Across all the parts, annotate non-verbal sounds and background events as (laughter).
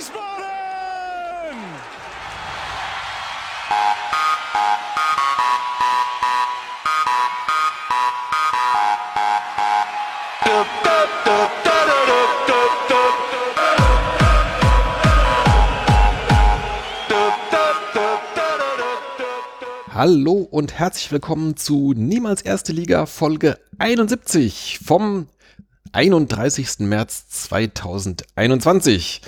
Wiesbaden! Hallo und herzlich willkommen zu Niemals Erste Liga Folge 71 vom 31. März 2021.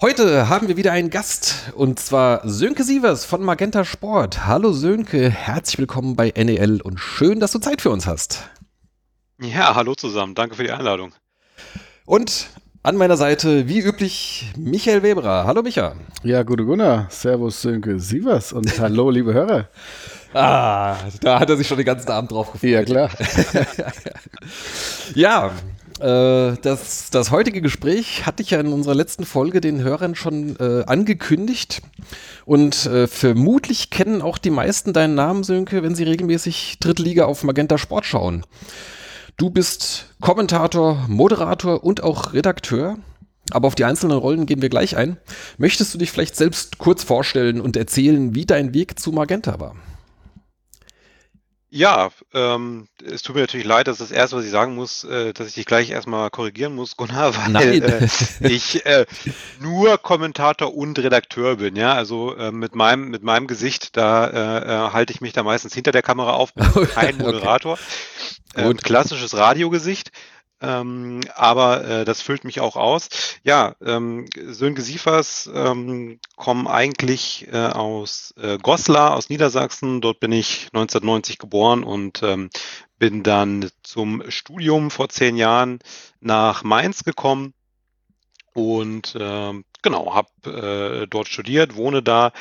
Heute haben wir wieder einen Gast und zwar Sönke Sievers von Magenta Sport. Hallo Sönke, herzlich willkommen bei NEL und schön, dass du Zeit für uns hast. Ja, hallo zusammen, danke für die Einladung. Und an meiner Seite, wie üblich, Michael Weberer. Hallo Micha. Ja, gute Gunnar. Servus Sönke Sievers und (laughs) hallo liebe Hörer. Ah, da hat er sich schon den ganzen Abend drauf gefreut. (laughs) Ja, klar. ja, äh, das, das heutige Gespräch hatte ich ja in unserer letzten Folge den Hörern schon äh, angekündigt. Und äh, vermutlich kennen auch die meisten deinen Namen, Sönke, wenn sie regelmäßig Dritte Liga auf Magenta Sport schauen. Du bist Kommentator, Moderator und auch Redakteur. Aber auf die einzelnen Rollen gehen wir gleich ein. Möchtest du dich vielleicht selbst kurz vorstellen und erzählen, wie dein Weg zu Magenta war? Ja, ähm, es tut mir natürlich leid, dass das erste, was ich sagen muss, äh, dass ich dich gleich erstmal korrigieren muss, (laughs) Gunnar, weil äh, ich äh, nur Kommentator und Redakteur bin. Ja, also äh, mit meinem mit meinem Gesicht, da äh, äh, halte ich mich da meistens hinter der Kamera auf, (laughs) bin kein Moderator. okay. Ähm, klassisches Radiogesicht. Ähm, aber äh, das füllt mich auch aus. Ja, ähm, Sönke Siefers ähm, kommen eigentlich äh, aus äh, Goslar, aus Niedersachsen. Dort bin ich 1990 geboren und ähm, bin dann zum Studium vor zehn Jahren nach Mainz gekommen und äh, genau, habe äh, dort studiert, wohne da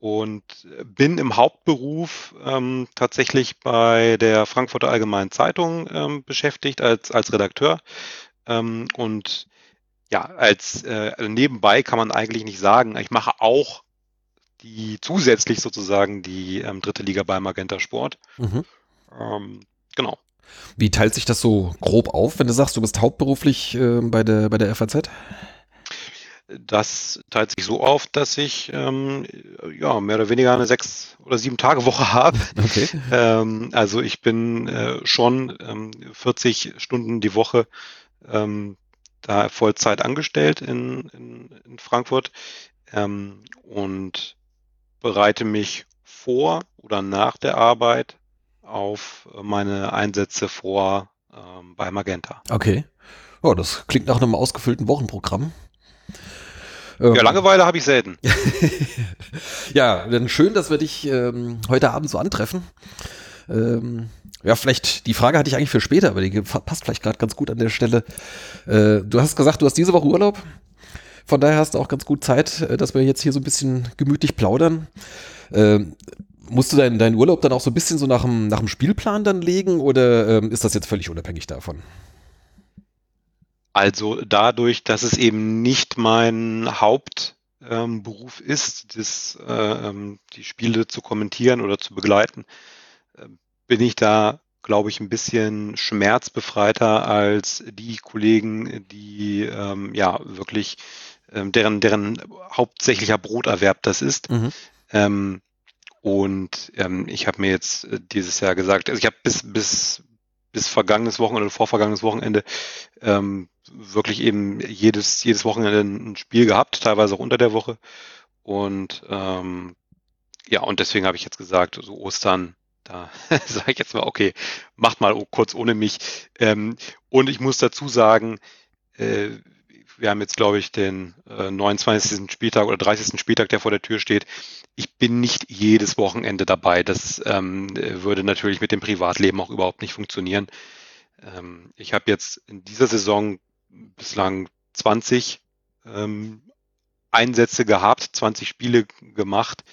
und bin im Hauptberuf ähm, tatsächlich bei der Frankfurter Allgemeinen Zeitung ähm, beschäftigt als, als Redakteur. Ähm, und ja, als äh, also nebenbei kann man eigentlich nicht sagen, ich mache auch die zusätzlich sozusagen die ähm, dritte Liga bei Magenta Sport. Mhm. Ähm, genau. Wie teilt sich das so grob auf, wenn du sagst, du bist hauptberuflich äh, bei, der, bei der FAZ? Das teilt sich so auf, dass ich ähm, ja mehr oder weniger eine sechs oder sieben Tage Woche habe. (laughs) Okay. Ähm, also ich bin äh, schon ähm, 40 Stunden die Woche ähm, da Vollzeit angestellt in, in, in Frankfurt ähm, und bereite mich vor oder nach der Arbeit auf meine Einsätze vor ähm, bei Magenta. Okay. Oh, das klingt nach einem ausgefüllten Wochenprogramm. Ähm, ja, Langeweile habe ich selten. (laughs) ja, dann schön, dass wir dich ähm, heute Abend so antreffen. Ähm, ja, vielleicht, die Frage hatte ich eigentlich für später, aber die passt vielleicht gerade ganz gut an der Stelle. Äh, du hast gesagt, du hast diese Woche Urlaub. Von daher hast du auch ganz gut Zeit, äh, dass wir jetzt hier so ein bisschen gemütlich plaudern. Äh, musst du deinen, deinen Urlaub dann auch so ein bisschen so nach dem, nach dem Spielplan dann legen oder ähm, ist das jetzt völlig unabhängig davon? Also dadurch, dass es eben nicht mein Hauptberuf ähm, ist, das, äh, ähm, die Spiele zu kommentieren oder zu begleiten, äh, bin ich da, glaube ich, ein bisschen schmerzbefreiter als die Kollegen, die ähm, ja wirklich ähm, deren, deren hauptsächlicher Broterwerb das ist. Mhm. Ähm, und ähm, ich habe mir jetzt äh, dieses Jahr gesagt, also ich habe bis, bis, bis vergangenes Wochenende oder vorvergangenes Wochenende ähm, wirklich eben jedes, jedes Wochenende ein Spiel gehabt, teilweise auch unter der Woche. Und ähm, ja, und deswegen habe ich jetzt gesagt, so Ostern, da (laughs) sage ich jetzt mal, okay, macht mal kurz ohne mich. Ähm, und ich muss dazu sagen, äh, wir haben jetzt, glaube ich, den äh, 29. Spieltag oder 30. Spieltag, der vor der Tür steht. Ich bin nicht jedes Wochenende dabei. Das ähm, würde natürlich mit dem Privatleben auch überhaupt nicht funktionieren. Ähm, ich habe jetzt in dieser Saison bislang 20 ähm, Einsätze gehabt, 20 Spiele gemacht.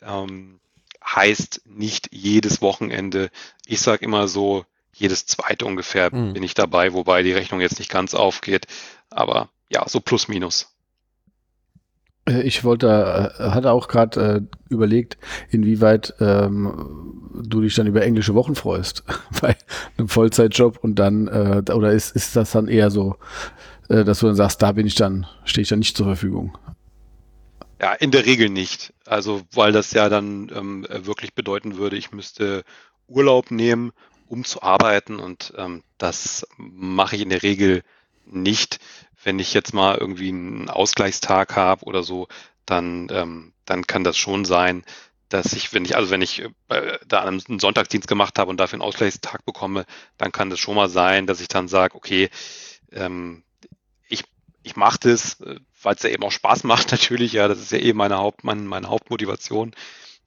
Ähm, heißt nicht jedes Wochenende. Ich sage immer so, jedes zweite ungefähr mhm. bin ich dabei, wobei die Rechnung jetzt nicht ganz aufgeht. Aber ja, so plus minus. Äh, ich wollte, äh, hatte auch gerade äh, überlegt, inwieweit ähm, du dich dann über englische Wochen freust (laughs) bei einem Vollzeitjob und dann, äh, oder ist, ist das dann eher so äh, dass du dann sagst, da bin ich dann, stehe ich dann nicht zur Verfügung. Ja, in der Regel nicht. Also, weil das ja dann ähm, wirklich bedeuten würde, ich müsste Urlaub nehmen, um zu arbeiten und ähm, das mache ich in der Regel nicht. Wenn ich jetzt mal irgendwie einen Ausgleichstag habe oder so, dann, ähm, dann kann das schon sein, dass ich, wenn ich, also wenn ich äh, da einen Sonntagsdienst gemacht habe und dafür einen Ausgleichstag bekomme, dann kann das schon mal sein, dass ich dann sage, okay, ähm, ich, ich mache das, äh, weil es ja eben auch Spaß (laughs) macht natürlich, ja, das ist ja eben meine, Haupt, meine, meine Hauptmotivation,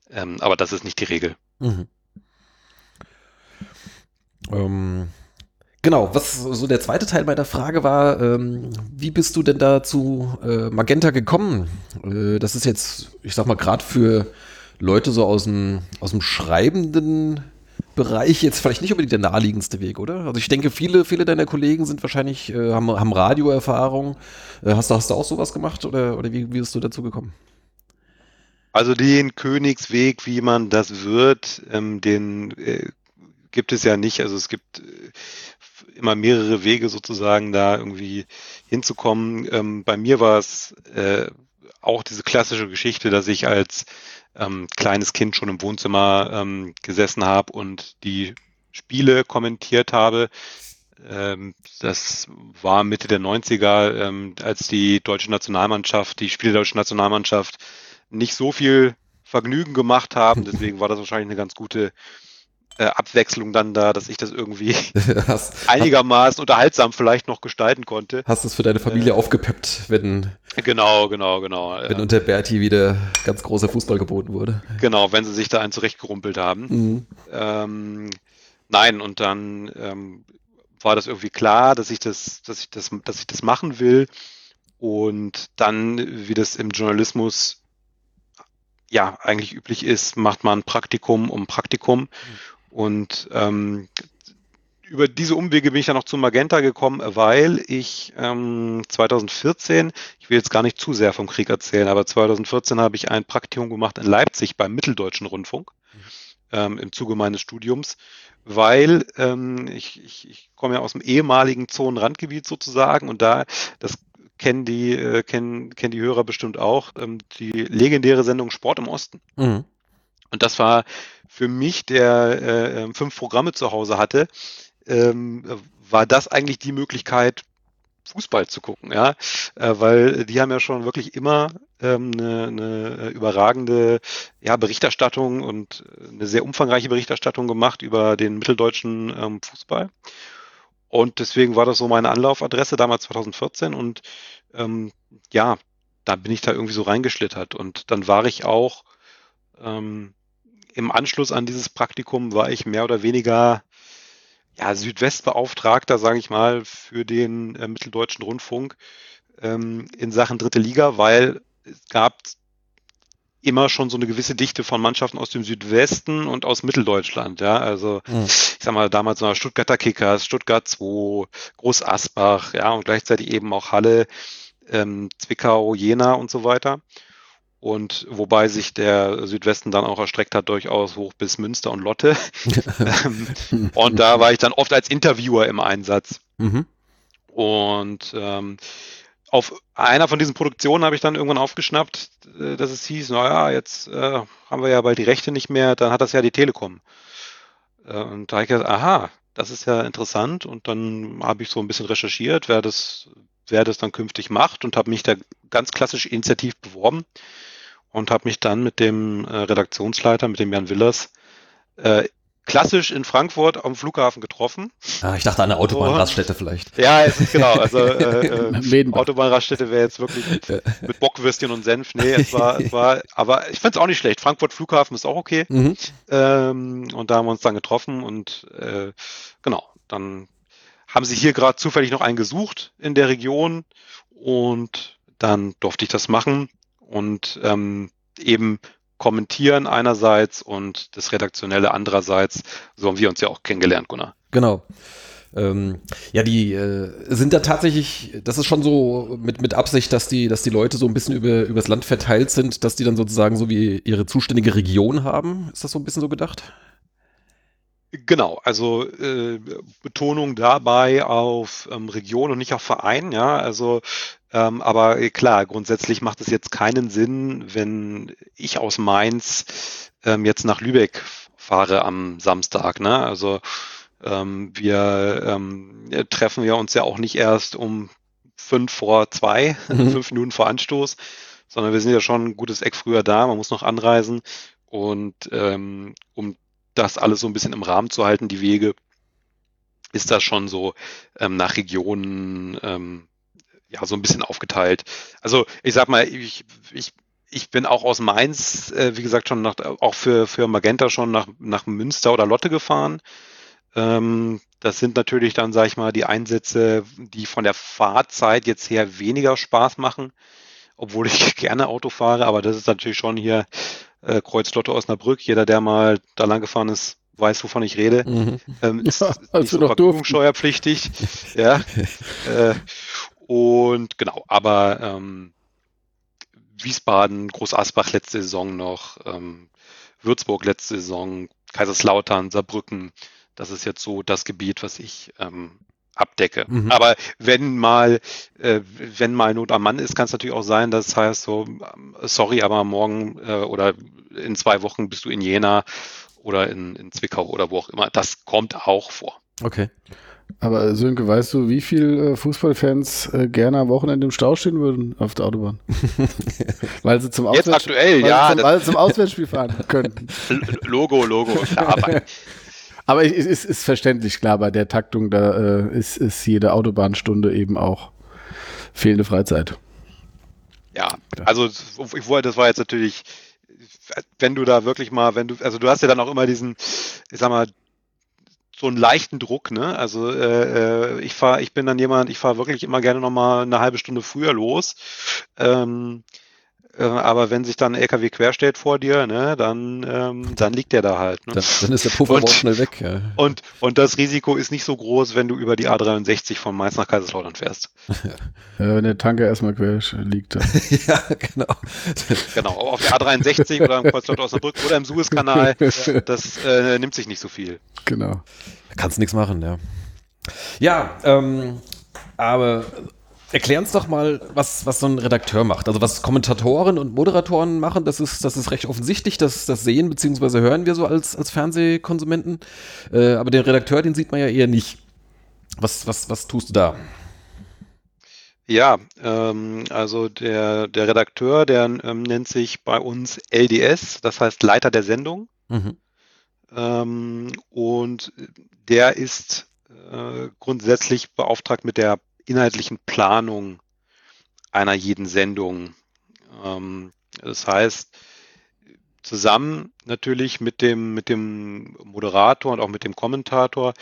ähm, aber das ist nicht die Regel. Mhm. Ähm, genau, was so der zweite Teil meiner Frage war, ähm, wie bist du denn da zu äh, Magenta gekommen? Äh, das ist jetzt, ich sag mal, gerade für Leute so aus dem, aus dem schreibenden Bereich jetzt vielleicht nicht unbedingt der naheliegendste Weg, oder? Also ich denke, viele, viele deiner Kollegen sind wahrscheinlich, äh, haben, haben Radioerfahrung. Äh, hast, du, hast du auch sowas gemacht oder, oder wie, wie bist du dazu gekommen? Also den Königsweg, wie man das wird, ähm, den äh, gibt es ja nicht. Also es gibt äh, immer mehrere Wege sozusagen da irgendwie hinzukommen. Ähm, bei mir war es äh, auch diese klassische Geschichte, dass ich als ähm, kleines Kind schon im Wohnzimmer ähm, gesessen habe und die Spiele kommentiert habe. Ähm, das war Mitte der 90er, ähm, als die deutsche Nationalmannschaft, die Spiele der deutschen Nationalmannschaft nicht so viel Vergnügen gemacht haben. Deswegen war das wahrscheinlich eine ganz gute äh, Abwechslung dann da, dass ich das irgendwie (laughs) hast, (laughs) einigermaßen unterhaltsam vielleicht noch gestalten konnte. Hast du es für deine Familie äh, aufgepeppt, wenn genau, genau, genau, wenn ja. unter Berti wieder ganz großer Fußball geboten wurde? Genau, wenn sie sich da einen zurechtgerumpelt haben. Mhm. Ähm, nein, und dann ähm, war das irgendwie klar, dass ich das, dass ich das, dass ich das machen will. Und dann, wie das im Journalismus ja eigentlich üblich ist, macht man Praktikum um Praktikum. Mhm. Und ähm, über diese Umwege bin ich dann noch zu Magenta gekommen, weil ich ähm, 2014, ich will jetzt gar nicht zu sehr vom Krieg erzählen, aber 2014 habe ich ein Praktikum gemacht in Leipzig beim Mitteldeutschen Rundfunk ähm, im Zuge meines Studiums, weil ähm, ich, ich, ich komme ja aus dem ehemaligen Zonenrandgebiet sozusagen und da, das kennen die, äh, kennen, kennen die Hörer bestimmt auch, ähm, die legendäre Sendung Sport im Osten. Mhm. Und das war für mich, der äh, ähm, fünf Programme zu Hause hatte, ähm, war das eigentlich die Möglichkeit, Fußball zu gucken, ja, äh, weil die haben ja schon wirklich immer ähm, eine, eine überragende ja, Berichterstattung und eine sehr umfangreiche Berichterstattung gemacht über den mitteldeutschen ähm, Fußball. Und deswegen war das so meine Anlaufadresse damals 2014 und ähm, ja, da bin ich da irgendwie so reingeschlittert und dann war ich auch ähm, im Anschluss an dieses Praktikum war ich mehr oder weniger ja, Südwestbeauftragter, sage ich mal, für den äh, Mitteldeutschen Rundfunk ähm, in Sachen dritte Liga, weil es gab immer schon so eine gewisse Dichte von Mannschaften aus dem Südwesten und aus Mitteldeutschland. Ja, also mhm. ich sag mal damals noch Stuttgarter Kickers, Stuttgart 2, Groß Asbach, ja und gleichzeitig eben auch Halle, ähm, Zwickau, Jena und so weiter. Und wobei sich der Südwesten dann auch erstreckt hat, durchaus hoch bis Münster und Lotte. (laughs) Ähm, und da war ich dann oft als Interviewer im Einsatz. Mhm. Und ähm, auf einer von diesen Produktionen habe ich dann irgendwann aufgeschnappt, äh, dass es hieß, naja, jetzt äh, haben wir ja bald die Rechte nicht mehr, dann hat das ja die Telekom. Äh, und da habe ich gesagt, aha, das ist ja interessant. Und dann habe ich so ein bisschen recherchiert, wer das, wer das dann künftig macht und habe mich da ganz klassisch initiativ beworben und habe mich dann mit dem äh, Redaktionsleiter, mit dem Jan Willers, äh, klassisch in Frankfurt am Flughafen getroffen. Ah, ich dachte an eine Autobahnraststätte vielleicht. Ja, es ist genau. Also äh, (laughs) äh, Autobahnraststätte wäre jetzt wirklich mit, mit, Bockwürstchen und Senf. Nee, es war, es war, aber ich finde es auch nicht schlecht. Frankfurt Flughafen ist auch okay. Mhm. Ähm, und da haben wir uns dann getroffen und äh, genau, dann haben sie hier gerade zufällig noch einen gesucht in der Region und dann durfte ich das machen und ähm, eben kommentieren einerseits und das Redaktionelle andererseits. So haben wir uns ja auch kennengelernt, Gunnar. Genau. Ähm, ja, die äh, sind da tatsächlich, das ist schon so mit, mit Absicht, dass die, dass die Leute so ein bisschen über, übers Land verteilt sind, dass die dann sozusagen so wie ihre zuständige Region haben. Ist das so ein bisschen so gedacht? Genau, also äh, Betonung dabei auf ähm, Region und nicht auf Verein, ja. Also, ähm, aber äh, klar, grundsätzlich macht es jetzt keinen Sinn, wenn ich aus Mainz ähm, jetzt nach Lübeck fahre am Samstag, ne? Also ähm, wir ähm, treffen wir uns ja auch nicht erst um fünf vor zwei, (laughs) mhm. fünf Minuten vor Anstoß, sondern wir sind ja schon ein gutes Eck früher da, man muss noch anreisen und ähm, um das alles so ein bisschen im Rahmen zu halten, die Wege, ist das schon so ähm, nach Regionen ja so ein bisschen aufgeteilt. Also ich sag mal, ich, ich, ich bin auch aus Mainz, äh, wie gesagt, schon nach, auch für, für Magenta schon nach, nach Münster oder Lotte gefahren. Ähm, das sind natürlich dann, sag ich mal, die Einsätze, die von der Fahrzeit jetzt her weniger Spaß machen, obwohl ich (laughs) gerne Auto fahre, aber das ist natürlich schon hier äh, Kreuzlotte Osnabrück. Jeder, der mal da lang gefahren ist, weiß, wovon ich rede. Mhm. Ähm, ist (laughs) ja, nicht so verfügungssteuerpflichtig. ja. Äh, und genau, aber ähm, Wiesbaden, Groß Asbach letzte Saison noch, ähm, Würzburg letzte Saison, Kaiserslautern, Saarbrücken. Das ist jetzt so das Gebiet, was ich ähm, abdecke. Mhm. Aber wenn mal, äh, wenn mal Not am Mann ist, kann es natürlich auch sein, dass es heißt so, ähm, sorry, aber morgen äh, oder in zwei Wochen bist du in Jena oder in, in Zwickau oder wo auch immer. Das kommt auch vor. Okay. Aber Sönke, weißt du, wie viele äh, Fußballfans äh, gerne am Wochenende im Stau stehen würden auf der Autobahn? (laughs) weil sie zum, Jetzt aktuell, weil ja, sie zum, weil sie zum Auswärtsspiel fahren (laughs) könnten. Logo, Logo, klar. (laughs) Aber es ist, ist, verständlich, klar, bei der Taktung, da äh, ist, ist jede Autobahnstunde eben auch fehlende Freizeit. Ja, also ich wollte, das war jetzt natürlich, wenn du da wirklich mal, wenn du, also du hast ja dann auch immer diesen, ich sag mal, so einen leichten Druck, ne? Also äh, äh ich fahre, ich bin dann jemand, ich fahre wirklich immer gerne noch mal eine halbe Stunde früher los. Ähm, äh, aber wenn sich dann ein LKW querstellt vor dir, ne, dann, ähm, dann liegt der da halt. Ne? Dann, dann, ist der Puffer und, schnell weg. Ja. Und, und das Risiko ist nicht so groß, wenn du über die A63 von Mainz nach Kaiserslautern fährst. (laughs) Ja, wenn der Tanker erstmal quer liegt. (laughs) ja, genau. Genau, auf der A63 oder im (laughs) Kreuzlauter Osnabrück oder im Suezkanal, das äh, nimmt sich nicht so viel. Genau. Kannst nichts machen, ja. Ja, ähm, aber Erklär uns doch mal, was, was so ein Redakteur macht. Also was Kommentatoren und Moderatoren machen, das ist, das ist recht offensichtlich, das, das sehen bzw. hören wir so als, als Fernsehkonsumenten. Äh, aber den Redakteur, den sieht man ja eher nicht. Was, was, was tust du da? Ja, ähm, also der, der Redakteur, der ähm, nennt sich bei uns LDS, das heißt Leiter der Sendung. Mhm. Ähm, und der ist äh, grundsätzlich beauftragt mit der inhaltlichen Planung einer jeden Sendung. Ähm, das heißt, zusammen natürlich mit dem, mit dem Moderator und auch mit dem Kommentator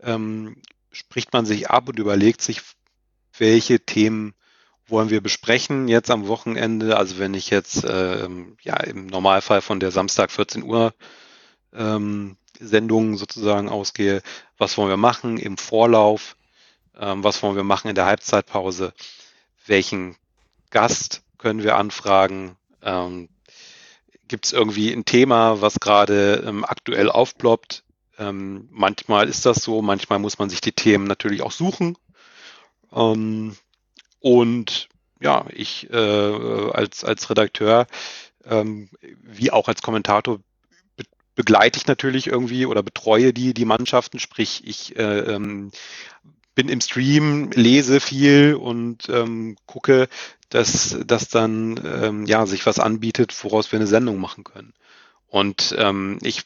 ähm, spricht man sich ab und überlegt sich, welche Themen wollen wir besprechen jetzt am Wochenende. Also wenn ich jetzt äh, ja im Normalfall von der Samstag 14 Uhr ähm, Sendung sozusagen ausgehe, was wollen wir machen im Vorlauf, ähm, was wollen wir machen in der Halbzeitpause? Welchen Gast können wir anfragen? Ähm, Gibt es irgendwie ein Thema, was gerade ähm, aktuell aufploppt? Ähm, manchmal ist das so, manchmal muss man sich die Themen natürlich auch suchen. Ähm, und ja, ich äh, als, als Redakteur, ähm, wie auch als Kommentator, begleite ich natürlich irgendwie oder betreue die, die Mannschaften, sprich ich äh, ähm, bin im Stream, lese viel und ähm, gucke, dass, dass dann ähm, ja, sich was anbietet, woraus wir eine Sendung machen können. Und ähm, ich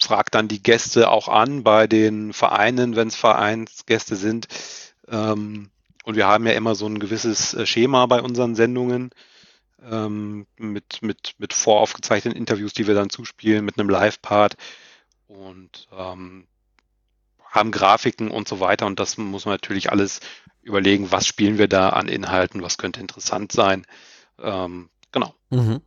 frage dann die Gäste auch an bei den Vereinen, wenn es Vereinsgäste sind. Ähm, und wir haben ja immer so ein gewisses äh, Schema bei unseren Sendungen ähm, mit, mit, mit voraufgezeichneten Interviews, die wir dann zuspielen, mit einem Live-Part. Und ähm, haben Grafiken und so weiter. Und das muss man natürlich alles überlegen, was spielen wir da an Inhalten, was könnte interessant sein. Ähm, genau. Mhm.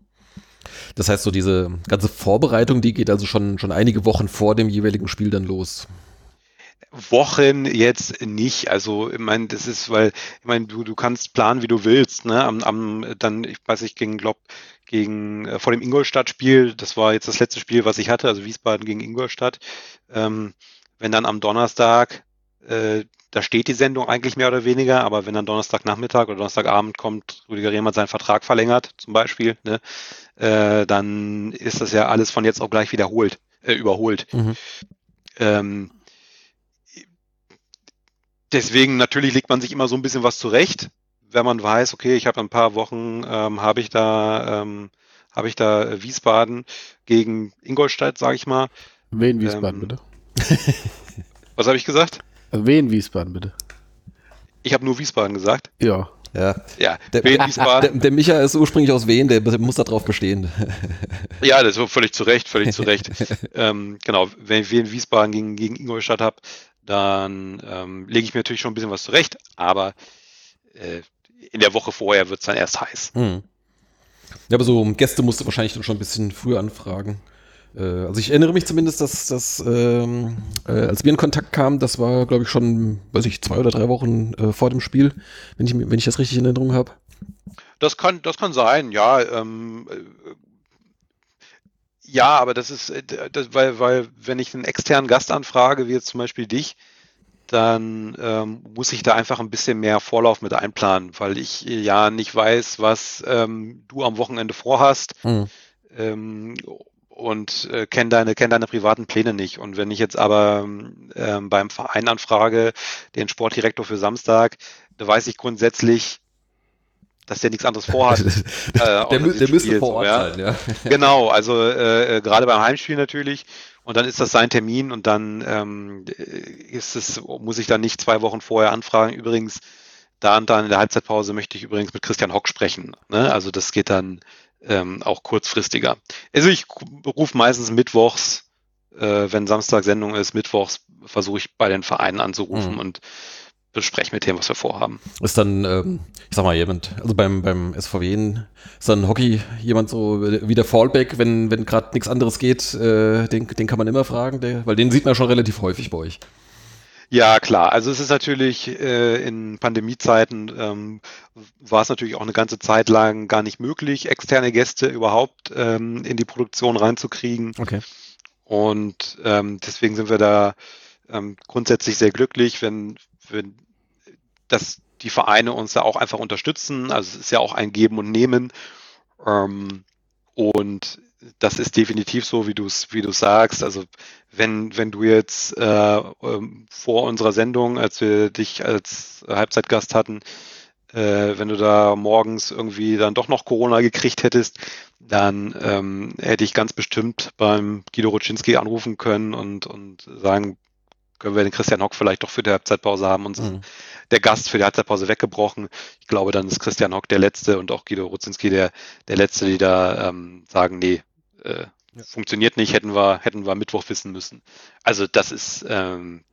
Das heißt, so diese ganze Vorbereitung, die geht also schon, schon einige Wochen vor dem jeweiligen Spiel dann los. Wochen jetzt nicht. Also ich meine, das ist, weil, ich meine, du, du kannst planen, wie du willst. Ne? Am, am dann, ich weiß nicht, gegen glaub, gegen äh, vor dem Ingolstadt-Spiel, das war jetzt das letzte Spiel, was ich hatte, also Wiesbaden gegen Ingolstadt. Ähm, wenn dann am Donnerstag, äh, da steht die Sendung eigentlich mehr oder weniger, aber wenn dann Donnerstagnachmittag oder Donnerstagabend kommt, Rüdiger Rehmann seinen Vertrag verlängert, zum Beispiel, ne, äh, dann ist das ja alles von jetzt auch gleich wiederholt, äh, überholt. Mhm. Ähm, deswegen natürlich legt man sich immer so ein bisschen was zurecht, wenn man weiß, okay, ich habe ein paar Wochen, ähm, habe ich da, ähm, habe ich da Wiesbaden gegen Ingolstadt, sage ich mal. Wen Wiesbaden, ähm, bitte? (laughs) was habe ich gesagt? Wen Wiesbaden, bitte? Ich habe nur Wiesbaden gesagt. Ja. Ja, ja der, Wien, (laughs) Wiesbaden. Der, der Micha ist ursprünglich aus Wien, der, muss da drauf bestehen. (laughs) ja, das war völlig zu Recht, völlig zu Recht. ähm, genau, wenn ich Wien Wiesbaden gegen, gegen Ingolstadt habe, dann ähm, lege ich mir natürlich schon ein bisschen was zurecht, aber äh, in der Woche vorher wird es dann erst heiß. Hm. Ja, aber so Gäste musst du wahrscheinlich dann schon ein bisschen früher anfragen. Äh, also ich erinnere mich zumindest, dass, dass ähm, äh, als wir in Kontakt kamen, das war, glaube ich, schon, weiß ich, zwei oder drei Wochen äh, vor dem Spiel, wenn ich, wenn ich das richtig in Erinnerung habe. Das kann, das kann sein, ja. Ähm, äh, ja, aber das ist, äh, das, weil, weil, wenn ich einen externen Gast anfrage, wie jetzt zum Beispiel dich, dann ähm, muss ich da einfach ein bisschen mehr Vorlauf mit einplanen, weil ich ja nicht weiß, was ähm, du am Wochenende vorhast. Mhm. Und äh, kenne deine, kenn deine privaten Pläne nicht. Und wenn ich jetzt aber ähm, beim Verein anfrage, den Sportdirektor für Samstag, da weiß ich grundsätzlich, dass der nichts anderes vorhat. (laughs) äh, der, der müsste vor Ort ja. sein, ja. (laughs) Genau, also äh, äh, gerade beim Heimspiel natürlich. Und dann ist das sein Termin und dann ähm, ist es, muss ich dann nicht zwei Wochen vorher anfragen. Übrigens, da und dann in der Halbzeitpause möchte ich übrigens mit Christian Hock sprechen. Ne? Also das geht dann ähm, auch kurzfristiger. Also ich rufe meistens mittwochs, äh, wenn Samstag Sendung ist, mittwochs versuche ich bei den Vereinen anzurufen mhm. und bespreche mit dem, was wir vorhaben. Ist dann, ähm, ich sag mal, jemand, also beim, beim SVW ist dann Hockey jemand so wie der Fallback, wenn, wenn gerade nichts anderes geht, äh, den, den kann man immer fragen, der, weil den sieht man schon relativ häufig bei euch. Ja, klar. Also es ist natürlich äh, in Pandemiezeiten ähm, war es natürlich auch eine ganze Zeit lang gar nicht möglich, externe Gäste überhaupt ähm, in die Produktion reinzukriegen. Okay. Und ähm, deswegen sind wir da ähm, grundsätzlich sehr glücklich, wenn, wenn dass die Vereine uns da auch einfach unterstützen. Also es ist ja auch ein Geben und Nehmen. Ähm, und das ist definitiv so, wie du es wie du sagst. Also wenn, wenn du jetzt äh, ähm, vor unserer Sendung, als wir dich als Halbzeitgast hatten, äh, wenn du da morgens irgendwie dann doch noch Corona gekriegt hättest, dann ähm, hätte ich ganz bestimmt beim Guido Rutschinski anrufen können und, und sagen, können wir den Christian Hock vielleicht doch für die Halbzeitpause haben und mhm. der Gast für die Halbzeitpause weggebrochen. Ich glaube, dann ist Christian Hock der Letzte und auch Guido Rutzinski der, der Letzte, die da ähm, sagen, nee, äh, ja. funktioniert nicht, hätten wir, hätten wir Mittwoch wissen müssen. Also das ist, ähm,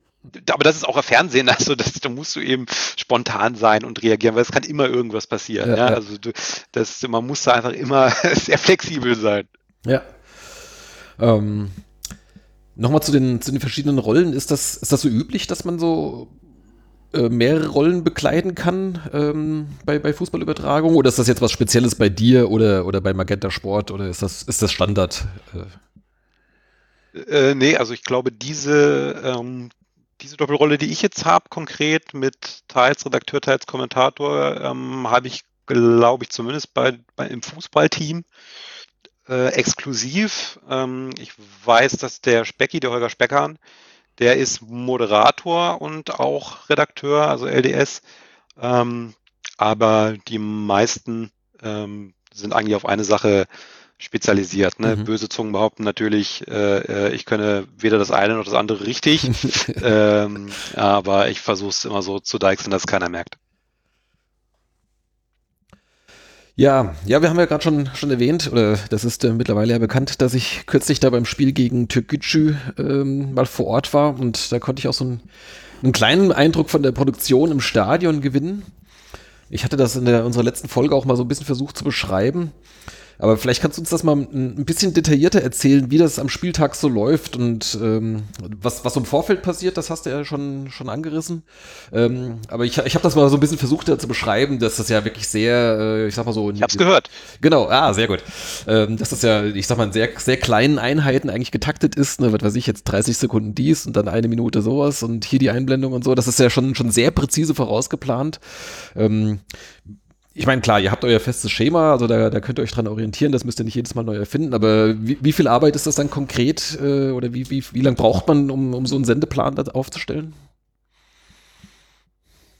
aber das ist auch ein Fernsehen, (laughs) also das, da musst du eben spontan sein und reagieren, weil es kann immer irgendwas passieren. Ja, ja? Also du, das, man muss da einfach immer (laughs) sehr flexibel sein. Ja. Ähm, Nochmal zu den, zu den verschiedenen Rollen. Ist das, ist das so üblich, dass man so mehrere Rollen bekleiden kann ähm, bei, bei Fußballübertragung? Oder ist das jetzt was Spezielles bei dir oder, oder bei Magenta Sport oder ist das, ist das Standard? Äh? Äh, nee, also ich glaube, diese, ähm, diese Doppelrolle, die ich jetzt habe, konkret mit teils Redakteur, teils Kommentator, ähm, habe ich, glaube ich, zumindest bei, bei im Fußballteam äh, exklusiv. Ähm, ich weiß, dass der Specki, der Holger Speckern, der ist Moderator und auch Redakteur, also LDS. Ähm, aber die meisten ähm, sind eigentlich auf eine Sache spezialisiert. Ne? Mhm. Böse Zungen behaupten natürlich, äh, äh ich könne weder das eine noch das andere richtig. (laughs) ähm, aber ich versuche es immer so zu deichseln, dass keiner merkt. Ja, ja, wir haben ja gerade schon, schon erwähnt, oder das ist äh, mittlerweile ja bekannt, dass ich kürzlich da beim Spiel gegen Türkgücü ähm, mal vor Ort war und da konnte ich auch so einen, einen kleinen Eindruck von der Produktion im Stadion gewinnen. Ich hatte das in der, unserer letzten Folge auch mal so ein bisschen versucht zu beschreiben. Aber vielleicht kannst du uns das mal ein bisschen detaillierter erzählen, wie das am Spieltag so läuft und ähm, was, was im Vorfeld passiert, das hast du ja schon, schon angerissen. Ähm, aber ich, ich habe das mal so ein bisschen versucht ja, zu beschreiben, dass das ja wirklich sehr, äh, ich sag mal so. Ich hab's gehört. Genau, ah, sehr gut. Ähm, dass das ja, ich sag mal, in sehr, sehr kleinen Einheiten eigentlich getaktet ist, ne, was weiß ich, jetzt 30 Sekunden dies und dann eine Minute sowas und hier die Einblendung und so. Das ist ja schon, schon sehr präzise vorausgeplant. Ähm, ich meine, klar, ihr habt euer festes Schema, also da, da könnt ihr euch dran orientieren, das müsst ihr nicht jedes Mal neu erfinden, aber wie, wie viel Arbeit ist das dann konkret äh, oder wie, wie, wie lange braucht man, um, um so einen Sendeplan aufzustellen?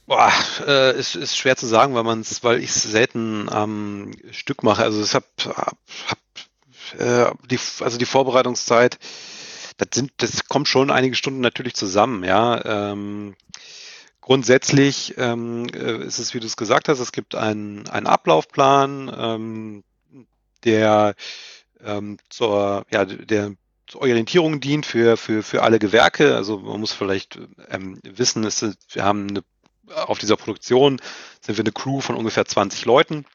Boah, äh, ist, ist schwer zu sagen, weil man es, weil ich es selten am ähm, Stück mache. Also ich habe hab, hab, äh, die, also die Vorbereitungszeit, das sind, das kommt schon einige Stunden natürlich zusammen, ja. Ähm, Grundsätzlich ähm, äh, ist es, wie du es gesagt hast, es gibt einen, einen Ablaufplan, ähm, der ähm, zur, ja, der zur Orientierung dient für, für, für alle Gewerke. Also man muss vielleicht ähm, wissen, ist, wir haben eine, auf dieser Produktion sind wir eine Crew von ungefähr 20 Leuten.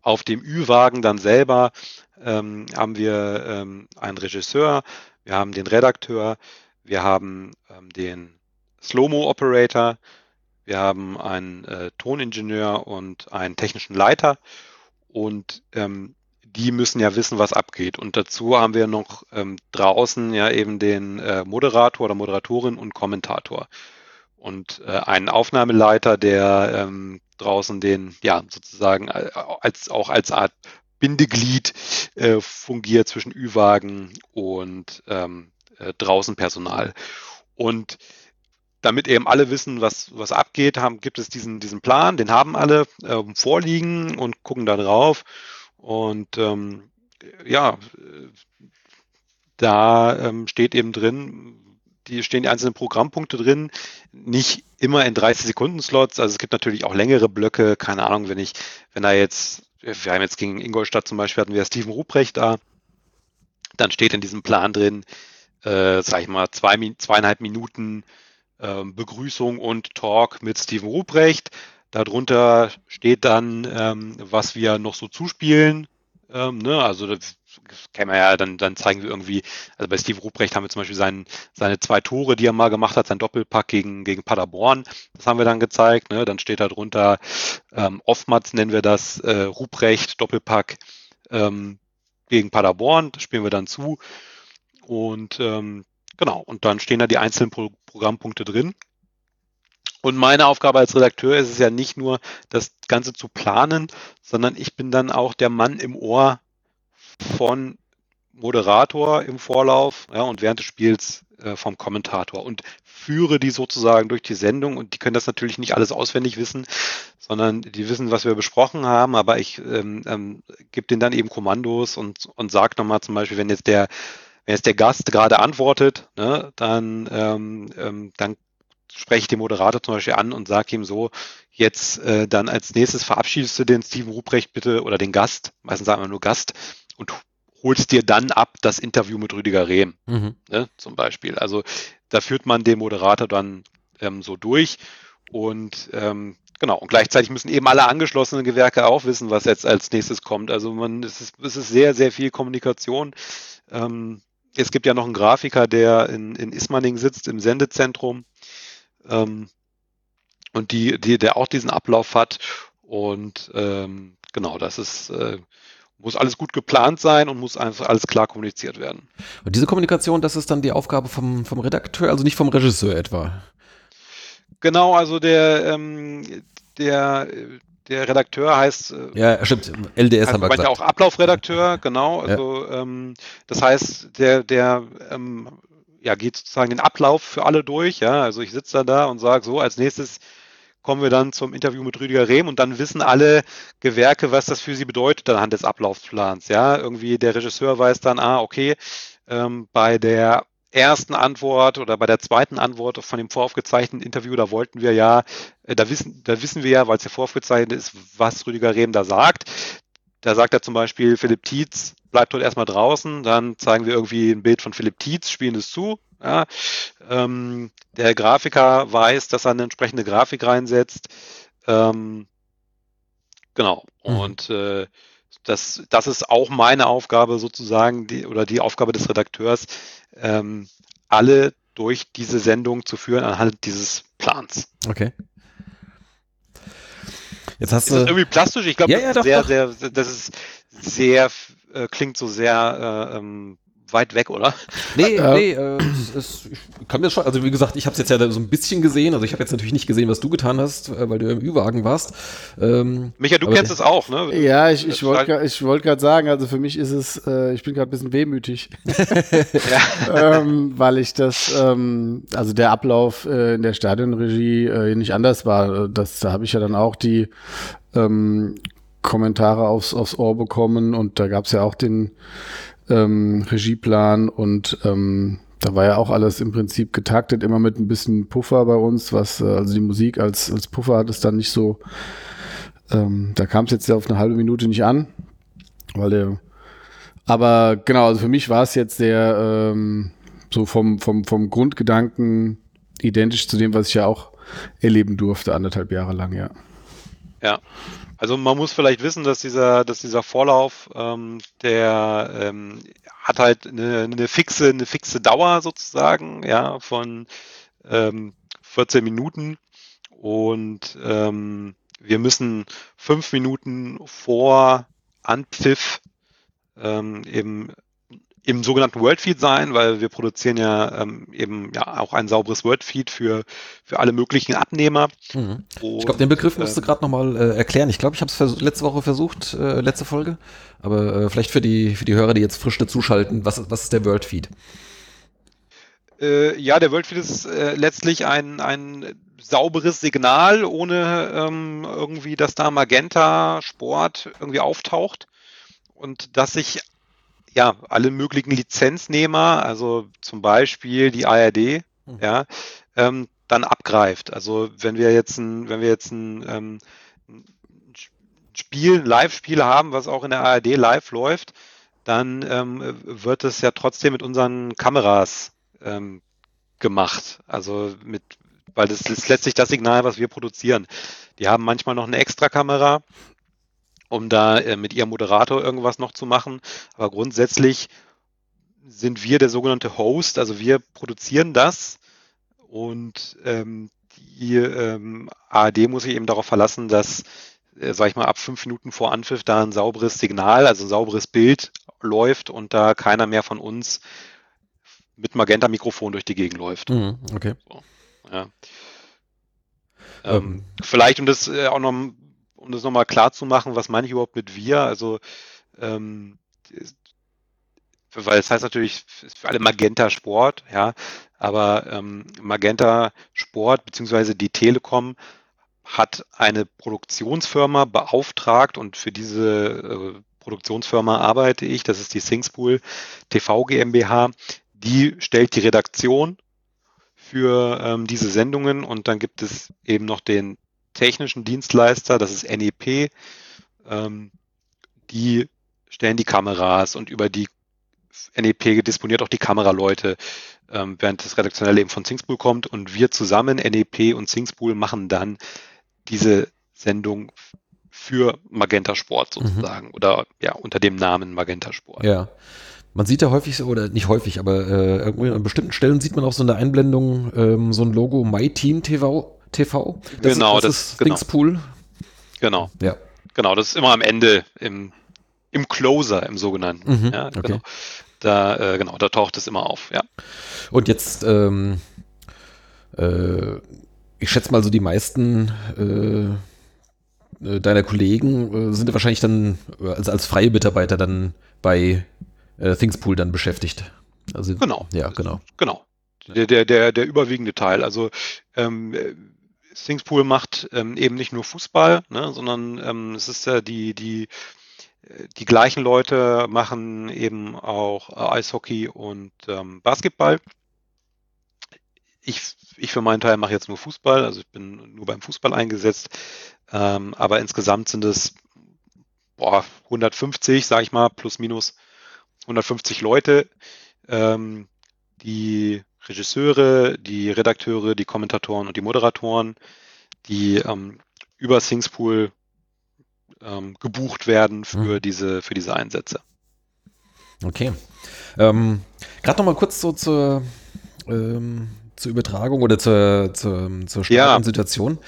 Auf dem Ü-Wagen dann selber ähm, haben wir ähm, einen Regisseur, wir haben den Redakteur, wir haben ähm, den Slow-Mo-Operator, wir haben einen äh, Toningenieur und einen technischen Leiter und ähm, die müssen ja wissen, was abgeht. Und dazu haben wir noch ähm, draußen ja eben den äh, Moderator oder Moderatorin und Kommentator. Und äh, einen Aufnahmeleiter, der ähm, draußen den, ja, sozusagen äh, als auch als Art Bindeglied äh, fungiert zwischen Ü-Wagen und ähm, äh, draußen Personal. Und damit eben alle wissen, was, was abgeht, haben, gibt es diesen, diesen Plan, den haben alle äh, vorliegen und gucken da drauf. Und ähm, ja, da ähm, steht eben drin, die stehen die einzelnen Programmpunkte drin, nicht immer in 30 Sekunden Slots. Also es gibt natürlich auch längere Blöcke, keine Ahnung, wenn ich, wenn da jetzt, wir haben jetzt gegen Ingolstadt zum Beispiel hatten wir Steven Ruprecht da, dann steht in diesem Plan drin, äh, sag ich mal, zwei, zweieinhalb Minuten ähm, Begrüßung und Talk mit Steven Ruprecht. Darunter steht dann, ähm, was wir noch so zuspielen. Ähm, ne? Also das kann man ja, dann, dann zeigen wir irgendwie, also bei Steve Ruprecht haben wir zum Beispiel sein, seine zwei Tore, die er mal gemacht hat, sein Doppelpack gegen, gegen Paderborn, das haben wir dann gezeigt. Ne? Dann steht da drunter, ähm, oftmals nennen wir das äh, Ruprecht Doppelpack ähm, gegen Paderborn, das spielen wir dann zu. Und ähm, Genau, und dann stehen da die einzelnen Pro Programmpunkte drin. Und meine Aufgabe als Redakteur ist es ja nicht nur, das Ganze zu planen, sondern ich bin dann auch der Mann im Ohr von Moderator im Vorlauf ja, und während des Spiels äh, vom Kommentator und führe die sozusagen durch die Sendung und die können das natürlich nicht alles auswendig wissen, sondern die wissen, was wir besprochen haben, aber ich ähm, ähm, gebe denen dann eben Kommandos und, und sage nochmal zum Beispiel, wenn jetzt der wenn jetzt der Gast gerade antwortet, ne, dann, ähm, ähm, dann spreche ich den Moderator zum Beispiel an und sage ihm so, jetzt äh, dann als nächstes verabschiedest du den Steven Ruprecht bitte oder den Gast, meistens sagen wir nur Gast, und holst dir dann ab das Interview mit Rüdiger Rehm, mhm. ne, zum Beispiel. Also da führt man den Moderator dann ähm, so durch und ähm, genau, und gleichzeitig müssen eben alle angeschlossenen Gewerke auch wissen, was jetzt als nächstes kommt. Also man, es ist, es ist sehr, sehr viel Kommunikation. Ähm, es gibt ja noch einen Grafiker, der in, in Ismaning sitzt, im Sendezentrum. Ähm, und die, die, der auch diesen Ablauf hat. Und ähm, genau, das ist, äh, muss alles gut geplant sein und muss einfach alles klar kommuniziert werden. Und diese Kommunikation, das ist dann die Aufgabe vom, vom Redakteur, also nicht vom Regisseur etwa. Genau, also der, ähm, der, der Redakteur heißt. Äh, ja, stimmt. LDS also haben wir gesagt. auch Ablaufredakteur, genau. Also ja. ähm, das heißt, der, der ähm, ja, geht sozusagen den Ablauf für alle durch. Ja, also ich sitze da, da und sage so, als nächstes kommen wir dann zum Interview mit Rüdiger Rehm und dann wissen alle Gewerke, was das für sie bedeutet anhand des Ablaufplans. Ja, irgendwie der Regisseur weiß dann, ah, okay, ähm, bei der ersten Antwort oder bei der zweiten Antwort von dem voraufgezeichneten Interview, da wollten wir ja, äh, da wissen, da wissen wir ja, weil es ja voraufgezeichnet ist, was Rüdiger Rehm da sagt. Da sagt er zum Beispiel, Philipp Tietz bleibt dort erstmal draußen, dann zeigen wir irgendwie ein Bild von Philipp Tietz, spielen es zu. Ja. Ähm, der Grafiker weiß, dass er eine entsprechende Grafik reinsetzt. Ähm, genau. Mhm. Und äh, das, das ist auch meine Aufgabe sozusagen, die, oder die Aufgabe des Redakteurs, ähm, alle durch diese Sendung zu führen anhand dieses Plans. Okay. Jetzt hast ist du. das irgendwie plastisch? Ich glaube, Ja, ja, das, doch, sehr, sehr, das ist sehr, äh, klingt so sehr äh, ähm, weit weg, oder? Nee, Ja. (laughs) nee, äh, es, es, ich kann mir schon, also wie gesagt, ich habe es jetzt ja so ein bisschen gesehen, also ich habe jetzt natürlich nicht gesehen, was du getan hast, äh, weil du im Ü-Wagen warst. Ähm, Micha, du Aber kennst es auch, ne? Ja, ich, ich Äh, wollte schreib- gra- ich wollte gerade sagen, also für mich ist es, äh, ich bin gerade ein bisschen wehmütig, (laughs) ähm, weil ich das, ähm, also der Ablauf äh, in der Stadionregie äh, nicht anders war. Das, da habe ich ja dann auch die ähm, Kommentare aufs, aufs Ohr bekommen und da gab es ja auch den ähm, Regieplan und ähm, da war ja auch alles im Prinzip getaktet, immer mit ein bisschen Puffer bei uns, was äh, also die Musik als, als Puffer hat es dann nicht so, ähm, da kam es jetzt auf eine halbe Minute nicht an, weil der, aber genau, also für mich war es jetzt sehr ähm, so vom, vom, vom Grundgedanken identisch zu dem, was ich ja auch erleben durfte, anderthalb Jahre lang, ja. Ja, also man muss vielleicht wissen, dass dieser, dass dieser Vorlauf, ähm, der ähm, hat halt eine, eine fixe, eine fixe Dauer sozusagen, ja, von ähm, 14 Minuten. Und ähm, wir müssen fünf Minuten vor Anpfiff ähm, eben im sogenannten Worldfeed sein, weil wir produzieren ja ähm, eben ja auch ein sauberes Wordfeed für, für alle möglichen Abnehmer. mhm. Ich glaube, den Begriff musst du ähm, gerade nochmal äh, erklären. Ich glaube, ich habe es letzte Woche versucht, äh, letzte Folge. Aber äh, vielleicht für die, für die Hörer, die jetzt frisch dazuschalten, was, was ist der World Feed? Äh, ja, der Worldfeed ist äh, letztlich ein, ein sauberes Signal, ohne ähm, irgendwie, dass da Magenta Sport irgendwie auftaucht und dass sich ja alle möglichen Lizenznehmer, also zum Beispiel die ARD, Mhm. ja, ähm, dann abgreift. Also wenn wir jetzt ein, wenn wir jetzt ein, ähm, ein Spiel, ein Live-Spiel haben, was auch in der ARD live läuft, dann ähm, wird es ja trotzdem mit unseren Kameras ähm, gemacht. Also mit, weil das ist letztlich das Signal, was wir produzieren. Die haben manchmal noch eine Extra-Kamera, um da äh, mit ihrem Moderator irgendwas noch zu machen. Aber grundsätzlich sind wir der sogenannte Host, also wir produzieren das und ähm, die ähm, ARD muss sich eben darauf verlassen, dass, äh, sag ich mal, ab fünf Minuten vor Anpfiff da ein sauberes Signal, also ein sauberes Bild läuft und da keiner mehr von uns mit Magenta-Mikrofon durch die Gegend läuft. Mhm. Okay. Ja. Ähm. Ähm, vielleicht, um das äh, auch noch, um das nochmal klar zu machen, was meine ich überhaupt mit wir? Also, ähm, weil es heißt natürlich für alle Magenta Sport, ja, aber ähm, Magenta Sport beziehungsweise die Telekom hat eine Produktionsfirma beauftragt und für diese äh, Produktionsfirma arbeite ich, das ist die Thingspool TV GmbH, die stellt die Redaktion für ähm, diese Sendungen und dann gibt es eben noch den technischen Dienstleister, das ist NEP, ähm, die stellen die Kameras und über die NEP disponiert auch die Kameraleute, ähm, während das redaktionelle eben von Thingspool kommt und wir zusammen, NEP und Thingspool, machen dann diese Sendung für Magenta Sport sozusagen oder ja unter dem Namen Magenta Sport. Ja. Man sieht ja häufig, so, oder nicht häufig, aber äh, an bestimmten Stellen sieht man auch so eine Einblendung, ähm, so ein Logo My Team TV. TV. Das Genau, ist, das, das- ist genau. Genau. Ja. Genau, das ist immer am Ende im, im Closer, im sogenannten. Mhm, ja, okay. genau. Da, äh, genau, da taucht es immer auf, ja. Und jetzt, ähm, äh, ich schätze mal so die meisten äh, äh, deiner Kollegen äh, sind ja wahrscheinlich dann äh, als, als freie Mitarbeiter dann bei Thingspool dann beschäftigt. Also, Genau. Ja, genau. Genau. Der, der, der, der überwiegende Teil. Also ähm, äh, Thingspool macht ähm, eben nicht nur Fußball, ne, sondern ähm, es ist ja die, die, äh, die gleichen Leute machen eben auch äh, Eishockey und ähm, Basketball. Ich, ich für meinen Teil mache jetzt nur Fußball, also ich bin nur beim Fußball eingesetzt, ähm, aber insgesamt sind es boah, 150, sage ich mal, plus minus 150 Leute, ähm, die Regisseure, die Redakteure, die Kommentatoren und die Moderatoren, die ähm, über Thingspool ähm, gebucht werden für, mhm. diese, für diese Einsätze. Okay. Ähm, Gerade noch mal kurz so zur, ähm, zur Übertragung oder zur, zur, zur Situation.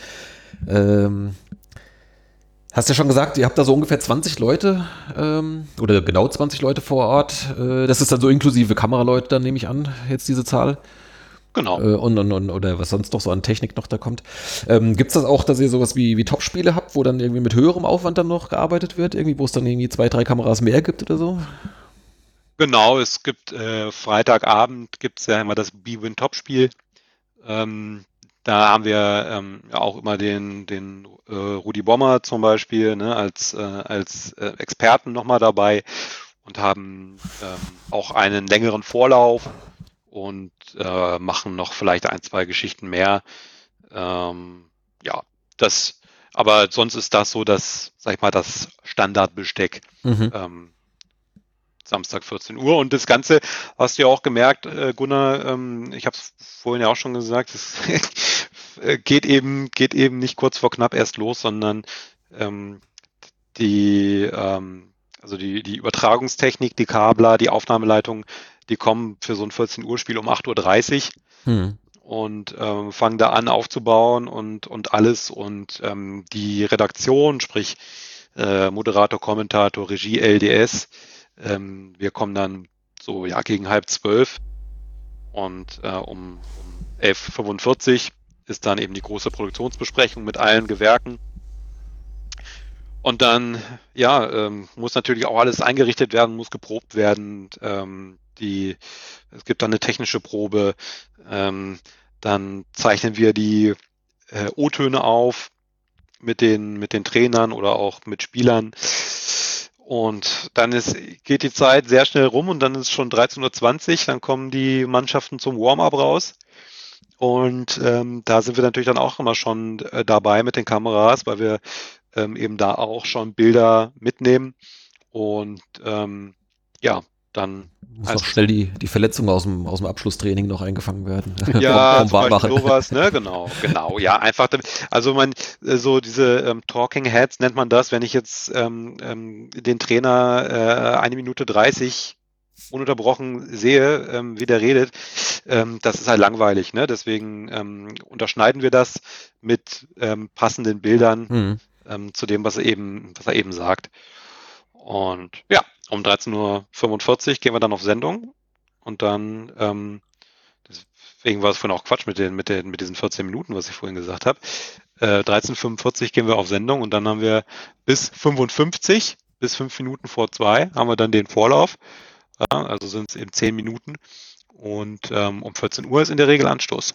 Ja. Ähm, Hast ja schon gesagt, ihr habt da so ungefähr 20 Leute ähm, oder genau 20 Leute vor Ort. Äh, das ist dann so inklusive Kameraleute, dann nehme ich an, jetzt diese Zahl. Genau. Äh, und, und, und, oder was sonst noch so an Technik noch da kommt. Ähm, Gibt es das auch, dass ihr sowas wie, wie Top-Spiele habt, wo dann irgendwie mit höherem Aufwand dann noch gearbeitet wird? Irgendwie, wo es dann irgendwie zwei, drei Kameras mehr gibt oder so? Genau, es gibt äh, Freitagabend gibt es ja immer das B-Win Top-Spiel. Ähm, da haben wir ähm, auch immer den, den äh, Rudi Bommer zum Beispiel ne, als, äh, als äh, Experten nochmal dabei und haben ähm, auch einen längeren Vorlauf und äh, machen noch vielleicht ein, zwei Geschichten mehr. Ähm, ja, das, aber sonst ist das so das, sag ich mal, das Standardbesteck. Mhm. Ähm, Samstag 14 Uhr. Und das Ganze hast du ja auch gemerkt, äh, Gunnar, ähm, ich habe es vorhin ja auch schon gesagt, es (laughs) geht eben, geht eben nicht kurz vor knapp erst los, sondern ähm, die, ähm, also die, die Übertragungstechnik, die Kabler, die Aufnahmeleitung, die kommen für so ein 14 Uhr Spiel um 8.30 Uhr. Hm und ähm, fangen da an aufzubauen und, und alles. Und ähm, die Redaktion, sprich äh, Moderator, Kommentator, Regie, LDS, ähm, wir kommen dann so ja gegen halb zwölf und äh, um, um 11.45 ist dann eben die große Produktionsbesprechung mit allen Gewerken. Und dann, ja, ähm, muss natürlich auch alles eingerichtet werden, muss geprobt werden. Ähm, die, es gibt dann eine technische Probe. Ähm, dann zeichnen wir die äh, O-Töne auf mit den, mit den Trainern oder auch mit Spielern. Und dann ist, geht die Zeit sehr schnell rum und dann ist schon 13.20 Uhr, dann kommen die Mannschaften zum Warm-up raus. Und ähm, da sind wir natürlich dann auch immer schon äh, dabei mit den Kameras, weil wir ähm, eben da auch schon Bilder mitnehmen. Und ähm, ja, dann muss noch schnell die, die Verletzung aus dem, aus dem Abschlusstraining noch eingefangen werden. (laughs) Ja, um, um sowas, ne, genau, genau, ja, (laughs) einfach, also man, äh, so diese ähm, Talking Heads nennt man das, wenn ich jetzt ähm, ähm, den Trainer äh, eine Minute 30 ununterbrochen sehe, ähm, wie der redet, ähm, das ist halt langweilig, ne, deswegen ähm, unterschneiden wir das mit ähm, passenden Bildern mhm. ähm, zu dem, was er eben, was er eben sagt. Und ja, um 13.45 Uhr gehen wir dann auf Sendung und dann, ähm, deswegen war es vorhin auch Quatsch mit, den, mit, den, mit diesen 14 Minuten, was ich vorhin gesagt habe. Äh, 13.45 gehen wir auf Sendung und dann haben wir bis 55, bis 5 Minuten vor 2, haben wir dann den Vorlauf. Ja, also sind es eben 10 Minuten und ähm, um 14 Uhr ist in der Regel Anstoß.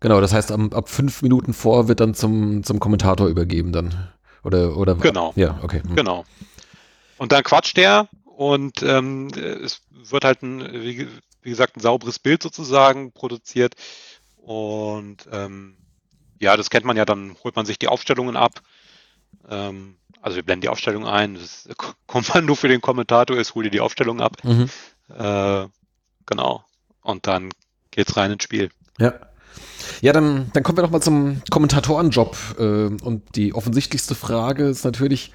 Genau, das heißt, ab, ab fünf Minuten vor wird dann zum, zum Kommentator übergeben dann. Oder, oder genau. Ja, okay. Hm. Genau. Und dann quatscht der und ähm, es wird halt ein, wie, wie, gesagt, ein sauberes Bild sozusagen produziert. Und ähm, ja, das kennt man ja, dann holt man sich die Aufstellungen ab. Ähm, also wir blenden die Aufstellung ein. Das (laughs) Kommando für den Kommentator ist, hol dir die Aufstellung ab. Mhm. Äh, genau. Und dann geht's rein ins Spiel. Ja. Ja, dann, dann kommen wir noch mal zum Kommentatorenjob. Äh, und die offensichtlichste Frage ist natürlich,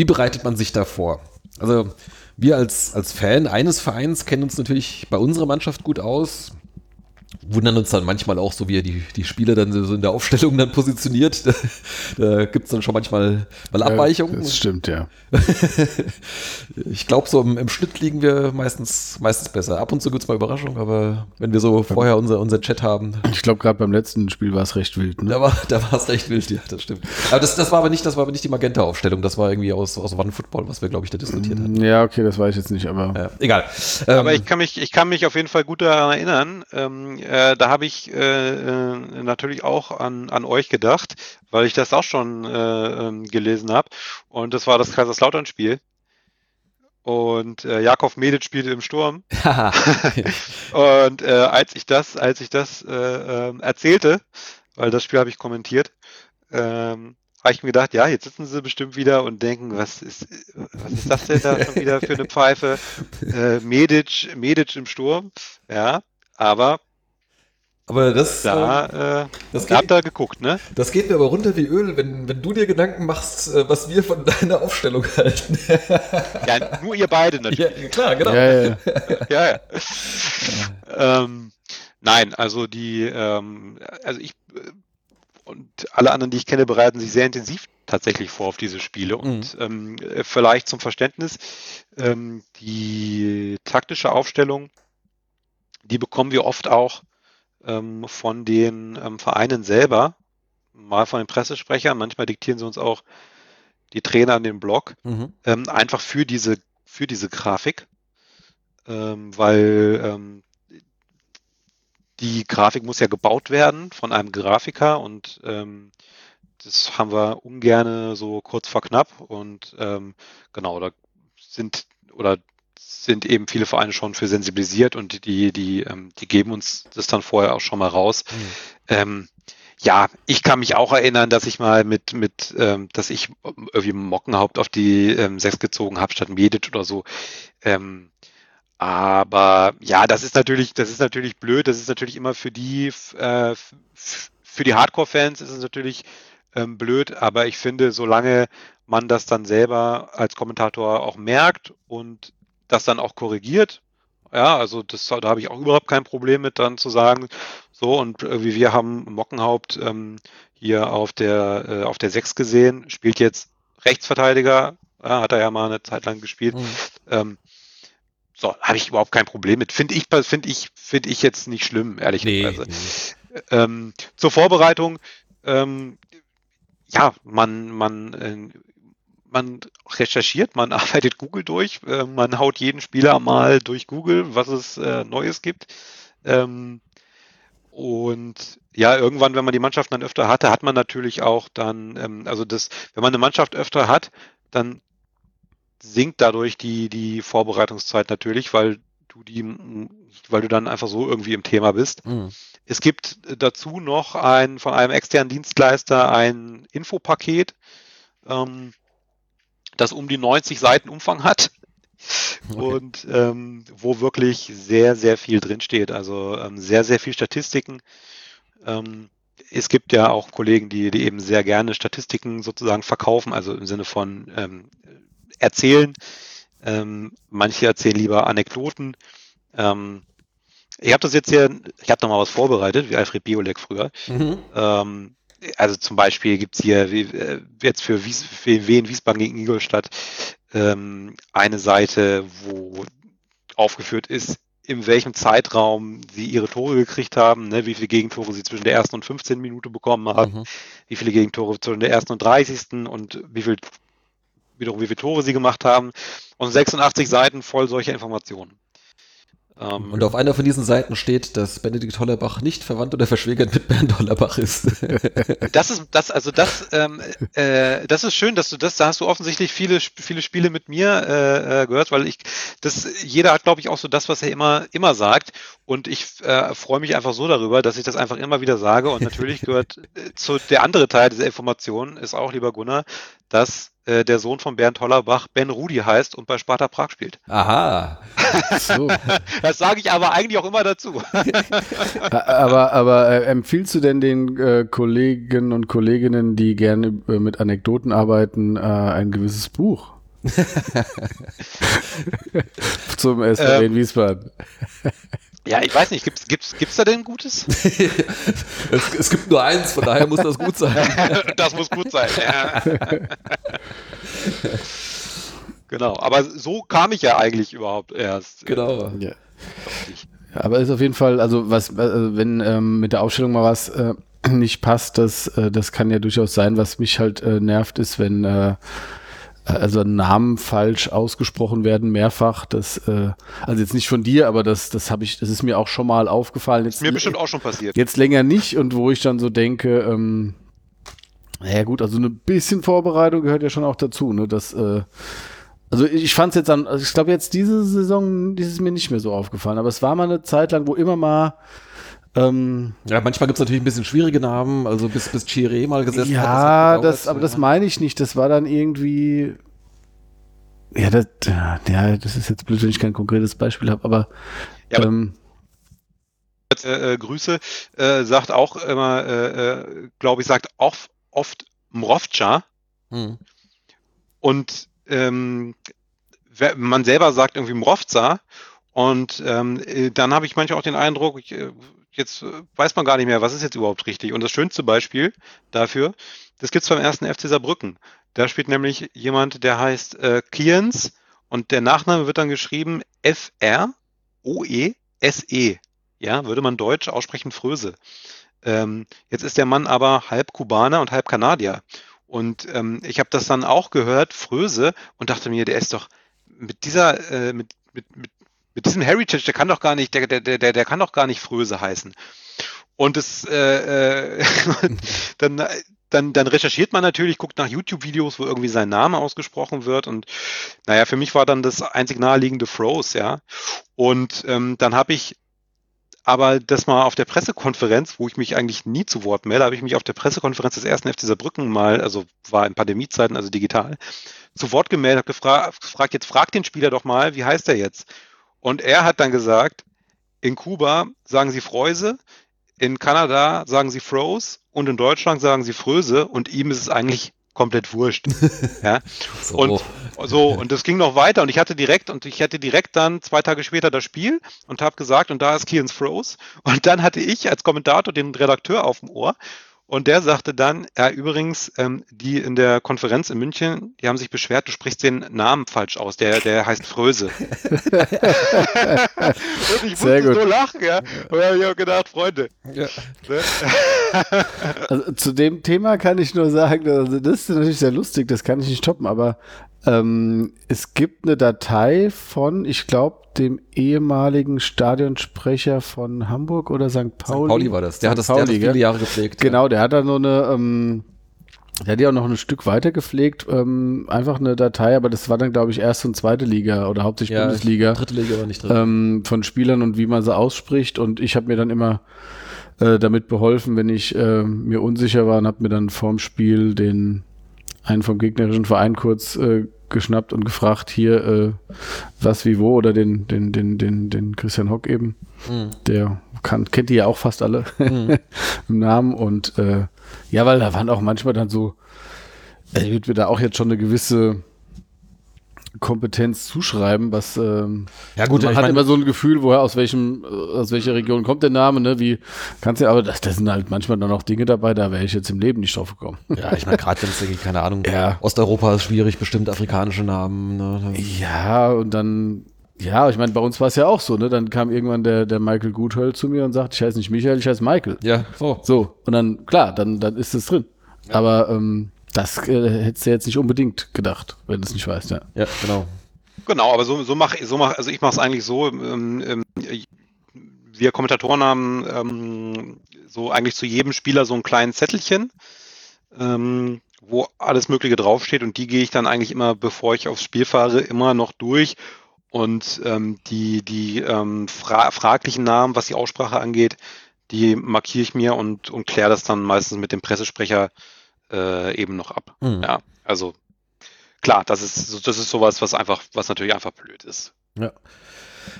wie bereitet man sich da vor? Also wir als, als Fan eines Vereins kennen uns natürlich bei unserer Mannschaft gut aus wundern uns dann manchmal auch so, wie er die, die Spieler dann so in der Aufstellung dann positioniert. (laughs) Da, da gibt es dann schon manchmal mal Abweichungen. Ja, das stimmt, ja. (laughs) ich glaube, so im, im, Schnitt liegen wir meistens, meistens besser. Ab und zu gibt es mal Überraschungen, aber wenn wir so vorher unser, unser Chat haben. Ich glaube, gerade beim letzten Spiel war es recht wild. Ne? Da war da es recht wild, ja, das stimmt. Aber das, das war aber nicht, das war aber nicht die Magenta-Aufstellung, das war irgendwie aus, aus One Football, was wir, glaube ich, da diskutiert haben. Ja, okay, das weiß ich jetzt nicht, aber. Ja, egal. Aber ähm, ich kann mich, ich kann mich auf jeden Fall gut daran erinnern. Ähm, äh, da habe ich äh, äh, natürlich auch an, an euch gedacht, weil ich das auch schon äh, ähm, gelesen habe. Und das war das Kaiserslautern-Spiel. Und äh, Jakov Medic spielte im Sturm. (laughs) (laughs) und äh, als ich das, als ich das äh, äh, erzählte, weil das Spiel habe ich kommentiert, ähm, habe ich mir gedacht, ja, jetzt sitzen sie bestimmt wieder und denken, was ist, was ist das denn da schon wieder für eine Pfeife? (laughs) Äh, Medic, Medic im Sturm, ja, aber Aber das, Da, äh, das da geht, habt ihr geguckt, ne? das geht mir aber runter wie Öl, wenn, wenn du dir Gedanken machst, äh, was wir von (laughs) deiner Aufstellung halten. (laughs) Ja, nur ihr beide (laughs) natürlich. ja, klar, genau. Ja, ja, ja. ja, ja. ähm, nein, also die, ähm, also ich äh, und alle anderen, die ich kenne, bereiten sich sehr intensiv tatsächlich vor auf diese Spiele. Und ähm, äh, vielleicht zum Verständnis, ähm, die taktische Aufstellung, die bekommen wir oft auch ähm, von den ähm, Vereinen selber, mal von den Pressesprechern, manchmal diktieren sie uns auch die Trainer an den Blog, Mhm. ähm, einfach für diese, für diese Grafik, ähm, weil ähm, die Grafik muss ja gebaut werden von einem Grafiker und ähm, das haben wir ungerne so kurz vor knapp und genau, da sind oder sind eben viele Vereine schon für sensibilisiert und die, die, ähm, die geben uns das dann vorher auch schon mal raus. Mhm. Ähm, ja, ich kann mich auch erinnern, dass ich mal mit, mit ähm, dass ich irgendwie Mockenhaupt auf die ähm, sechs gezogen habe statt Medic oder so. Ähm, aber ja, das ist natürlich, das ist natürlich blöd. Das ist natürlich immer für die, äh, für die Hardcore-Fans ist es natürlich ähm, blöd. Aber ich finde, solange man das dann selber als Kommentator auch merkt und das dann auch korrigiert, ja, also das, da habe ich auch überhaupt kein Problem mit, dann zu sagen, so und wie wir haben Mockenhaupt ähm, hier auf der äh, auf der 6 gesehen, spielt jetzt Rechtsverteidiger, ja, hat er ja mal eine Zeit lang gespielt. Mhm. Ähm, so, habe ich überhaupt kein Problem mit. Finde ich, finde ich, finde ich jetzt nicht schlimm, ehrlicherweise. nee. Ähm, zur Vorbereitung, ähm, ja, man, man, äh, man recherchiert, man (laughs) arbeitet Google durch, äh, man haut jeden Spieler mal durch Google, was es äh, Neues gibt. Ähm, und ja, irgendwann, wenn man die Mannschaften dann öfter hatte, hat man natürlich auch dann, ähm, also das, wenn man eine Mannschaft öfter hat, dann sinkt dadurch die, die Vorbereitungszeit natürlich, weil du die, weil du dann einfach so irgendwie im Thema bist. Mhm. Es gibt dazu noch ein von einem externen Dienstleister ein Infopaket, ähm, das um die 90 Seiten Umfang hat (laughs) Okay. und ähm, wo wirklich sehr, sehr viel drinsteht. Also ähm, sehr, sehr viel Statistiken. Ähm, es gibt ja auch Kollegen, die, die eben sehr gerne Statistiken sozusagen verkaufen, also im Sinne von ähm, erzählen. Ähm, manche erzählen lieber Anekdoten. Ähm, ich habe das jetzt hier, ich habe noch mal was vorbereitet, wie Alfred Biolek früher. Mhm. Ähm, also zum Beispiel gibt's hier wie, äh, jetzt für, Wies, für Wien Wiesbaden gegen Ingolstadt ähm, eine Seite, wo aufgeführt ist, in welchem Zeitraum sie ihre Tore gekriegt haben, ne, wie viele Gegentore sie zwischen der ersten und 15 Minute bekommen haben, Mhm. wie viele Gegentore zwischen der ersten und 30. und wie viel wiederum wie viele Tore sie gemacht haben. Und 86 Seiten voll solcher Informationen. Ähm, Und auf einer von diesen Seiten steht, dass Benedikt Hollerbach nicht verwandt oder verschwägert mit Bernd Hollerbach ist. (laughs) Das ist das, also das, ähm, äh, das ist schön, dass du das, da hast du offensichtlich viele, viele Spiele mit mir äh, äh, gehört, weil ich, das, jeder hat, glaube ich, auch so das, was er immer, immer sagt. Und ich äh, freue mich einfach so darüber, dass ich das einfach immer wieder sage. Und natürlich gehört äh, zu der andere Teil dieser Information ist auch, lieber Gunnar, dass äh, der Sohn von Bernd Hollerbach Ben Rudi heißt und bei Sparta Prag spielt. Aha. So. (laughs) Das sage ich aber eigentlich auch immer dazu. (laughs) aber aber äh, empfiehlst du denn den äh, Kollegen und Kolleginnen, die gerne äh, mit Anekdoten arbeiten, äh, ein gewisses Buch? (laughs) Zum Ähm. in Wiesbaden. Ja, ich weiß nicht, gibt's, gibt's, gibt's da denn ein Gutes? (laughs) es, es gibt nur eins, von daher muss das gut sein. (laughs) das muss gut sein. Ja. genau, aber so kam ich ja eigentlich überhaupt erst. äh, Genau. Ja. Aber ist auf jeden Fall, also was, also wenn ähm, mit der Aufstellung mal was äh, nicht passt, das, äh, das kann ja durchaus sein. Was mich halt äh, nervt, ist, wenn äh, also Namen falsch ausgesprochen werden, mehrfach. Das, äh, also jetzt nicht von dir, aber das, das habe ich, das ist mir auch schon mal aufgefallen. Jetzt, Mir bestimmt auch schon passiert. jetzt länger nicht und wo ich dann so denke, ähm, naja gut, also ein bisschen Vorbereitung gehört ja schon auch dazu, ne? Das, äh, also ich fand es jetzt an, also ich glaube jetzt diese Saison, ist mir nicht mehr so aufgefallen, aber es war mal eine Zeit lang, wo immer mal ähm, Ja, manchmal gibt es natürlich ein bisschen schwierige Namen, also bis, bis Chiré mal gesessen hat. ja, hat das, gedauert. aber das meine ich nicht. Das war dann irgendwie. Ja, das, ja, das ist jetzt blöd, wenn ich kein konkretes Beispiel habe, aber Ja, aber- ähm, äh, Grüße, äh, sagt auch immer, äh, äh glaube ich, sagt auch oft Mrovca. Hm. Und ähm, man selber sagt irgendwie Mrovca. Und ähm, äh, dann habe ich manchmal auch den Eindruck, ich, äh, jetzt weiß man gar nicht mehr, was ist jetzt überhaupt richtig. Und das schönste Beispiel dafür, das gibt's beim ersten FC Saarbrücken. Da spielt nämlich jemand, der heißt äh, Kiens und der Nachname wird dann geschrieben F-R-O-E-S-E. -E. Ja, würde man deutsch aussprechen Fröse. Ähm, jetzt ist der Mann aber halb Kubaner und halb Kanadier. Und ähm, ich habe das dann auch gehört, Fröse, und dachte mir, der ist doch mit dieser, äh, mit, mit, mit, mit diesem Heritage, der kann doch gar nicht, der, der, der, der kann doch gar nicht Fröse heißen. Und es äh, äh, (laughs) dann, dann, dann recherchiert man natürlich, guckt nach YouTube-Videos, wo irgendwie sein Name ausgesprochen wird. Und naja, für mich war dann das einzig naheliegende Froze, ja. Und ähm, dann habe ich aber das mal auf der Pressekonferenz, wo ich mich eigentlich nie zu Wort melde, habe ich mich auf der Pressekonferenz des ersten FC Saarbrücken mal, also war in Pandemiezeiten, also digital, zu Wort gemeldet, habe gefra gefragt, jetzt frag den Spieler doch mal, wie heißt er jetzt? Und er hat dann gesagt, in Kuba sagen sie Freuse, in Kanada sagen sie Froze und in Deutschland sagen sie Fröse und ihm ist es eigentlich komplett wurscht. (laughs) ja. So. Und so, und das ging noch weiter und ich hatte direkt, und ich hatte direkt dann zwei Tage später das Spiel und habe gesagt, und da ist Kians Froze. Und dann hatte ich als Kommentator den Redakteur auf dem Ohr und der sagte dann, ja, übrigens, ähm, die in der Konferenz in München, die haben sich beschwert, du sprichst den Namen falsch aus. Der, der heißt Fröse. (laughs) und ich Sehr musste gut. so lachen, ja. Und habe ich auch gedacht, Freunde. Ja. Ne? also, zu dem Thema kann ich nur sagen, also das ist natürlich sehr lustig, das kann ich nicht toppen, aber ähm, es gibt eine Datei von, ich glaube, dem ehemaligen Stadionsprecher von Hamburg oder St. Pauli. St. Pauli war das. Der, hat das, Pauli, der hat das viele Jahre gepflegt. Genau, der hat da nur eine, ähm, der hat ja auch noch ein Stück weiter gepflegt, ähm, einfach eine Datei, aber das war dann, glaube ich, erste und zweite Liga oder hauptsächlich ja, Bundesliga. Dritte Liga war nicht drin. Ähm, von Spielern und wie man sie ausspricht. Und ich habe mir dann immer äh, damit beholfen, wenn ich äh, mir unsicher war und habe mir dann vorm Spiel den einen vom gegnerischen Verein kurz äh, geschnappt und gefragt, hier äh, was wie wo oder den, den, den, den, den Christian Hock eben. Mhm. Der kann, kennt die ja auch fast alle (laughs) mhm. im Namen. Und äh, ja, weil da waren auch manchmal dann so, also würde mir da auch jetzt schon eine gewisse Kompetenz zuschreiben, was ähm, ja gut, man hat mein, immer so ein Gefühl, woher aus welchem aus welcher Region kommt der Name, ne? Wie kannst du aber das, das sind halt manchmal dann auch Dinge dabei, da wäre ich jetzt im Leben nicht drauf gekommen. Ja, ich meine gerade wenn es irgendwie keine Ahnung, ja. Osteuropa ist schwierig, bestimmt afrikanische Namen. Ne? Ja und dann ja, ich meine, bei uns war es ja auch so, ne? Dann kam irgendwann der, der Michael Guthöll zu mir und sagt, ich heiße nicht Michael, ich heiße Michael. Ja, so. So. Und dann, klar, dann, dann ist es drin. Ja. Aber ähm, das äh, hättest du jetzt nicht unbedingt gedacht, wenn du es nicht weißt, ja. Ja, genau. Genau, aber so, so mache so mach, also ich mache es eigentlich so, ähm, ähm, wir Kommentatoren haben ähm, so eigentlich zu jedem Spieler so ein kleines Zettelchen, ähm, wo alles Mögliche draufsteht und die gehe ich dann eigentlich immer, bevor ich aufs Spiel fahre, immer noch durch und ähm, die, die ähm, fra fraglichen Namen, was die Aussprache angeht, die markiere ich mir und, und kläre das dann meistens mit dem Pressesprecher äh, eben noch ab. Mhm. Ja, also klar, das ist, das ist sowas, was einfach, was natürlich einfach blöd ist. Ja.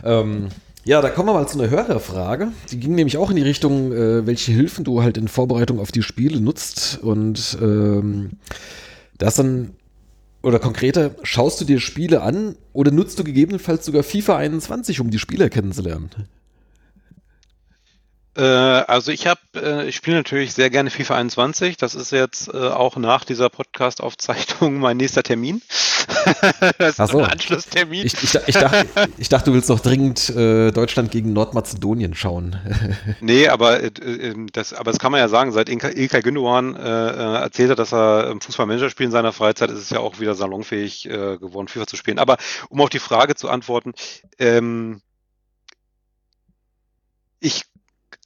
Ähm, ja, da kommen wir mal zu einer Hörerfrage. Die ging nämlich auch in die Richtung, äh, welche Hilfen du halt in Vorbereitung auf die Spiele nutzt. Und ähm, das dann, oder konkreter, schaust du dir Spiele an oder nutzt du gegebenenfalls sogar FIFA 21, um die Spieler kennenzulernen? Äh, also ich habe, äh, ich spiele natürlich sehr gerne FIFA 21. Das ist jetzt äh, auch nach dieser Podcast-Aufzeichnung mein nächster Termin. (laughs) das ist so. ein Anschlusstermin. Ich, ich, ich, dachte, ich dachte, du willst noch dringend Deutschland gegen Nordmazedonien schauen. (laughs) nee, aber, das, aber das kann man ja sagen, seit Ilkay Gündogan erzählt hat, dass er Fußballmanager spielt in seiner Freizeit, ist es ja auch wieder salonfähig geworden, FIFA zu spielen. Aber um auf die Frage zu antworten, ähm, ich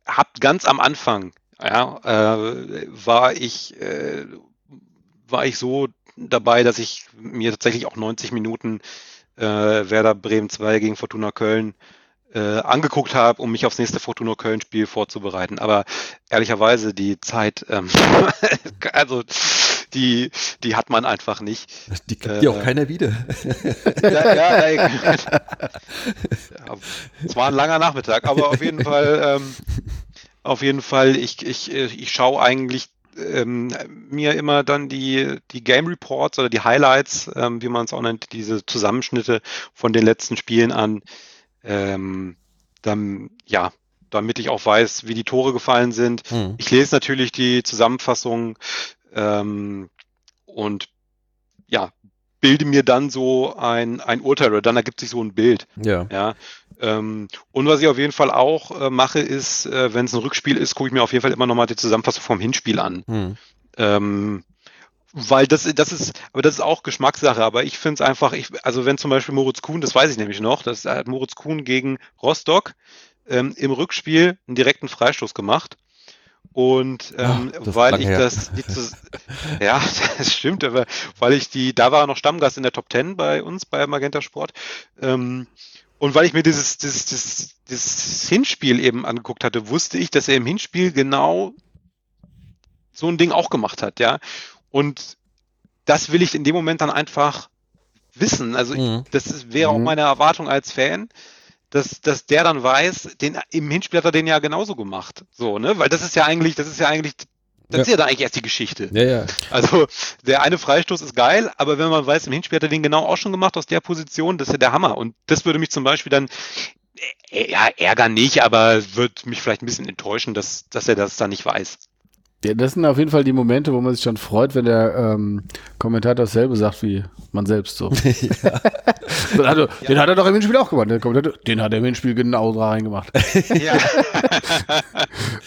habe ganz am Anfang, ja, äh, war ich äh, war ich so dabei, dass ich mir tatsächlich auch 90 Minuten äh, Werder Bremen 2 gegen Fortuna Köln äh, angeguckt habe, um mich aufs nächste Fortuna Köln-Spiel vorzubereiten. Aber ehrlicherweise die Zeit, ähm, (laughs) also die, die hat man einfach nicht. Die gibt auch Äh, keiner wieder. (laughs) Ja, ja, ja, ja, es war ein langer Nachmittag, aber auf jeden Fall, ähm, auf jeden Fall, ich, ich, ich schaue eigentlich ähm, mir immer dann die, die Game Reports oder die Highlights, ähm, wie man es auch nennt, diese Zusammenschnitte von den letzten Spielen an. Ähm, dann, ja, damit ich auch weiß, wie die Tore gefallen sind. Hm. Ich lese natürlich die Zusammenfassung ähm, und ja, bilde mir dann so ein, ein Urteil oder dann ergibt sich so ein Bild. Ja. Ja. Ähm, und was ich auf jeden Fall auch äh, mache, ist, äh, wenn es ein Rückspiel ist, gucke ich mir auf jeden Fall immer nochmal die Zusammenfassung vom Hinspiel an. Hm. Ähm, weil das, das ist, aber das ist auch Geschmackssache, aber ich finde es einfach, ich, also wenn zum Beispiel Moritz Kuhn, das weiß ich nämlich noch, das hat Moritz Kuhn gegen Rostock ähm, im Rückspiel einen direkten Freistoß gemacht. Und ähm, Ach, das weil ich her. das nicht (laughs) so, ja, (laughs) das stimmt, aber weil ich die, da war er noch Stammgast in der Top 10 bei uns, bei Magenta Sport. Ähm, und weil ich mir dieses, dieses, dieses, dieses Hinspiel eben angeguckt hatte, wusste ich, dass er im Hinspiel genau so ein Ding auch gemacht hat, ja. Und das will ich in dem Moment dann einfach wissen. Also ich, Mhm. das ist, wäre auch Mhm. meine Erwartung als Fan, dass, dass der dann weiß, den, im Hinspiel hat er den ja genauso gemacht. So, ne? Weil das ist ja eigentlich, das ist ja eigentlich, das Ja. ist ja dann eigentlich erst die Geschichte. Ja, ja. Also der eine Freistoß ist geil, aber wenn man weiß, im Hinspiel hat er den genau auch schon gemacht aus der Position, das ist ja der Hammer. Und das würde mich zum Beispiel dann, äh, ja, ärgern nicht, aber wird mich vielleicht ein bisschen enttäuschen, dass, dass er das dann nicht weiß. Ja, das sind auf jeden Fall die Momente, wo man sich dann freut, wenn der ähm, Kommentator dasselbe sagt wie man selbst so. (laughs) (laughs) Dann hat er, Den hat er doch im Hinspiel auch gemacht. Der Kommentator, den hat er im Hinspiel genau reingemacht. Ja.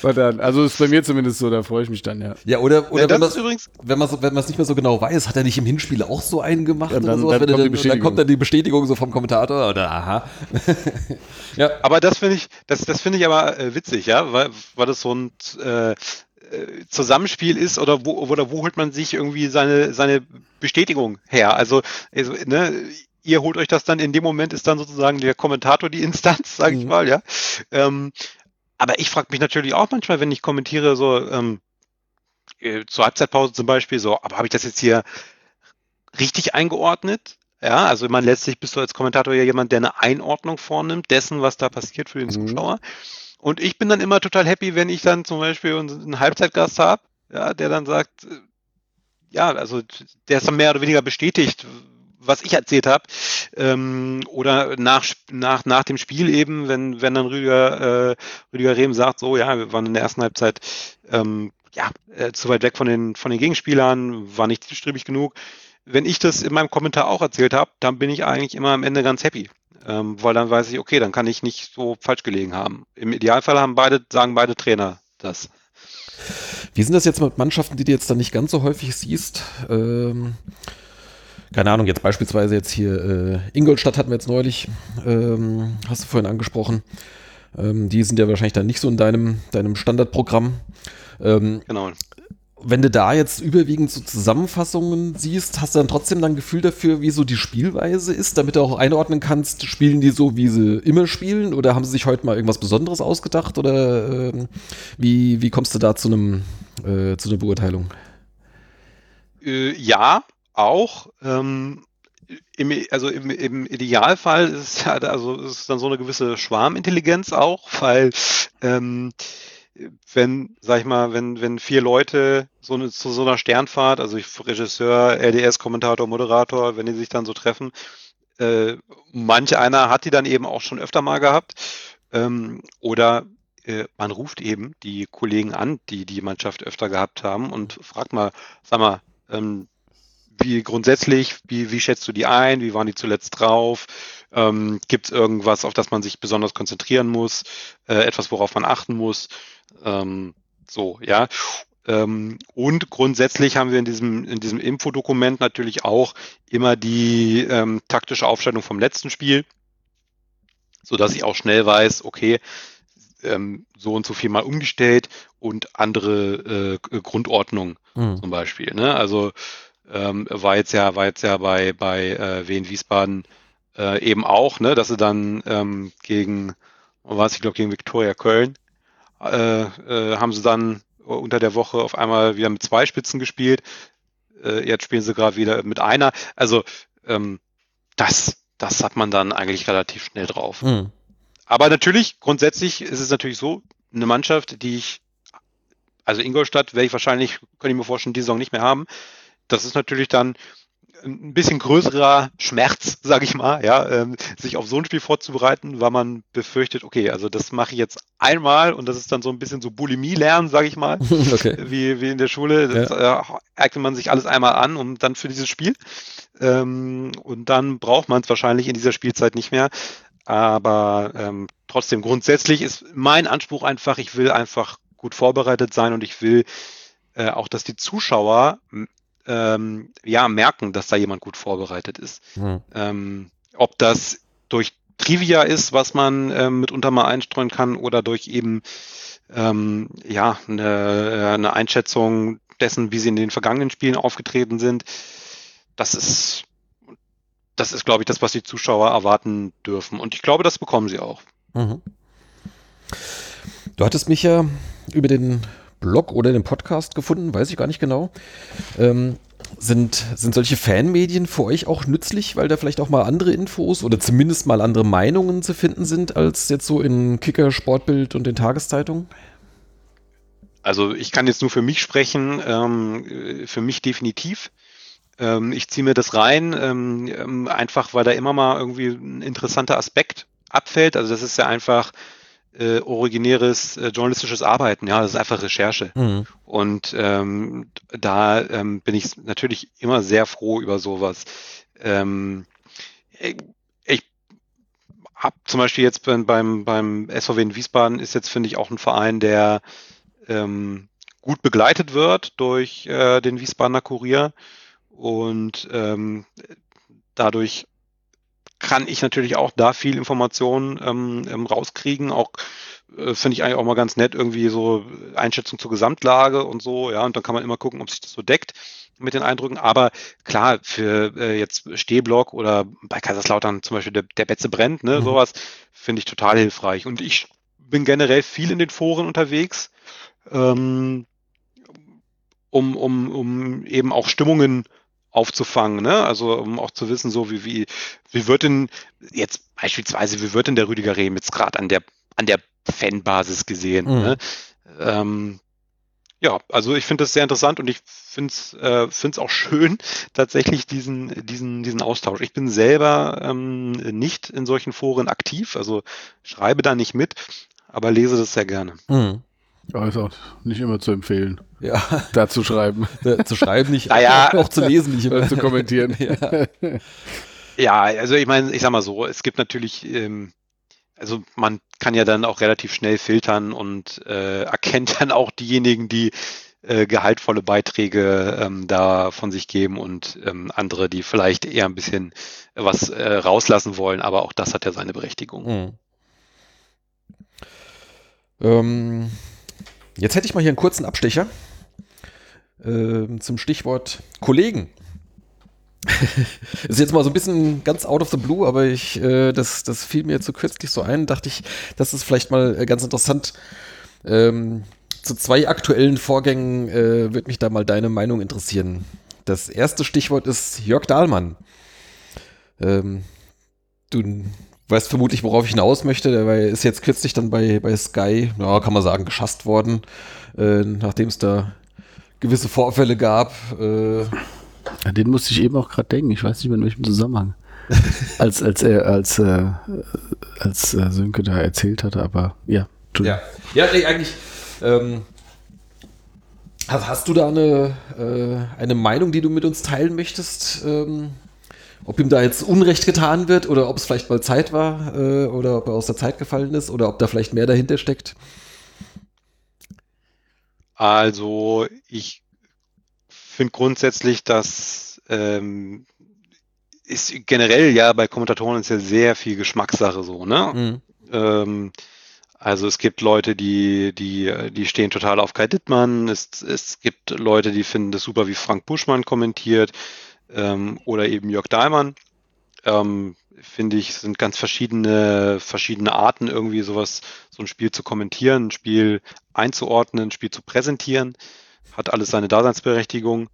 (laughs) Dann, also ist bei mir zumindest so, da freue ich mich dann, ja. Ja, oder, oder Ja, wenn man übrigens, wenn man wenn man es nicht mehr so genau weiß, hat er nicht im Hinspiel auch so einen gemacht Ja, oder dann- so? dann Wenn er kommt die dann, dann kommt dann die Bestätigung so vom Kommentator oder aha. ja. aber das finde ich, das, das finde ich aber äh, witzig, ja, weil, weil das so ein äh, Zusammenspiel ist oder wo, oder wo holt man sich irgendwie seine, seine Bestätigung her? Also, also ne, ihr holt euch das dann, in dem Moment ist dann sozusagen der Kommentator die Instanz, sage ich Mhm. mal, ja. Ähm, aber ich frage mich natürlich auch manchmal, wenn ich kommentiere, so ähm, äh, zur Halbzeitpause zum Beispiel, so, aber habe ich das jetzt hier richtig eingeordnet? Ja, also man letztlich bist du als Kommentator ja jemand, der eine Einordnung vornimmt dessen, was da passiert für den Mhm. Zuschauer. Und ich bin dann immer total happy, wenn ich dann zum Beispiel einen Halbzeitgast habe, ja, der dann sagt, äh, ja, also der ist dann mehr oder weniger bestätigt, was ich erzählt habe. Ähm, oder nach, nach, nach dem Spiel eben, wenn, wenn dann Rüdiger, äh, Rüdiger Rehm sagt, so, ja, wir waren in der ersten Halbzeit ähm, ja, äh, zu weit weg von den, von den Gegenspielern, war nicht zielstrebig genug. Wenn ich das in meinem Kommentar auch erzählt habe, dann bin ich eigentlich immer am Ende ganz happy. Ähm, weil dann weiß ich, okay, dann kann ich nicht so falsch gelegen haben. Im Idealfall haben beide, sagen beide Trainer das. Wie sind das jetzt mit Mannschaften, die du jetzt dann nicht ganz so häufig siehst? Ähm, keine Ahnung, jetzt beispielsweise jetzt hier äh, Ingolstadt hatten wir jetzt neulich, ähm, hast du vorhin angesprochen. Ähm, die sind ja wahrscheinlich dann nicht so in deinem, deinem Standardprogramm. Ähm, Genau. Wenn du da jetzt überwiegend so Zusammenfassungen siehst, hast du dann trotzdem dann Gefühl dafür, wie so die Spielweise ist, damit du auch einordnen kannst, spielen die so, wie sie immer spielen oder haben sie sich heute mal irgendwas Besonderes ausgedacht oder ähm, wie, wie kommst du da zu einem äh, zu einer Beurteilung? Äh, ja, auch. Ähm, im, also im, im Idealfall ist ja, also ist dann so eine gewisse Schwarmintelligenz auch, weil ähm, wenn, sag ich mal, wenn, wenn vier Leute so eine, zu so einer Sternfahrt, also ich, Regisseur, LDS, Kommentator, Moderator, wenn die sich dann so treffen, äh, manch einer hat die dann eben auch schon öfter mal gehabt. Ähm, oder äh, man ruft eben die Kollegen an, die die Mannschaft öfter gehabt haben und fragt mal, sag mal, ähm, wie grundsätzlich, wie, wie schätzt du die ein? Wie waren die zuletzt drauf? Ähm, Gibt es irgendwas, auf das man sich besonders konzentrieren muss? Äh, etwas, worauf man achten muss? Ähm, so, ja. Ähm, und grundsätzlich haben wir in diesem, in diesem Infodokument natürlich auch immer die ähm, taktische Aufstellung vom letzten Spiel, so dass ich auch schnell weiß, okay, ähm, so und so viel mal umgestellt und andere äh, Grundordnung Hm. zum Beispiel. Ne? Also ähm, war jetzt ja, war jetzt ja bei, bei äh, Wien Wiesbaden äh, eben auch, ne, dass sie dann ähm, gegen, was ich glaube, gegen Viktoria Köln, äh, äh, haben sie dann unter der Woche auf einmal wieder mit zwei Spitzen gespielt. äh, jetzt spielen sie gerade wieder mit einer. Also ähm, das, das hat man dann eigentlich relativ schnell drauf. Mhm. Aber natürlich, grundsätzlich ist es natürlich so, eine Mannschaft, die ich, also Ingolstadt werde ich wahrscheinlich, könnte ich mir vorstellen, die Saison nicht mehr haben. Das ist natürlich dann ein bisschen größerer Schmerz, sage ich mal, ja, ähm, sich auf so ein Spiel vorzubereiten, weil man befürchtet, okay, also das mache ich jetzt einmal und das ist dann so ein bisschen so Bulimie lernen, sage ich mal, (laughs) okay. wie, wie in der Schule. Das ja. äh, eignet man sich alles einmal an und dann für dieses Spiel. Ähm, und dann braucht man es wahrscheinlich in dieser Spielzeit nicht mehr. Aber ähm, trotzdem grundsätzlich ist mein Anspruch einfach, ich will einfach gut vorbereitet sein und ich will äh, auch, dass die Zuschauer ähm, ja merken, dass da jemand gut vorbereitet ist. Mhm. Ähm, ob das durch Trivia ist, was man ähm, mitunter mal einstreuen kann, oder durch eben ähm, ja eine, äh, eine Einschätzung dessen, wie sie in den vergangenen Spielen aufgetreten sind. Das ist das ist, glaube ich, das, was die Zuschauer erwarten dürfen. Und ich glaube, das bekommen sie auch. Mhm. Du hattest mich ja über den Blog oder den Podcast gefunden, weiß ich gar nicht genau. Ähm, sind, sind solche Fanmedien für euch auch nützlich, weil da vielleicht auch mal andere Infos oder zumindest mal andere Meinungen zu finden sind, als jetzt so in Kicker, Sportbild und den Tageszeitungen? Also ich kann jetzt nur für mich sprechen, ähm, für mich definitiv. Ähm, ich ziehe mir das rein, ähm, ähm, einfach weil da immer mal irgendwie ein interessanter Aspekt abfällt. Also das ist ja einfach äh, originäres äh, journalistisches Arbeiten, ja, das ist einfach Recherche. Mhm. Und ähm, da ähm, bin ich natürlich immer sehr froh über sowas. Ähm, ich, ich habe zum Beispiel jetzt beim, beim, beim SVW in Wiesbaden ist jetzt, finde ich, auch ein Verein, der ähm, gut begleitet wird durch äh, den Wiesbadener Kurier und ähm, dadurch kann ich natürlich auch da viel Informationen ähm, ähm, rauskriegen. Auch äh, finde ich eigentlich auch mal ganz nett, irgendwie so Einschätzung zur Gesamtlage und so, ja, und dann kann man immer gucken, ob sich das so deckt mit den Eindrücken. Aber klar, für äh, jetzt Stehblock oder bei Kaiserslautern zum Beispiel der, der Betze brennt, ne, mhm. sowas, finde ich total hilfreich. Und ich bin generell viel in den Foren unterwegs, ähm, um, um, um eben auch Stimmungen aufzufangen, ne? Also um auch zu wissen, so wie, wie, wie wird denn jetzt beispielsweise, wie wird denn der Rüdiger Rehm jetzt gerade an der, an der Fanbasis gesehen? Mhm. Ne? Ähm, ja, also ich finde das sehr interessant und ich finde es äh, find's auch schön, (laughs) tatsächlich diesen, diesen, diesen Austausch. Ich bin selber ähm, nicht in solchen Foren aktiv, also schreibe da nicht mit, aber lese das sehr gerne. Mhm. Ja, ist auch nicht immer zu empfehlen. Ja. (laughs) Da zu schreiben. (laughs) Da, zu schreiben nicht, naja, (laughs) auch zu lesen nicht immer. zu kommentieren. Ja. ja, also ich meine, ich sag mal so, es gibt natürlich, ähm, also man kann ja dann auch relativ schnell filtern und äh, erkennt dann auch diejenigen, die äh, gehaltvolle Beiträge ähm, da von sich geben und ähm, andere, die vielleicht eher ein bisschen was äh, rauslassen wollen, aber auch das hat ja seine Berechtigung. Mhm. Ähm, Jetzt hätte ich mal hier einen kurzen Abstecher äh, zum Stichwort Kollegen. (laughs) ist jetzt mal so ein bisschen ganz out of the blue, aber ich, äh, das, das fiel mir zu kürzlich so ein, dachte ich, das ist vielleicht mal äh, ganz interessant. Ähm, zu zwei aktuellen Vorgängen äh, würde mich da mal deine Meinung interessieren. Das erste Stichwort ist Jörg Dahlmann. Ähm, du weißt vermutlich, worauf ich hinaus möchte. Der ist jetzt kürzlich dann bei, bei Sky, ja, kann man sagen, geschasst worden, äh, nachdem es da gewisse Vorfälle gab. Äh, ja, den musste ich eben auch gerade denken. Ich weiß nicht mehr in welchem Zusammenhang. (laughs) als als er als äh, als äh, Sönke da erzählt hatte, aber ja. Ja, ja eigentlich. Ähm, hast du da eine, äh, eine Meinung, die du mit uns teilen möchtest? Ähm, ob ihm da jetzt Unrecht getan wird oder ob es vielleicht mal Zeit war äh, oder ob er aus der Zeit gefallen ist oder ob da vielleicht mehr dahinter steckt? Also ich finde grundsätzlich, dass ähm, ist generell ja bei Kommentatoren ist ja sehr viel Geschmackssache so, ne? Mhm. Ähm, also es gibt Leute, die, die, die stehen total auf Kai Dittmann. Es, es gibt Leute, die finden das super, wie Frank Buschmann kommentiert ähm, oder eben Jörg Dahlmann. Ähm, finde ich, sind ganz verschiedene, verschiedene Arten, irgendwie sowas, so ein Spiel zu kommentieren, ein Spiel einzuordnen, ein Spiel zu präsentieren. Hat alles seine Daseinsberechtigung.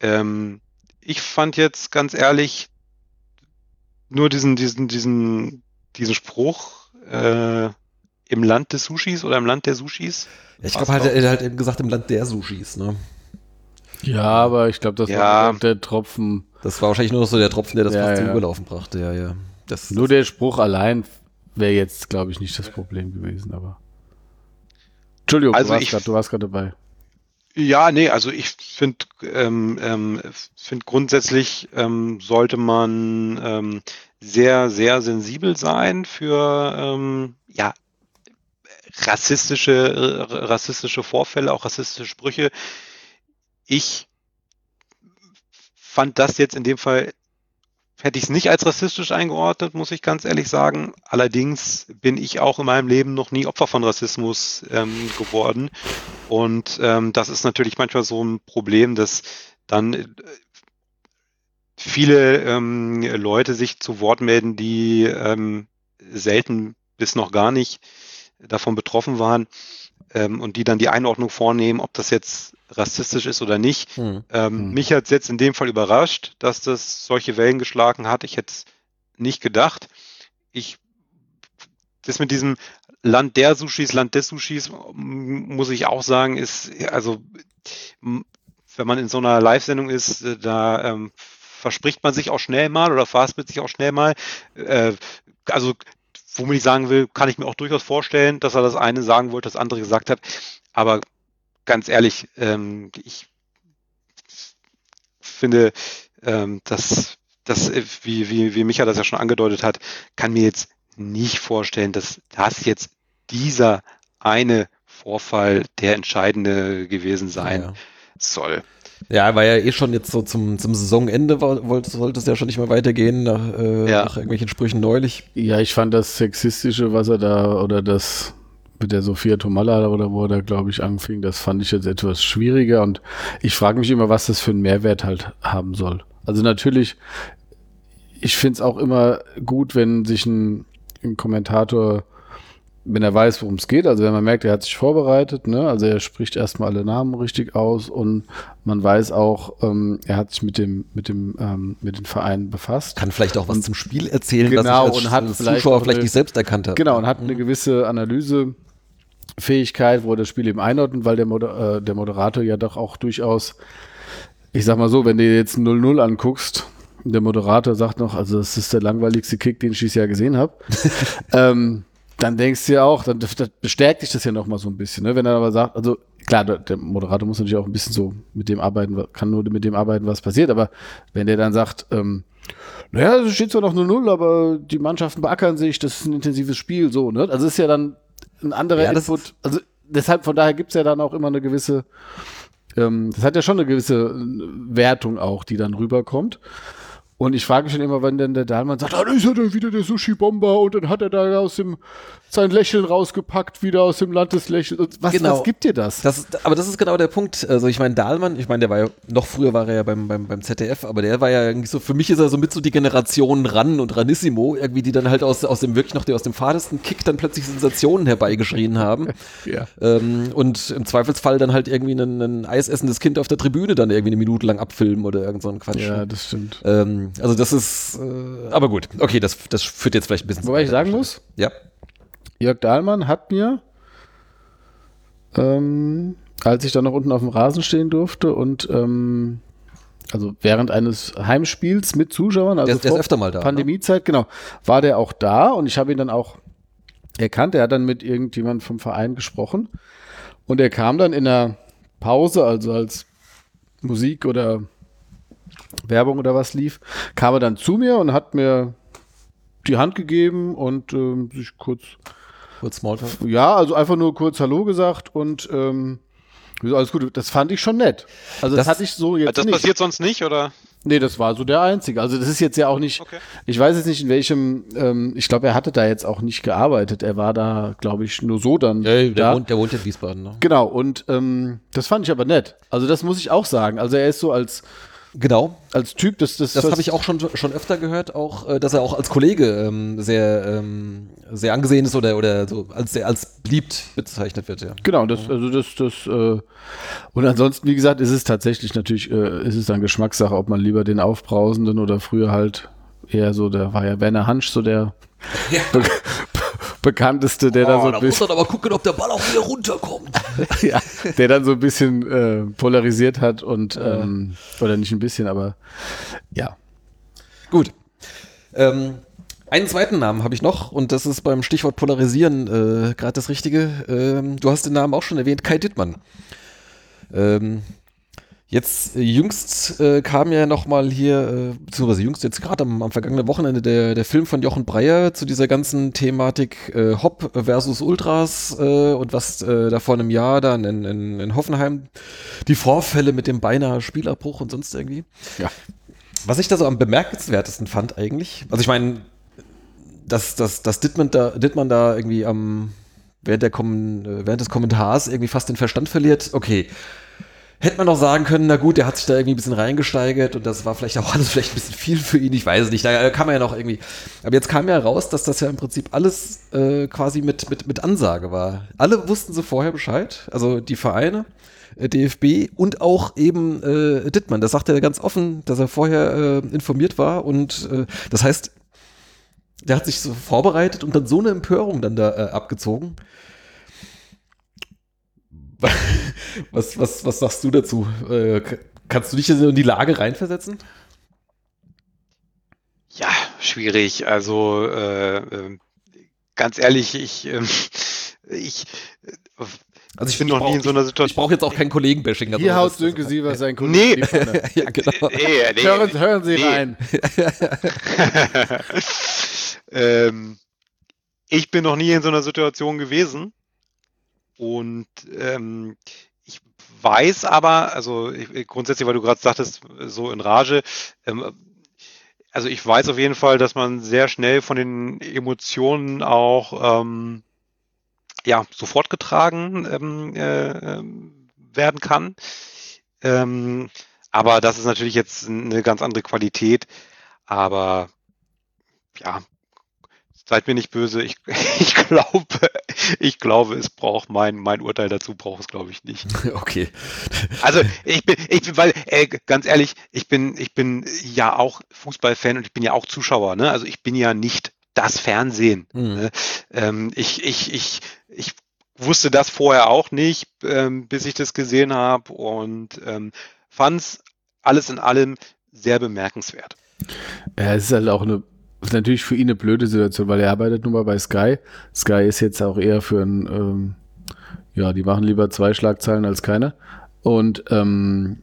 Ähm, ich fand jetzt ganz ehrlich nur diesen, diesen, diesen, diesen Spruch äh, im Land des Sushis oder im Land der Sushis. Ich glaube, halt, er hat eben gesagt, im Land der Sushis, ne? Ja, aber ich glaube, das Ja. war der Tropfen. Das war wahrscheinlich nur so der Tropfen, der das Ja, fast zum ja. Überlaufen brachte, ja, ja. Das, Nur der Spruch allein wäre jetzt, glaube ich, nicht das Problem gewesen, aber. Entschuldigung, Also warst du warst gerade dabei. Ja, nee, also ich finde ähm, ähm, find grundsätzlich ähm, sollte man ähm, sehr, sehr sensibel sein für ähm, ja, rassistische, äh, rassistische Vorfälle, auch rassistische Sprüche. Ich fand das jetzt in dem Fall, hätte ich es nicht als rassistisch eingeordnet, muss ich ganz ehrlich sagen. Allerdings bin ich auch in meinem Leben noch nie Opfer von Rassismus ähm, geworden. Und ähm, das ist natürlich manchmal so ein Problem, dass dann äh, viele ähm, Leute sich zu Wort melden, die ähm, selten bis noch gar nicht davon betroffen waren ähm, und die dann die Einordnung vornehmen, ob das jetzt rassistisch ist oder nicht. Hm. Ähm, Hm. Mich hat es jetzt in dem Fall überrascht, dass das solche Wellen geschlagen hat. Ich hätte es nicht gedacht. Ich, das mit diesem Land der Sushis, Land des Sushis, m- muss ich auch sagen, ist, also, wenn man in so einer Live-Sendung ist, äh, da ähm, verspricht man sich auch schnell mal oder verhaspelt sich auch schnell mal. Äh, also, womit ich sagen will, kann ich mir auch durchaus vorstellen, dass er das eine sagen wollte, das andere gesagt hat. Aber ganz ehrlich, ähm, ich finde, ähm, dass das, äh, wie, wie, wie Micha das ja schon angedeutet hat, kann mir jetzt nicht vorstellen, dass das jetzt dieser eine Vorfall der entscheidende gewesen sein Ja. soll. Ja, war ja eh schon jetzt so zum, zum Saisonende, wollte, sollte es ja schon nicht mehr weitergehen, nach, äh, Ja. nach irgendwelchen Sprüchen neulich. Ja, ich fand das Sexistische, was er da, oder das mit der Sophia Tomalla oder wo er da, glaube ich, anfing, das fand ich jetzt etwas schwieriger und ich frage mich immer, was das für einen Mehrwert halt haben soll. Also natürlich, ich finde es auch immer gut, wenn sich ein, ein Kommentator, wenn er weiß, worum es geht, also wenn man merkt, er hat sich vorbereitet, ne, also er spricht erstmal alle Namen richtig aus und man weiß auch, ähm, er hat sich mit dem, mit dem, ähm, mit den Vereinen befasst. Kann vielleicht auch was zum Spiel erzählen, Genau, was ich als und hat als vielleicht Zuschauer vielleicht eine- nicht selbst erkannt habe. Genau, und hat eine gewisse Analysefähigkeit, wo er das Spiel eben einordnet, weil der, Moder äh, der Moderator ja doch auch durchaus, ich sag mal so, wenn du dir jetzt ein 0-0 anguckst, der Moderator sagt noch, also das ist der langweiligste Kick, den ich dieses Jahr gesehen habe, (laughs) ähm, dann denkst du ja auch, dann bestärkt dich das ja noch mal so ein bisschen. Ne? Wenn er aber sagt, also klar, der, der Moderator muss natürlich auch ein bisschen so mit dem arbeiten, kann nur mit dem arbeiten, was passiert, aber wenn der dann sagt, ähm, naja, es steht zwar noch 0-0, aber die Mannschaften beackern sich, das ist ein intensives Spiel, so, ne? Also ist ja dann ein anderer Ja, Input. Also deshalb, von daher gibt's ja dann auch immer eine gewisse, ähm, das hat ja schon eine gewisse äh, Wertung auch, die dann rüberkommt. Und ich frage mich schon immer, wenn denn der Dahlmann sagt, ah, da ist er dann wieder der Sushi-Bomber und dann hat er da aus dem sein Lächeln rausgepackt, wieder aus dem Land des Lächelns. Was, Genau. was gibt dir das? Das, aber das ist genau der Punkt. Also ich meine, Dahlmann, ich meine, der war ja, noch früher war er ja beim, beim, beim ZDF, aber der war ja irgendwie so, für mich ist er so mit so die Generation Ran und Ranissimo, irgendwie, die dann halt aus, aus dem wirklich noch, die aus dem fadesten Kick dann plötzlich Sensationen herbeigeschrien haben. (laughs) ja. ähm, und im Zweifelsfall dann halt irgendwie ein, ein eisessendes Kind auf der Tribüne dann irgendwie eine Minute lang abfilmen oder irgend so ein Quatsch. ja, das stimmt. Ähm, also das ist, äh, aber gut, okay, das, das führt jetzt vielleicht ein bisschen. zu Wobei ich sagen muss, Ja. Jörg Dahlmann hat mir, ähm, als ich dann noch unten auf dem Rasen stehen durfte und ähm, also während eines Heimspiels mit Zuschauern, also Der, der vor öfter mal da. ne? Pandemiezeit, genau, war der auch da und ich habe ihn dann auch erkannt. Er hat dann mit irgendjemand vom Verein gesprochen und er kam dann in der Pause, also als Musik oder Werbung oder was lief, kam er dann zu mir und hat mir die Hand gegeben und ähm, sich kurz Kurz Smalltalk. ja, also einfach nur kurz Hallo gesagt und ähm, alles gut. Das fand ich schon nett. Also das, Das- hatte ich so jetzt Das nicht. passiert sonst nicht, oder? Nee, das war so der einzige. Also das ist jetzt ja auch nicht. Okay. Ich weiß jetzt nicht in welchem. Ähm, ich glaube, er hatte da jetzt auch nicht gearbeitet. Er war da, glaube ich, nur so dann. Ja, der, da. wohnt, der wohnt in Wiesbaden. Ne? Genau. Und ähm, das fand ich aber nett. Also das muss ich auch sagen. Also er ist so als Genau. Als Typ, das, das, Das habe ich auch schon, schon öfter gehört, auch, äh, dass er auch als Kollege ähm, sehr, ähm, sehr angesehen ist oder, oder so als sehr als beliebt bezeichnet wird, ja. Genau, das, also das, das, äh, und ansonsten, wie gesagt, ist es tatsächlich natürlich, äh, ist es dann Geschmackssache, ob man lieber den Aufbrausenden oder früher halt eher so, der war ja Werner Hansch, so der (laughs) be bekannteste, der da so ein Oh, da muss bisschen, man aber gucken, ob der Ball auch wieder runterkommt. (laughs) ja, der dann so ein bisschen äh, polarisiert hat und, ähm, oder nicht ein bisschen, aber ja. Gut. Ähm, einen zweiten Namen habe ich noch und das ist beim Stichwort Polarisieren äh, gerade das Richtige. Ähm, du hast den Namen auch schon erwähnt, Kai Dittmann. Ähm, jetzt äh, jüngst äh, kam ja noch mal hier, äh, beziehungsweise jüngst jetzt gerade am, am vergangenen Wochenende der, der Film von Jochen Breyer zu dieser ganzen Thematik äh, Hop versus Ultras äh, und was äh, da vor einem Jahr dann in, in, in Hoffenheim die Vorfälle mit dem beinahe Spielabbruch und sonst irgendwie. Ja. Was ich da so am bemerkenswertesten fand eigentlich, also ich meine, dass, dass, dass Dittmann, da, Dittmann da irgendwie am, während, der äh, während des Kommentars irgendwie fast den Verstand verliert, okay. Hätte man doch sagen können, na gut, der hat sich da irgendwie ein bisschen reingesteigert und das war vielleicht auch (laughs) alles vielleicht ein bisschen viel für ihn, ich weiß es nicht, da kann man ja noch irgendwie. Aber jetzt kam ja raus, dass das ja im Prinzip alles äh, quasi mit, mit, mit Ansage war. Alle wussten so vorher Bescheid, also die Vereine, äh, DFB und auch eben äh, Dittmann. Das sagt er ganz offen, dass er vorher äh, informiert war und äh, das heißt, der hat sich so vorbereitet und dann so eine Empörung dann da äh, abgezogen. Was, was, was sagst du dazu? Äh, kannst du dich in die Lage reinversetzen? Ja, schwierig. Also äh, äh, ganz ehrlich, ich, ähm, ich, äh, Also ich bin noch nie in so einer Ich Situation. brauche jetzt auch kein Kollegen-Bashing. Hier haut Sönke Siever sein Nee. Kollege. vorne. (laughs) ja, genau. (laughs) Nee, nee, Hören, hören Sie nee. rein. (laughs) ähm, ich bin noch nie in so einer Situation gewesen und ähm, ich weiß aber, also ich, grundsätzlich, weil du gerade sagtest, so in Rage, ähm, also ich weiß auf jeden Fall, dass man sehr schnell von den Emotionen auch ähm, ja sofort getragen ähm, äh, ähm, werden kann. Ähm, aber das ist natürlich jetzt eine ganz andere Qualität. Aber ja, seid mir nicht böse. Ich, (laughs) ich glaube, ich glaube, es braucht mein, mein Urteil dazu braucht es, glaube ich, nicht. (laughs) Okay. Also ich bin, ich bin, weil, äh, ganz ehrlich, ich bin, ich bin ja auch Fußballfan und ich bin ja auch Zuschauer, ne? Also ich bin ja nicht das Fernsehen. Mhm. Ne? Ähm, ich, ich, ich, ich wusste das vorher auch nicht, ähm, bis ich das gesehen habe und ähm, fand es alles in allem sehr bemerkenswert. Ja, es ist halt auch eine, ist natürlich für ihn eine blöde Situation, weil er arbeitet nun mal bei Sky. Sky ist jetzt auch eher für ein, ähm, ja, die machen lieber zwei Schlagzeilen als keine. Und ähm,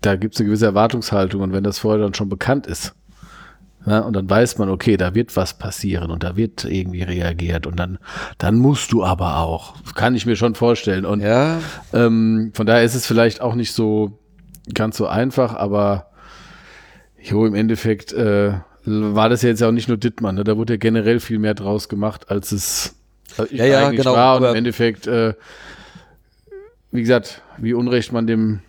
da gibt es eine gewisse Erwartungshaltung. Und wenn das vorher dann schon bekannt ist, ja, und dann weiß man, okay, da wird was passieren und da wird irgendwie reagiert und dann, dann musst du aber auch. Kann ich mir schon vorstellen. Und Ja, ähm, von daher ist es vielleicht auch nicht so ganz so einfach, aber jo, im Endeffekt äh, war das ja jetzt auch nicht nur Dittmann, ne? da wurde ja generell viel mehr draus gemacht, als es als ich Ja, ja, eigentlich genau, war. Und im Endeffekt, äh, wie gesagt, wie Unrecht man dem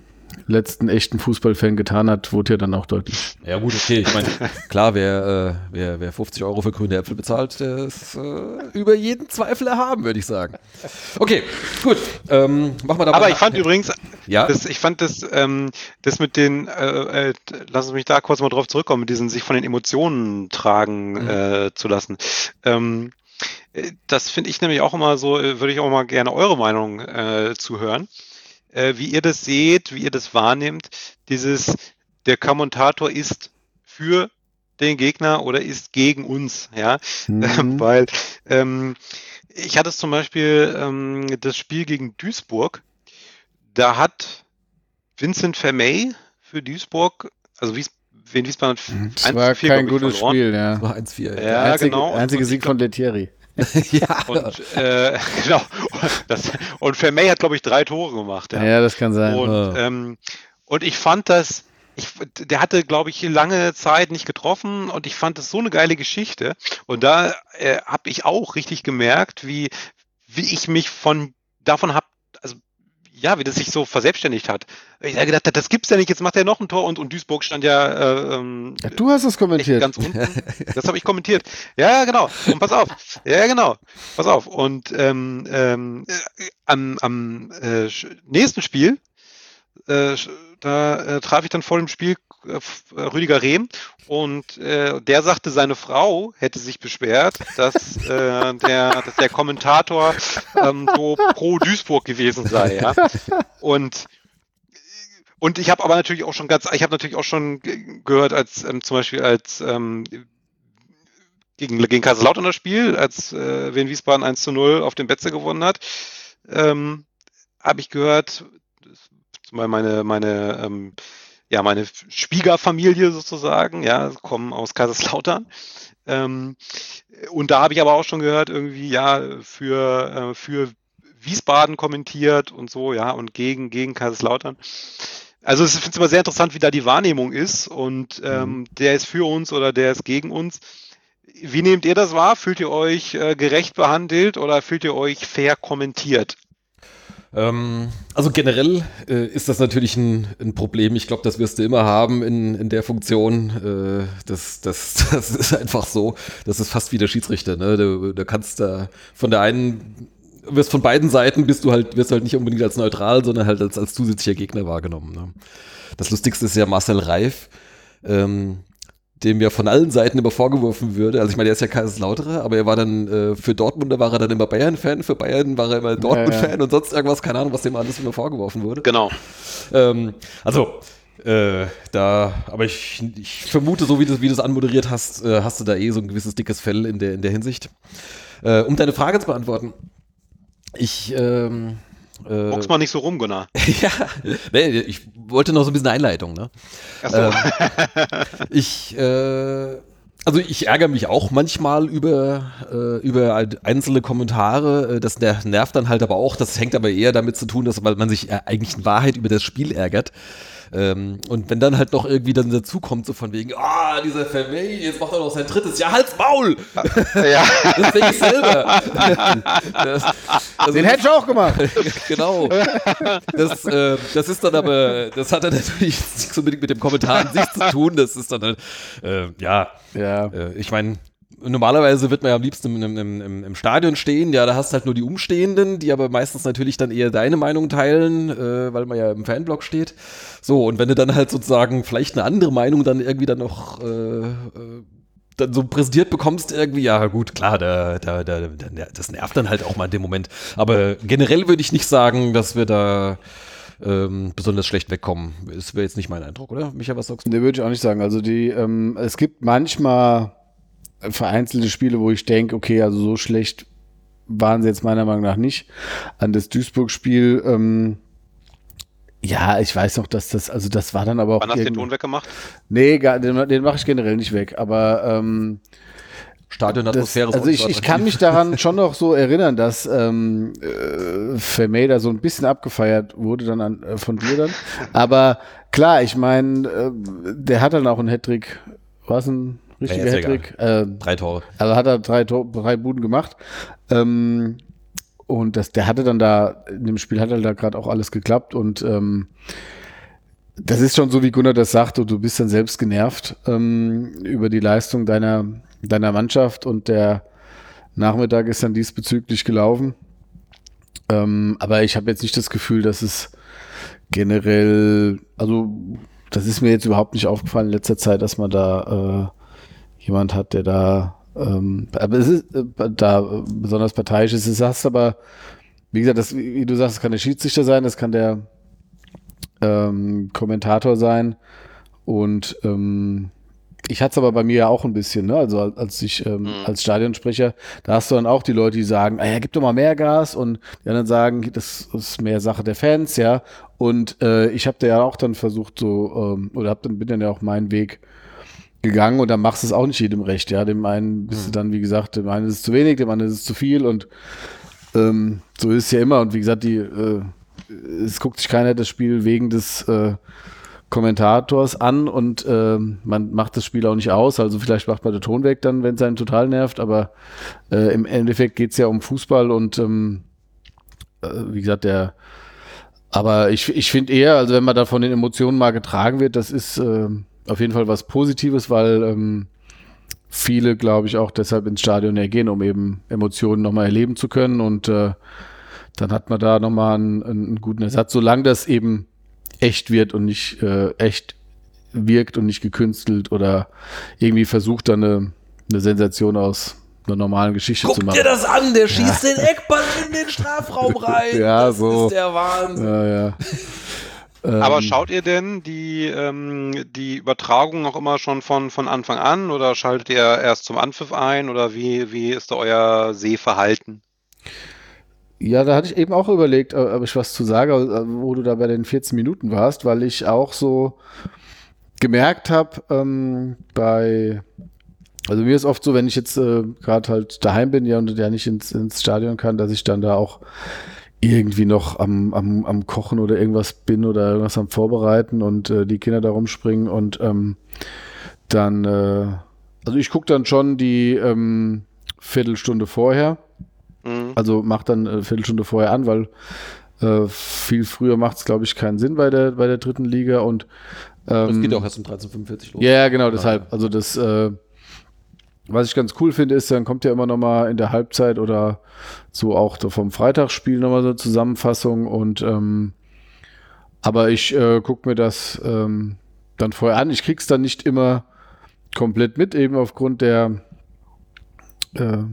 letzten echten Fußballfan getan hat, wurde ja dann auch deutlich. ja gut, okay. Ich meine, klar, wer, äh, wer, wer 50 Euro für grüne Äpfel bezahlt, der ist äh, über jeden Zweifel erhaben, würde ich sagen. Okay, gut. Ähm, machen wir da Aber ich fand übrigens, ja, das, ich fand das, ähm, das mit den, äh, äh, lass uns mich da kurz mal drauf zurückkommen, mit diesen sich von den Emotionen tragen Mhm. äh, zu lassen. Ähm, äh, das finde ich nämlich auch immer so, äh, würde ich auch mal gerne eure Meinung äh, zuhören. Äh, wie ihr das seht, wie ihr das wahrnehmt, dieses, der Kommentator ist für den Gegner oder ist gegen uns, ja. Mhm. (laughs) Weil ähm, ich hatte zum Beispiel ähm, das Spiel gegen Duisburg. Da hat Vincent Vermey für Duisburg, also Wies wen Wiesbaden Das 1 war zu 4, kein gutes verloren. Spiel, ja. das war 1-4. Ja, Der einzige, genau. Einzige Sieg von Lettieri. (laughs) ja. Und, äh, (laughs) genau. Das, und Vermey hat, glaube ich, drei Tore gemacht. Ja, Ja. das kann sein. Und, Ja. ähm, und ich fand das, ich, der hatte, glaube ich, lange Zeit nicht getroffen und ich fand das so eine geile Geschichte. Und da äh, habe ich auch richtig gemerkt, wie, wie ich mich von davon habe, ja, wie das sich so verselbstständigt hat. Ich habe gedacht, das gibt's ja nicht, jetzt macht er noch ein Tor und, und Duisburg stand ja, äh, ähm, ja Du hast es kommentiert. Ganz unten. Das habe ich kommentiert. Ja, genau. Und pass auf. Ja, genau. Pass auf. Und ähm, ähm, äh, am, am äh, nächsten Spiel, äh, da äh, traf ich dann vor dem Spiel Rüdiger Rehm und äh, der sagte, seine Frau hätte sich beschwert, dass, äh, der, dass der Kommentator ähm, so pro Duisburg gewesen sei. Ja? Und und ich habe aber natürlich auch schon ganz, ich habe natürlich auch schon gehört, als ähm, zum Beispiel als ähm, gegen, gegen Kaiserslautern das Spiel, als äh, Wien Wiesbaden 1 zu 0 auf dem Betze gewonnen hat, ähm, habe ich gehört, zumal meine, meine ähm, ja, meine Schwiegerfamilie sozusagen, ja, kommen aus Kaiserslautern. Ähm, und da habe ich aber auch schon gehört, irgendwie, ja, für, äh, für Wiesbaden kommentiert und so, ja, und gegen, gegen Kaiserslautern. Also ich finde es immer sehr interessant, wie da die Wahrnehmung ist und ähm, mhm. der ist für uns oder der ist gegen uns. Wie nehmt ihr das wahr? Fühlt ihr euch äh, gerecht behandelt oder fühlt ihr euch fair kommentiert? Ähm, also generell äh, ist das natürlich ein, ein Problem. Ich glaube, das wirst du immer haben in, in der Funktion. Äh, das, das, (laughs) das ist einfach so. Das ist fast wie der Schiedsrichter. Ne? Du, du kannst da von der einen wirst von beiden Seiten bist du halt, wirst halt nicht unbedingt als neutral, sondern halt als, als zusätzlicher Gegner wahrgenommen. Ne? Das Lustigste ist ja Marcel Reif. Ähm, dem ja von allen Seiten immer vorgeworfen würde. Also ich meine, er ist ja Kaiserslauterer, aber er war dann äh, für Dortmunder war er dann immer Bayern-Fan, für Bayern war er immer Dortmund-Fan ja, ja. und sonst irgendwas, keine Ahnung, was dem alles immer vorgeworfen wurde. Genau. Ähm, also äh, da, aber ich, ich vermute, so wie du, es anmoderiert hast, äh, hast du da eh so ein gewisses dickes Fell in der, in der Hinsicht. Äh, um deine Frage zu beantworten, ich ähm, äh, Box mal nicht so rum, Gunnar. (laughs) ja, nee, ich wollte noch so ein bisschen Einleitung. Ne? Ach so. Ähm, (laughs) ich, äh, also ich ärgere mich auch manchmal über, äh, über einzelne Kommentare. Äh, das nervt dann halt aber auch. Das hängt aber eher damit zu tun, dass man sich äh, eigentlich in Wahrheit über das Spiel ärgert. Ähm, und wenn dann halt noch irgendwie dann dazu kommt, so von wegen, ah, oh, dieser Vermey, jetzt macht er noch sein drittes, ja, halt's Maul! Ja. (laughs) das denke ich selber. das, also, Den hätte ich auch gemacht. (laughs) genau. Das, äh, das ist dann aber, das hat dann natürlich nichts unbedingt mit dem Kommentar an sich zu tun, das ist dann halt, äh, ja, ja. Äh, ich meine, normalerweise wird man ja am liebsten im, im, im, im, Stadion stehen. Ja, da hast halt nur die Umstehenden, die aber meistens natürlich dann eher deine Meinung teilen, äh, weil man ja im Fanblock steht. So, und wenn du dann halt sozusagen vielleicht eine andere Meinung dann irgendwie dann noch äh, äh dann so präsentiert bekommst, irgendwie, ja gut, klar, da, da, da, das nervt dann halt auch mal in dem Moment. Aber generell würde ich nicht sagen, dass wir da ähm, besonders schlecht wegkommen. Das wäre jetzt nicht mein Eindruck, oder? Micha, was sagst du? Ne, würde ich auch nicht sagen. Also die, ähm, es gibt manchmal vereinzelte Spiele, wo ich denke, okay, also so schlecht waren sie jetzt meiner Meinung nach nicht. An das Duisburg-Spiel, ähm, ja, ich weiß noch, dass das, also das war dann aber auch. Wann hast du den Ton weggemacht? Nee, gar, den, den mache ich generell nicht weg, aber ähm, Stadionatmosphäre. Also ich, ich kann mich daran (laughs) schon noch so erinnern, dass ähm, äh, Vermeer so ein bisschen abgefeiert wurde dann an, äh, von dir dann. Aber klar, ich meine, äh, der hat dann auch einen Hattrick, was ein richtiger ja, Hattrick. Äh, drei Tore. Also hat er drei, Tor, drei Buden gemacht. Ähm, und das, der hatte dann da, in dem Spiel hat er da gerade auch alles geklappt und ähm, das ist schon so, wie Gunnar das sagt, und du bist dann selbst genervt ähm, über die Leistung deiner, deiner Mannschaft und der Nachmittag ist dann diesbezüglich gelaufen. Ähm, aber ich habe jetzt nicht das Gefühl, dass es generell, also das ist mir jetzt überhaupt nicht aufgefallen in letzter Zeit, dass man da äh, jemand hat, der da, ähm, aber es ist äh, da besonders parteiisch ist. Es hast aber, wie gesagt, das, wie du sagst, es kann der Schiedsrichter sein, das kann der ähm, Kommentator sein und ähm, ich hatte es aber bei mir ja auch ein bisschen, ne? Also als ich ähm, mhm. als Stadionsprecher, da hast du dann auch die Leute, die sagen, ah, ja, gib doch mal mehr Gas und die anderen sagen, das ist mehr Sache der Fans, ja. Und äh, ich habe da ja auch dann versucht, so, ähm, oder hab dann bin dann ja auch meinen Weg gegangen und dann machst du es auch nicht jedem recht, ja. Dem einen bist mhm. du dann, wie gesagt, dem einen ist es zu wenig, dem anderen ist es zu viel und ähm, so ist es ja immer. Und wie gesagt, die, äh, es guckt sich keiner das Spiel wegen des äh, Kommentators an und äh, man macht das Spiel auch nicht aus. Also vielleicht macht man den Ton weg dann, wenn es einen total nervt, aber äh, im Endeffekt geht es ja um Fußball und ähm, äh, wie gesagt, der Aber ich, ich finde eher, also wenn man da von den Emotionen mal getragen wird, das ist äh, auf jeden Fall was Positives, weil ähm, viele, glaube ich, auch deshalb ins Stadion gehen, um eben Emotionen nochmal erleben zu können. Und äh, dann hat man da nochmal einen, einen guten Ersatz, solange das eben echt wird und nicht äh, echt wirkt und nicht gekünstelt oder irgendwie versucht, dann eine, eine Sensation aus einer normalen Geschichte Guck zu machen. dir das an, der schießt den (laughs) Eckball in den Strafraum rein. Ja, das so. ist der Wahnsinn. Ja, ja. Aber Ähm, schaut ihr denn die, ähm, die Übertragung noch immer schon von, von Anfang an oder schaltet ihr erst zum Anpfiff ein oder wie, wie ist da euer Sehverhalten? Ja, da hatte ich eben auch überlegt, ob ich was zu sage, äh, wo du da bei den 14 Minuten warst, weil ich auch so gemerkt habe, ähm, bei, also mir ist oft so, wenn ich jetzt äh, gerade halt daheim bin ja, und ja nicht ins, ins Stadion kann, dass ich dann da auch irgendwie noch am, am, am Kochen oder irgendwas bin oder irgendwas am Vorbereiten und äh, die Kinder da rumspringen und ähm, dann, äh, also ich gucke dann schon die ähm, Viertelstunde vorher. Mhm. Also macht dann eine Viertelstunde vorher an, weil äh, viel früher macht es, glaube ich, keinen Sinn bei der, bei der dritten Liga. Und Das ähm, geht auch erst um 13.45 los. ja, ja, genau, deshalb. Also das, äh, was ich ganz cool finde, ist, dann kommt ja immer noch mal in der Halbzeit oder so auch vom Freitagsspiel noch mal so eine Zusammenfassung und ähm, aber ich äh, gucke mir das ähm, dann vorher an. Ich krieg's dann nicht immer komplett mit, eben aufgrund der äh,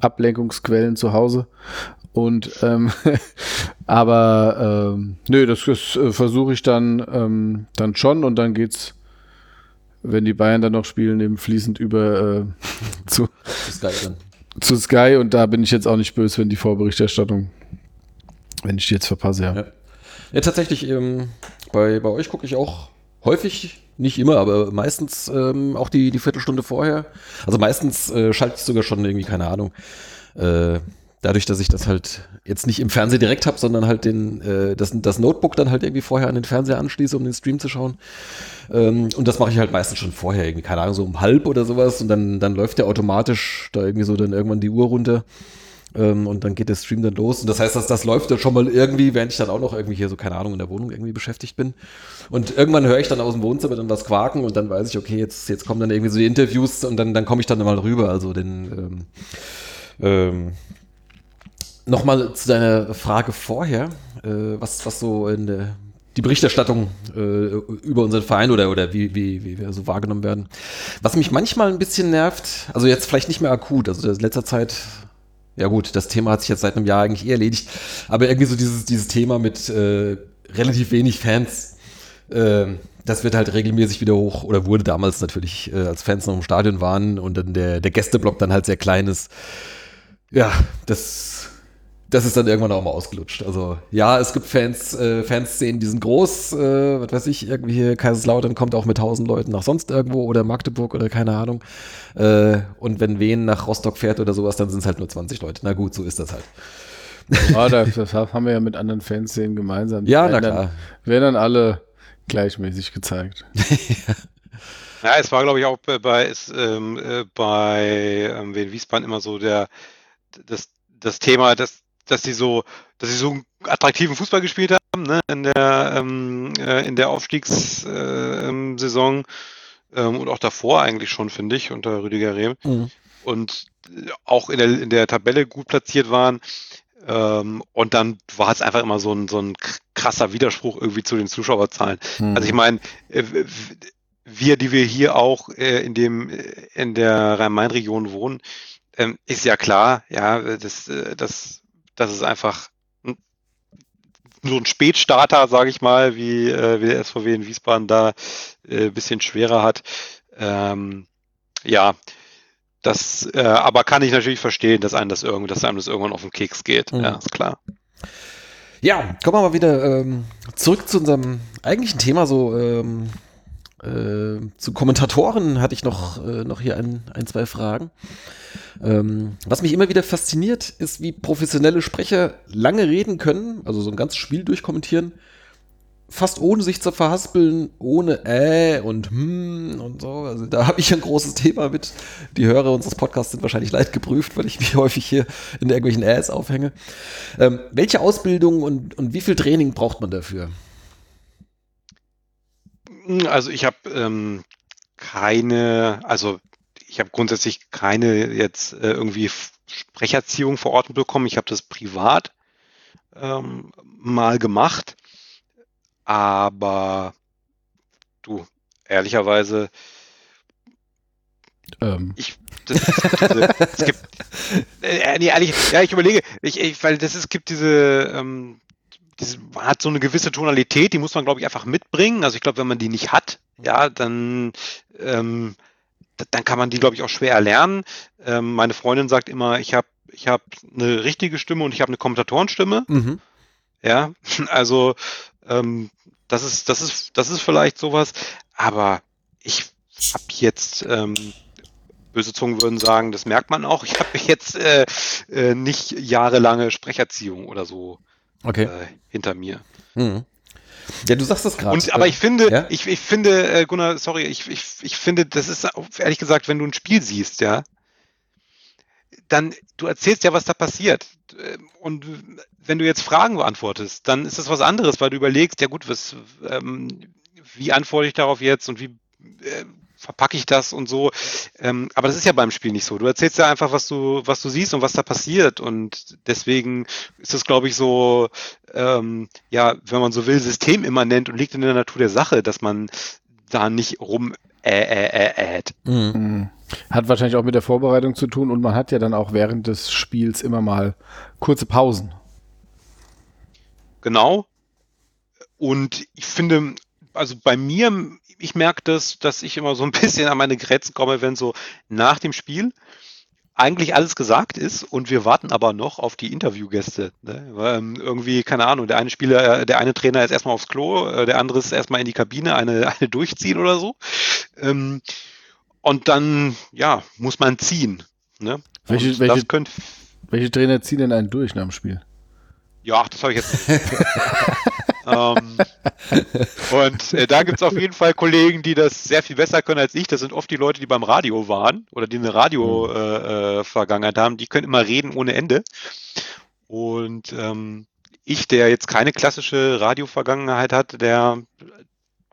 Ablenkungsquellen zu Hause. Und ähm, (laughs) aber ähm, nö, das, das äh, versuche ich dann, ähm, dann schon und dann geht's, wenn die Bayern dann noch spielen, eben fließend über äh, (laughs) zu, dann. zu Sky und da bin ich jetzt auch nicht böse, wenn die Vorberichterstattung, wenn ich die jetzt verpasse, ja. Ja. Ja, tatsächlich, ähm, bei, bei euch gucke ich auch häufig, nicht immer, aber meistens ähm, auch die, die Viertelstunde vorher. Also meistens äh, schalte ich sogar schon irgendwie, keine Ahnung. Äh, dadurch, dass ich das halt jetzt nicht im Fernseher direkt habe, sondern halt den, äh, das, das Notebook dann halt irgendwie vorher an den Fernseher anschließe, um den Stream zu schauen. Ähm, und das mache ich halt meistens schon vorher, irgendwie, keine Ahnung, so um halb oder sowas. Und dann, dann läuft der automatisch da irgendwie so dann irgendwann die Uhr runter. Ähm, und dann geht der Stream dann los. Und das heißt, dass das läuft dann schon mal irgendwie, während ich dann auch noch irgendwie hier so, keine Ahnung, in der Wohnung irgendwie beschäftigt bin. Und irgendwann höre ich dann aus dem Wohnzimmer dann was quaken und dann weiß ich, okay, jetzt, jetzt kommen dann irgendwie so die Interviews und dann, dann komme ich dann mal rüber. Also den, ähm, ähm, Nochmal zu deiner Frage vorher, äh, was, was so in der, die Berichterstattung äh, über unseren Verein oder, oder wie, wie, wie wir so wahrgenommen werden. Was mich manchmal ein bisschen nervt, also jetzt vielleicht nicht mehr akut, also in letzter Zeit, ja gut, das Thema hat sich jetzt seit einem Jahr eigentlich eh erledigt, aber irgendwie so dieses, dieses Thema mit äh, relativ wenig Fans, äh, das wird halt regelmäßig wieder hoch oder wurde damals natürlich, äh, als Fans noch im Stadion waren und dann der, der Gästeblock dann halt sehr klein ist. Ja, das, das ist dann irgendwann auch mal ausgelutscht. Also ja, es gibt Fans, äh, Fanszenen, die sind groß, äh, was weiß ich, irgendwie hier Kaiserslautern kommt auch mit 1000 Leuten nach sonst irgendwo oder Magdeburg oder keine Ahnung. Äh, und wenn Wien nach Rostock fährt oder sowas, dann sind es halt nur 20 Leute. Na gut, so ist das halt. Ja, das, das haben wir ja mit anderen Fanszenen gemeinsam. Die Ja, na dann- klar. Werden dann alle gleichmäßig gezeigt. (laughs) Ja, es war, glaube ich, auch bei, bei, ist, ähm, äh, bei ähm, Wien Wiesbaden immer so der, das, das Thema, dass, dass sie so, dass sie so einen attraktiven Fußball gespielt haben, ne, in der, ähm, äh, in der Aufstiegssaison äh, ähm, ähm, und auch davor eigentlich schon, finde ich, unter Rüdiger Rehm Mhm. und äh, auch in der, in der Tabelle gut platziert waren. Ähm, und dann war es einfach immer so ein, so ein krasser Widerspruch irgendwie zu den Zuschauerzahlen. Also ich meine, äh, wir, die wir hier auch äh, in dem äh, in der Rhein-Main-Region wohnen, ähm, ist ja klar, ja, das, äh, das, das ist einfach ein- so ein Spätstarter, sage ich mal, wie, äh, wie der SVW in Wiesbaden da äh, bisschen schwerer hat. Ähm, ja, das, äh, aber kann ich natürlich verstehen, dass einem das dass einem das irgendwann auf den Keks geht. Mhm. Ja, ist klar. Ja, kommen wir mal wieder ähm, zurück zu unserem eigentlichen Thema, so ähm, äh, zu Kommentatoren hatte ich noch, äh, noch hier ein, ein, zwei Fragen. Ähm, was mich immer wieder fasziniert, ist, wie professionelle Sprecher lange reden können, also so ein ganzes Spiel durchkommentieren, fast ohne sich zu verhaspeln, ohne äh und hm und so. Also da habe ich ein großes Thema mit. Die Hörer unseres Podcasts sind wahrscheinlich leid geprüft, weil ich mich (laughs) häufig hier in irgendwelchen Äs aufhänge. Ähm, welche Ausbildung und, und wie viel Training braucht man dafür? Also ich habe ähm, keine, also ich habe grundsätzlich keine jetzt äh, irgendwie Sprecherziehung verordnet bekommen. Ich habe das privat ähm, mal gemacht aber du, ehrlicherweise, ähm. ich, das, diese, es gibt, (laughs) äh, nee, ehrlich, ja, ich überlege, ich, ich, weil das ist, gibt diese, ähm, man hat so eine gewisse Tonalität, die muss man, glaube ich, einfach mitbringen. Also ich glaube, wenn man die nicht hat, ja, dann, ähm, dann kann man die, glaube ich, auch schwer erlernen. Ähm, meine Freundin sagt immer, ich habe ich hab eine richtige Stimme und ich habe eine Kommentatorenstimme. Mhm. Ja, (laughs) also ähm, das ist, das ist, das ist vielleicht sowas, aber ich habe jetzt, ähm, böse Zungen würden sagen, das merkt man auch. Ich habe jetzt äh, äh, nicht jahrelange Sprecherziehung oder so okay. äh, hinter mir. Mhm. Ja, du sagst das gerade. Aber ich finde, ja? ich, ich finde, äh, Gunnar, sorry, ich, ich, ich finde, das ist ehrlich gesagt, wenn du ein Spiel siehst, ja, dann du erzählst ja, was da passiert. Und wenn du jetzt Fragen beantwortest, dann ist das was anderes, weil du überlegst, ja gut, was, ähm, wie antworte ich darauf jetzt und wie äh, verpacke ich das und so. Ähm, aber das ist ja beim Spiel nicht so. Du erzählst ja einfach, was du, was du siehst und was da passiert. Und deswegen ist es, glaube ich, so, ähm, ja, wenn man so will, systemimmanent und liegt in der Natur der Sache, dass man da nicht rum äh, äh, äh, äh. Mhm. Hat wahrscheinlich auch mit der Vorbereitung zu tun und man hat ja dann auch während des Spiels immer mal kurze Pausen. Genau. Und ich finde, also bei mir, ich merke das, dass ich immer so ein (laughs) bisschen an meine Grenzen komme, wenn so nach dem Spiel eigentlich alles gesagt ist und wir warten aber noch auf die Interviewgäste. Ne? Ähm, irgendwie, keine Ahnung, der eine Spieler, äh, der eine Trainer ist erstmal aufs Klo, äh, der andere ist erstmal in die Kabine, eine, (laughs) eine durchziehen oder so. Ähm, und dann, ja, muss man ziehen. Ne? Welche, welche, welche Trainer ziehen denn einen durch nach dem Spiel? Ja, das habe ich jetzt. (laughs) ähm, und äh, da gibt es auf jeden Fall Kollegen, die das sehr viel besser können als ich. Das sind oft die Leute, die beim Radio waren oder die eine Radio-Vergangenheit mhm. äh, äh, haben. Die können immer reden ohne Ende. Und ähm, ich, der jetzt keine klassische Radio-Vergangenheit hat, der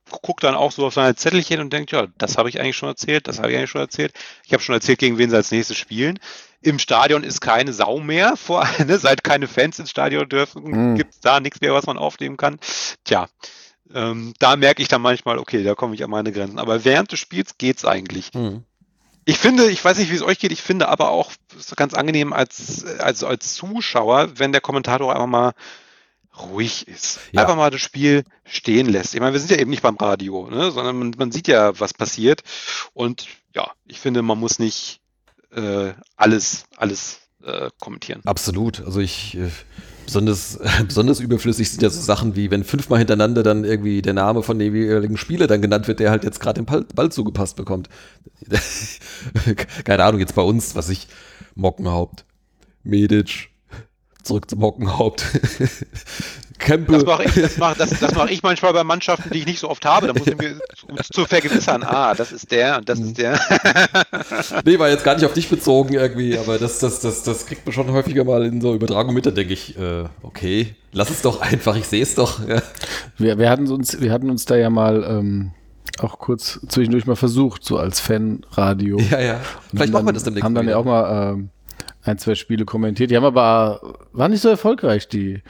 guckt dann auch so auf seine Zettelchen und denkt, ja, das habe ich eigentlich schon erzählt, das habe ich eigentlich schon erzählt. Ich habe schon erzählt, gegen wen sie als nächstes spielen. Im Stadion ist keine Sau mehr, (laughs) vor, ne, seit keine Fans ins Stadion dürfen, mhm. gibt es da nichts mehr, was man aufnehmen kann. Tja, ähm, da merke ich dann manchmal, okay, da komme ich an meine Grenzen. Aber während des Spiels geht's eigentlich. Mhm. Ich finde, ich weiß nicht, wie es euch geht, ich finde aber auch ganz angenehm als, als, als Zuschauer, wenn der Kommentator einfach mal ruhig ist. Ja. Einfach mal das Spiel stehen lässt. Ich meine, wir sind ja eben nicht beim Radio, ne? sondern man, man sieht ja, was passiert. Und ja, ich finde, man muss nicht äh, alles, alles äh, kommentieren. Absolut. Also ich äh, besonders, (laughs) besonders überflüssig sind ja so Sachen wie, wenn fünfmal hintereinander dann irgendwie der Name von dem jeweiligen Spieler dann genannt wird, der halt jetzt gerade den Ball, Ball zugepasst bekommt. (laughs) Keine Ahnung, jetzt bei uns, was ich, Mockenhaupt, Medic, zurück zum Hockenhaupt. (laughs) Campbell. Das mache ich, das mach, das, das mach ich manchmal bei Mannschaften, die ich nicht so oft habe. Da muss ich mir um zu vergewissern, ah, das ist der und das ist der. (laughs) nee, war jetzt gar nicht auf dich bezogen irgendwie, aber das, das, das, das kriegt man schon häufiger mal in so Übertragung mit. Da denke ich, äh, okay, lass es doch einfach, ich sehe es doch. Ja. Wir, wir, hatten uns, wir hatten uns da ja mal. Ähm auch kurz zwischendurch mal versucht, so als Fanradio. Ja, ja. Vielleicht machen wir das demnächst. Haben dann ja auch mal ähm, ein, zwei Spiele kommentiert. Die haben aber, waren nicht so erfolgreich, die,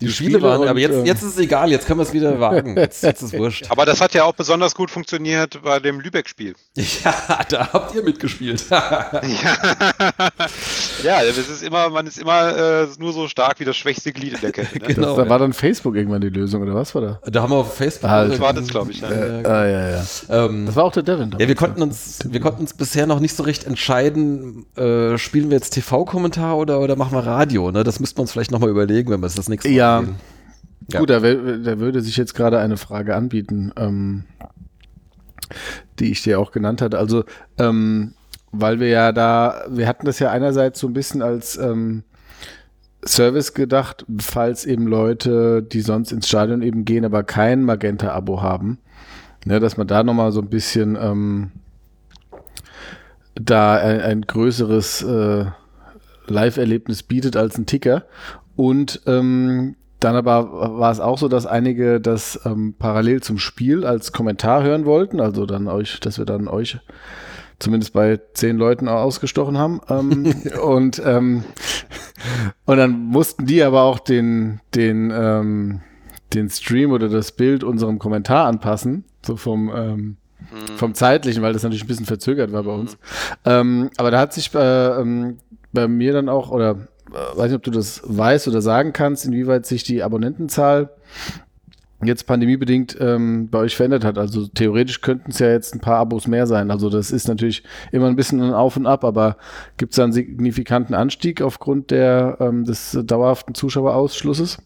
die, die Spiele, Spiele, waren, und, aber jetzt, ähm, jetzt ist es egal, jetzt können wir es wieder wagen. Jetzt, jetzt ist es wurscht. Aber das hat ja auch besonders gut funktioniert bei dem Lübeck-Spiel. Ja, da habt ihr mitgespielt. (laughs) ja. ja, das ist immer, man ist immer äh, nur so stark wie das schwächste Glied in der Kette. Ne? Genau. Das, da war dann Facebook irgendwann die Lösung, oder was war da? Da haben wir auf Facebook. Ah, das war das, glaube ich. Ja. Äh, ah, ja, ja. Ähm, das war auch der Devin. Ja, wir konnten uns, wir konnten uns bisher noch nicht so recht entscheiden, äh, spielen wir jetzt TV TV-Kommentar oder, oder machen wir Radio? Ne? Das müsste man uns vielleicht nochmal überlegen, wenn wir es das nächste Mal ja. ja. Gut, da, da, würde sich jetzt gerade eine Frage anbieten, ähm, die ich dir auch genannt hatte. Also, ähm, weil wir ja da, wir hatten das ja einerseits so ein bisschen als ähm, Service gedacht, falls eben Leute, die sonst ins Stadion eben gehen, aber kein Magenta-Abo haben. Ne, dass man da nochmal so ein bisschen ähm, da ein, ein größeres äh, Live-Erlebnis bietet als ein Ticker. Und ähm, dann aber war es auch so, dass einige das ähm, parallel zum Spiel als Kommentar hören wollten, also dann euch, dass wir dann euch zumindest bei zehn Leuten ausgestochen haben. Ähm, (laughs) und, ähm, und dann mussten die aber auch den, den, ähm, den Stream oder das Bild unserem Kommentar anpassen, so vom, ähm, mhm. vom zeitlichen, weil das natürlich ein bisschen verzögert war bei uns. Mhm. Ähm, aber da hat sich äh, ähm, bei mir dann auch, oder äh, weiß nicht, ob du das weißt oder sagen kannst, inwieweit sich die Abonnentenzahl jetzt pandemiebedingt ähm, bei euch verändert hat. Also theoretisch könnten es ja jetzt ein paar Abos mehr sein. Also das ist natürlich immer ein bisschen ein Auf und Ab, aber gibt es da einen signifikanten Anstieg aufgrund der, ähm, des dauerhaften Zuschauerausschlusses?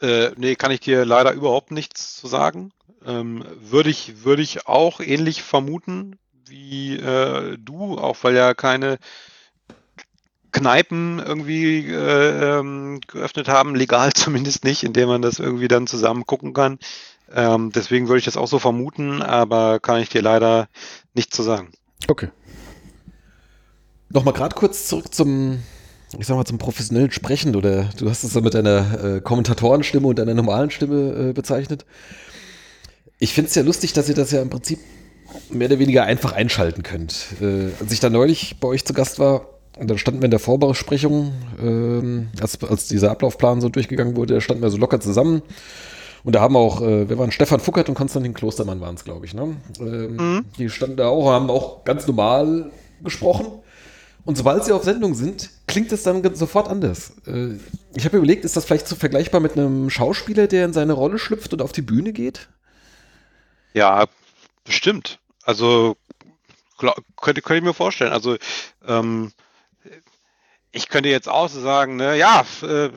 Äh, nee, kann ich dir leider überhaupt nichts zu sagen. Ähm, würde ich, würde ich auch ähnlich vermuten wie äh, du, auch weil ja keine Kneipen irgendwie äh, ähm, geöffnet haben, legal (laughs) zumindest nicht, indem man das irgendwie dann zusammen gucken kann. Ähm, deswegen würde ich das auch so vermuten, aber kann ich dir leider nicht zu sagen. Okay. Nochmal gerade kurz zurück zum, ich sag mal, zum professionellen Sprechen oder du hast es so mit deiner äh, Kommentatorenstimme und deiner normalen Stimme äh, bezeichnet. Ich finde es ja lustig, dass ihr das ja im Prinzip mehr oder weniger einfach einschalten könnt. Äh, als ich da neulich bei euch zu Gast war, und dann standen wir in der Vorbesprechung, ähm, als, als dieser Ablaufplan so durchgegangen wurde, da standen wir so locker zusammen. Und da haben auch, äh, wir waren Stefan Fuckert und Konstantin Klostermann waren es, glaube ich. Ne? Ähm, mhm. Die standen da auch, haben auch ganz normal gesprochen. Und sobald sie auf Sendung sind, klingt es dann sofort anders. Äh, ich habe überlegt, ist das vielleicht so vergleichbar mit einem Schauspieler, der in seine Rolle schlüpft und auf die Bühne geht? Ja, bestimmt. Also könnte, könnte ich mir vorstellen. Also ähm, ich könnte jetzt auch so sagen, ne, ja, äh,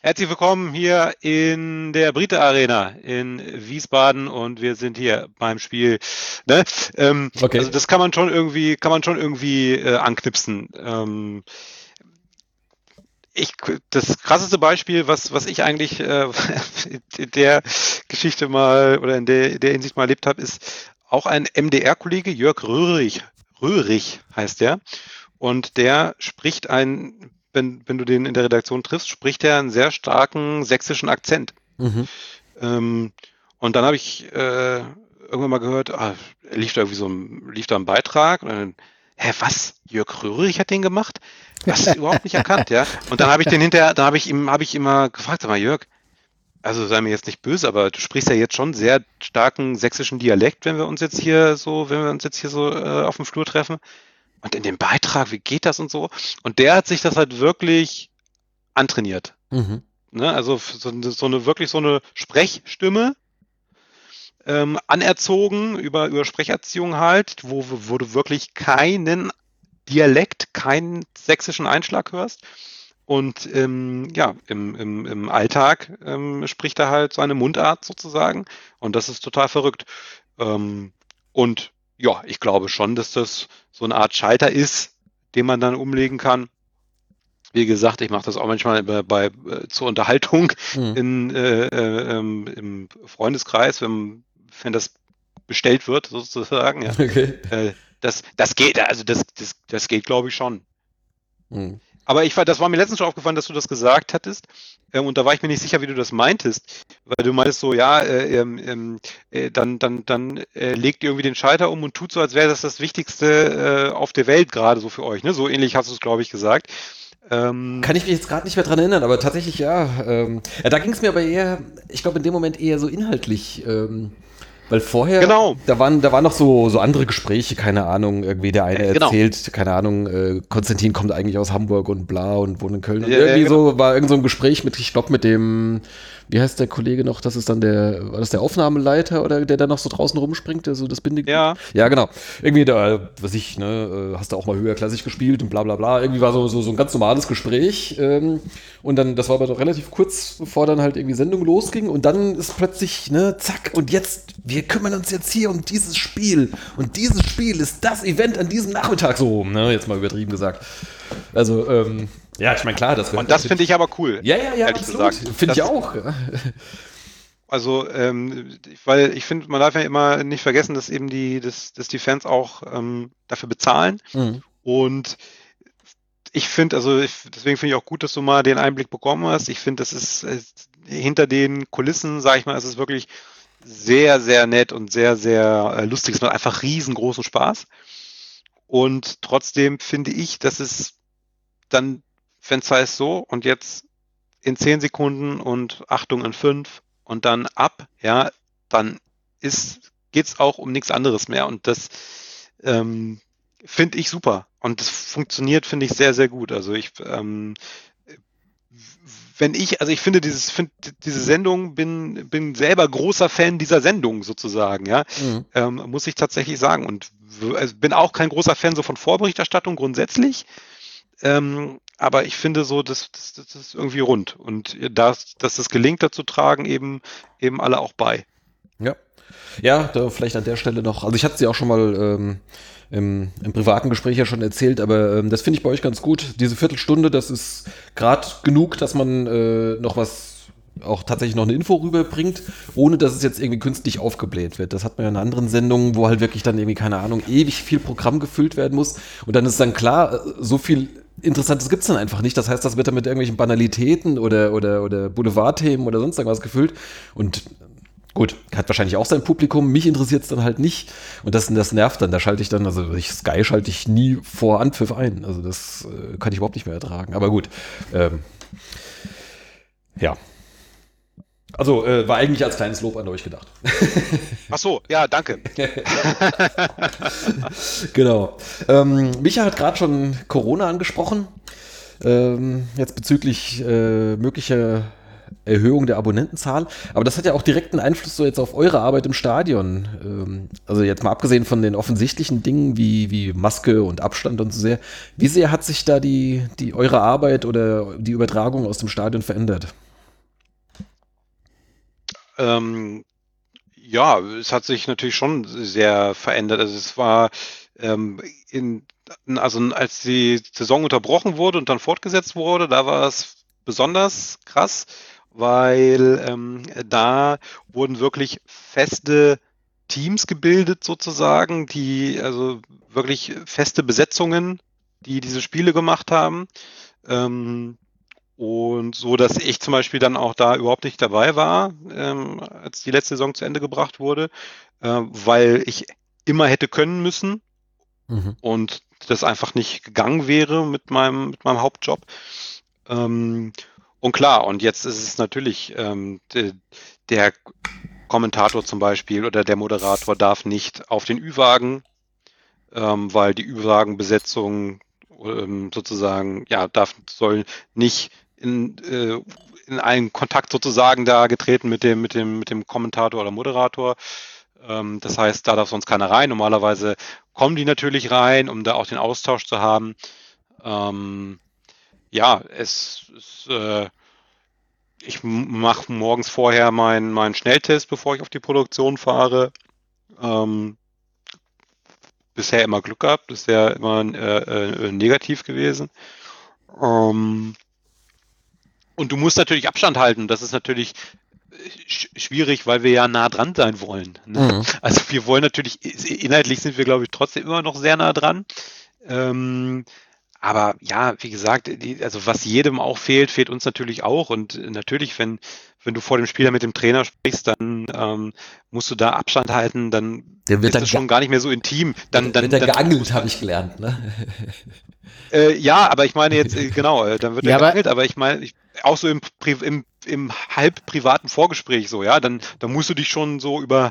herzlich willkommen hier in der Brite Arena in Wiesbaden und wir sind hier beim Spiel. Ne? Ähm, okay. Also das kann man schon irgendwie, kann man schon irgendwie äh, anknipsen. Ähm, ich, das krasseste Beispiel, was, was ich eigentlich äh, (laughs) in der Geschichte mal oder in der, der Hinsicht mal erlebt habe, ist auch ein MDR-Kollege, Jörg Röhrig, Röhrig heißt der. Und der spricht einen, wenn, wenn du den in der Redaktion triffst, spricht er einen sehr starken sächsischen Akzent. Mhm. Ähm, und dann habe ich äh, irgendwann mal gehört, ah, lief da irgendwie so ein, lief da ein Beitrag und dann, hä, was? Jörg Röhrig hat den gemacht? Was überhaupt nicht erkannt, ja. (laughs) Und dann habe ich den hinterher, da habe ich ihm, habe ich immer gefragt, sag mal, Jörg, also sei mir jetzt nicht böse, aber du sprichst ja jetzt schon sehr starken sächsischen Dialekt, wenn wir uns jetzt hier so, wenn wir uns jetzt hier so äh, auf dem Flur treffen und in dem Beitrag, wie geht das und so. Und der hat sich das halt wirklich antrainiert. Mhm. Ne? Also so, so, eine wirklich so eine Sprechstimme ähm, anerzogen über, über Sprecherziehung halt, wo, wo du wirklich keinen Dialekt, keinen sächsischen Einschlag hörst. Und ähm, ja, im, im, im Alltag ähm, spricht er halt seine Mundart sozusagen. Und das ist total verrückt. Ähm, und ja, ich glaube schon, dass das so eine Art Schalter ist, den man dann umlegen kann. Wie gesagt, ich mache das auch manchmal bei, bei äh, zur Unterhaltung mhm. in, äh, äh, ähm, im Freundeskreis, wenn, wenn das bestellt wird, sozusagen. Ja. (laughs) Okay. Äh, das, das geht, also das, das, das geht, glaube ich, schon. Mhm. Aber ich war, das war mir letztens schon aufgefallen, dass du das gesagt hattest. Ähm, und da war ich mir nicht sicher, wie du das meintest. Weil du meintest so, ja, äh, ähm, äh, dann, dann, dann äh, legt ihr irgendwie den Schalter um und tut so, als wäre das das Wichtigste äh, auf der Welt gerade so für euch. Ne? So ähnlich hast du es, glaube ich, gesagt. Ähm, Kann ich mich jetzt gerade nicht mehr dran erinnern, aber tatsächlich ja. Ähm, ja da ging es mir aber eher, ich glaube in dem Moment eher so inhaltlich. Ähm, weil vorher, genau. da waren, da waren noch so, so andere Gespräche, keine Ahnung, irgendwie der eine genau. erzählt, keine Ahnung, äh, Konstantin kommt eigentlich aus Hamburg und bla und wohnt in Köln. Ja, irgendwie ja, genau. so war irgend so ein Gespräch mit, ich glaube, mit dem, wie heißt der Kollege noch? Das ist dann der, war das der Aufnahmeleiter oder der da noch so draußen rumspringt, der so das Bindeglied? Ja. Ja, genau. Irgendwie da, was ich, ne, äh, hast du auch mal höherklassig gespielt und bla bla bla. Irgendwie war so, so, so ein ganz normales Gespräch. Ähm, und dann, das war aber doch relativ kurz, bevor dann halt irgendwie Sendung losging. Und dann ist plötzlich, ne, zack, und jetzt, wir kümmern uns jetzt hier um dieses Spiel. Und dieses Spiel ist das Event an diesem Nachmittag so, ne, jetzt mal übertrieben gesagt. Also, ähm, Ja, ich meine, klar, das Und das finde ich aber cool. Ja, ja, ja, absolut. Finde ich auch. Also, ähm, weil ich finde, man darf ja immer nicht vergessen, dass eben die, dass, dass die Fans auch ähm, dafür bezahlen. Mhm. Und ich finde, also ich, deswegen finde ich auch gut, dass du mal den Einblick bekommen hast. Ich finde, das ist äh, hinter den Kulissen, sage ich mal, es ist wirklich sehr, sehr nett und sehr, sehr äh, lustig. Es macht einfach riesengroßen Spaß. Und trotzdem finde ich, dass es dann, wenn es heißt so und jetzt in zehn Sekunden und Achtung in fünf und dann ab, ja, dann ist, geht's auch um nichts anderes mehr. Und das ähm, finde ich super. Und das funktioniert, finde ich, sehr, sehr gut. Also ich, ähm, wenn ich, also ich finde dieses, find, diese Sendung, bin, bin selber großer Fan dieser Sendung sozusagen, ja, mhm. ähm, muss ich tatsächlich sagen. Und also bin auch kein großer Fan so von Vorberichterstattung grundsätzlich. Ähm, aber ich finde so, das, das, das ist irgendwie rund. Und das, dass das gelingt, dazu tragen eben, eben alle auch bei. Ja. Ja, da vielleicht an der Stelle noch. Also ich hatte sie auch schon mal ähm, im, im, privaten Gespräch ja schon erzählt, aber ähm, das finde ich bei euch ganz gut. Diese Viertelstunde, das ist gerade genug, dass man äh, noch was auch tatsächlich noch eine Info rüberbringt, ohne dass es jetzt irgendwie künstlich aufgebläht wird. Das hat man ja in anderen Sendungen, wo halt wirklich dann irgendwie, keine Ahnung, ewig viel Programm gefüllt werden muss. Und dann ist dann klar, äh, so viel Interessantes gibt es dann einfach nicht. Das heißt, das wird dann mit irgendwelchen Banalitäten oder, oder, oder Boulevardthemen oder sonst irgendwas gefüllt. Und Gut, hat wahrscheinlich auch sein Publikum. Mich interessiert es dann halt nicht. Und das, das nervt dann. Da schalte ich dann, also ich, Sky schalte ich nie vor Anpfiff ein. Also das äh, kann ich überhaupt nicht mehr ertragen. Aber gut. Ähm, ja. Also äh, war eigentlich als kleines Lob an euch gedacht. (laughs) Ach so, ja, danke. (laughs) genau. Ähm, Micha hat gerade schon Corona angesprochen. Ähm, jetzt bezüglich äh, möglicher Erhöhung der Abonnentenzahl. Aber das hat ja auch direkten Einfluss so jetzt auf eure Arbeit im Stadion. Ähm, also jetzt mal abgesehen von den offensichtlichen Dingen wie, wie Maske und Abstand und so sehr. Wie sehr hat sich da die, die eure Arbeit oder die Übertragung aus dem Stadion verändert? Ähm, ja, es hat sich natürlich schon sehr verändert. Also es war ähm, in, also als die Saison unterbrochen wurde und dann fortgesetzt wurde, da war es besonders krass weil ähm, da wurden wirklich feste Teams gebildet sozusagen, die also wirklich feste Besetzungen, die diese Spiele gemacht haben. Ähm, und so, dass ich zum Beispiel dann auch da überhaupt nicht dabei war, ähm, als die letzte Saison zu Ende gebracht wurde, äh, weil ich immer hätte können müssen mhm. und das einfach nicht gegangen wäre mit meinem, mit meinem Hauptjob. Ähm, und klar, und jetzt ist es natürlich, ähm, de, der Kommentator zum Beispiel oder der Moderator darf nicht auf den Ü-Wagen, ähm, weil die Ü-Wagen-Besetzung ähm, sozusagen, ja, darf, soll nicht in, äh, in einen Kontakt sozusagen da getreten mit dem, mit dem, mit dem Kommentator oder Moderator. Ähm, das heißt, da darf sonst keiner rein. Normalerweise kommen die natürlich rein, um da auch den Austausch zu haben. Ähm, ja, es ist, äh, ich mache morgens vorher meinen mein Schnelltest, bevor ich auf die Produktion fahre. Ähm, bisher immer Glück gehabt, bisher immer äh, äh, negativ gewesen. Ähm, und du musst natürlich Abstand halten. Das ist natürlich äh, schwierig, weil wir ja nah dran sein wollen. Ne? Mhm. Also wir wollen natürlich, inhaltlich sind wir, glaube ich, trotzdem immer noch sehr nah dran. Ähm, aber ja, wie gesagt, die, also was jedem auch fehlt, fehlt uns natürlich auch. Und natürlich, wenn, wenn du vor dem Spieler mit dem Trainer sprichst, dann ähm, musst du da Abstand halten, dann der wird ist das schon gar nicht mehr so intim. Dann, dann, wird er geangelt, habe ich gelernt. Ne? (laughs) Äh, ja, aber ich meine jetzt, äh, (laughs) genau, äh, dann wird ja, er geangelt, aber ich meine, ich, auch so im, im, im halb privaten Vorgespräch so, ja, dann, dann musst du dich schon so über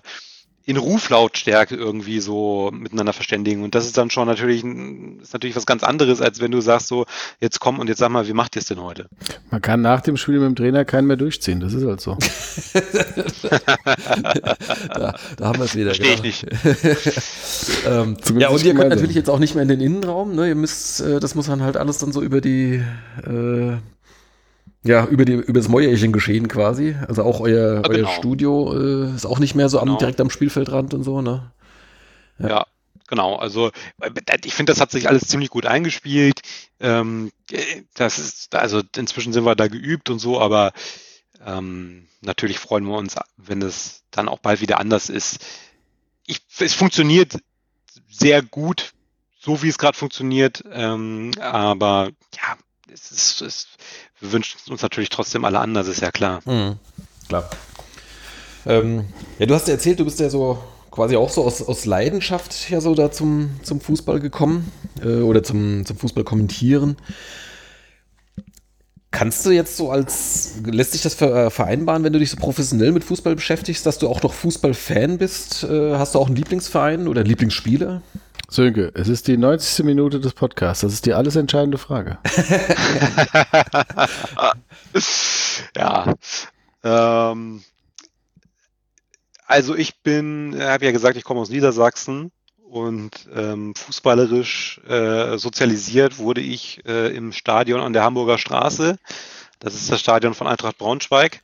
in Ruflautstärke irgendwie so miteinander verständigen. Und das ist dann schon natürlich, ist natürlich was ganz anderes, als wenn du sagst so, jetzt komm und jetzt sag mal, wie macht ihr es denn heute? Man kann nach dem Spiel mit dem Trainer keinen mehr durchziehen, das ist halt so. (laughs) da, da, haben wir es wieder. Verstehe genau. ich nicht. (laughs) ähm, ja, und ihr könnt natürlich jetzt auch nicht mehr in den Innenraum, ne? Ihr müsst, äh, das muss dann halt alles dann so über die äh, ja, über, die, über das Mäuerchen geschehen quasi. Also auch euer, ja, genau. euer Studio äh, ist auch nicht mehr so genau. am, direkt am Spielfeldrand und so, ne? Ja. ja. genau. Also ich finde, das hat sich alles ziemlich gut eingespielt. Ähm, das ist, also inzwischen sind wir da geübt und so, aber ähm, natürlich freuen wir uns, wenn es dann auch bald wieder anders ist. Ich, es funktioniert sehr gut, so wie es gerade funktioniert, ähm, aber ja, es ist, es, wir wünschen uns natürlich trotzdem alle anders, ist ja klar. Mhm, klar. Ähm, ja, du hast ja erzählt, du bist ja so quasi auch so aus, aus Leidenschaft ja so da zum, zum Fußball gekommen äh, oder zum, zum Fußball kommentieren. Kannst du jetzt so als, lässt sich das äh, vereinbaren, wenn du dich so professionell mit Fußball beschäftigst, dass du auch noch Fußballfan bist? Äh, hast du auch einen Lieblingsverein oder Lieblingsspieler? Sönke, es ist die 90. Minute des Podcasts. Das ist die alles entscheidende Frage. (laughs) ja. Ähm, also ich bin, habe ja gesagt, ich komme aus Niedersachsen und ähm, fußballerisch äh, sozialisiert wurde ich äh, im Stadion an der Hamburger Straße. Das ist das Stadion von Eintracht Braunschweig.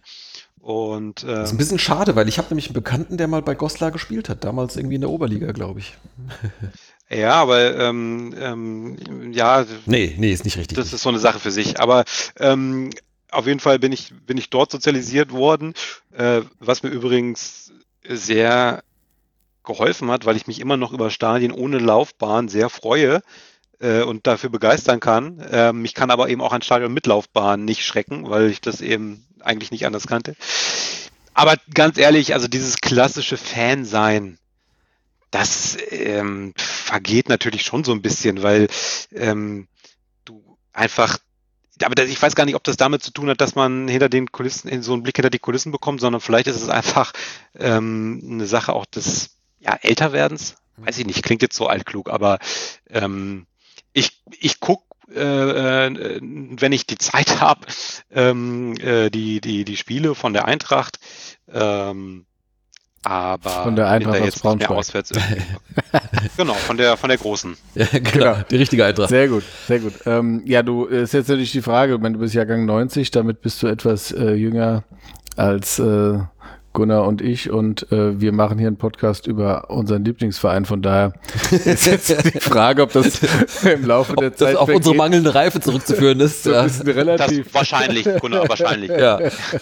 Und, äh, das ist ein bisschen schade, weil ich habe nämlich einen Bekannten, der mal bei Goslar gespielt hat, damals irgendwie in der Oberliga, glaube ich. (laughs) Ja, aber ähm, ähm, ja. Nee, nee, ist nicht richtig. Das ist so eine Sache für sich. Aber ähm, auf jeden Fall bin ich, bin ich dort sozialisiert worden, äh, was mir übrigens sehr geholfen hat, weil ich mich immer noch über Stadien ohne Laufbahn sehr freue äh, und dafür begeistern kann. Ähm, mich kann aber eben auch ein Stadion mit Laufbahn nicht schrecken, weil ich das eben eigentlich nicht anders kannte. Aber ganz ehrlich, also dieses klassische Fan-Sein, das ähm, vergeht natürlich schon so ein bisschen, weil ähm, du einfach aber das, ich weiß gar nicht, ob das damit zu tun hat, dass man hinter den Kulissen, so einen Blick hinter die Kulissen bekommt, sondern vielleicht ist es einfach ähm, eine Sache auch des ja, Älterwerdens. Weiß ich nicht, klingt jetzt so altklug, aber ähm, ich, ich guck äh, äh, wenn ich die Zeit (laughs) habe, ähm, äh, die, die, die Spiele von der Eintracht. Ähm, aber von der Eintracht jetzt aus Braunschweig. auswärts (laughs) genau, von der von der großen. (laughs) Ja, genau, genau, die richtige Eintracht. Sehr gut, sehr gut. Ähm, ja, du ist jetzt natürlich die Frage, wenn du bist Jahrgang 90, damit bist du etwas äh, jünger als äh, Gunnar und ich und äh, wir machen hier einen Podcast über unseren Lieblingsverein. Von daher (laughs) ist jetzt die Frage, ob das im Laufe der ob Zeit das auf unsere mangelnde Reife zurückzuführen ist. ja. ist relativ das wahrscheinlich, Gunnar, wahrscheinlich. Ja.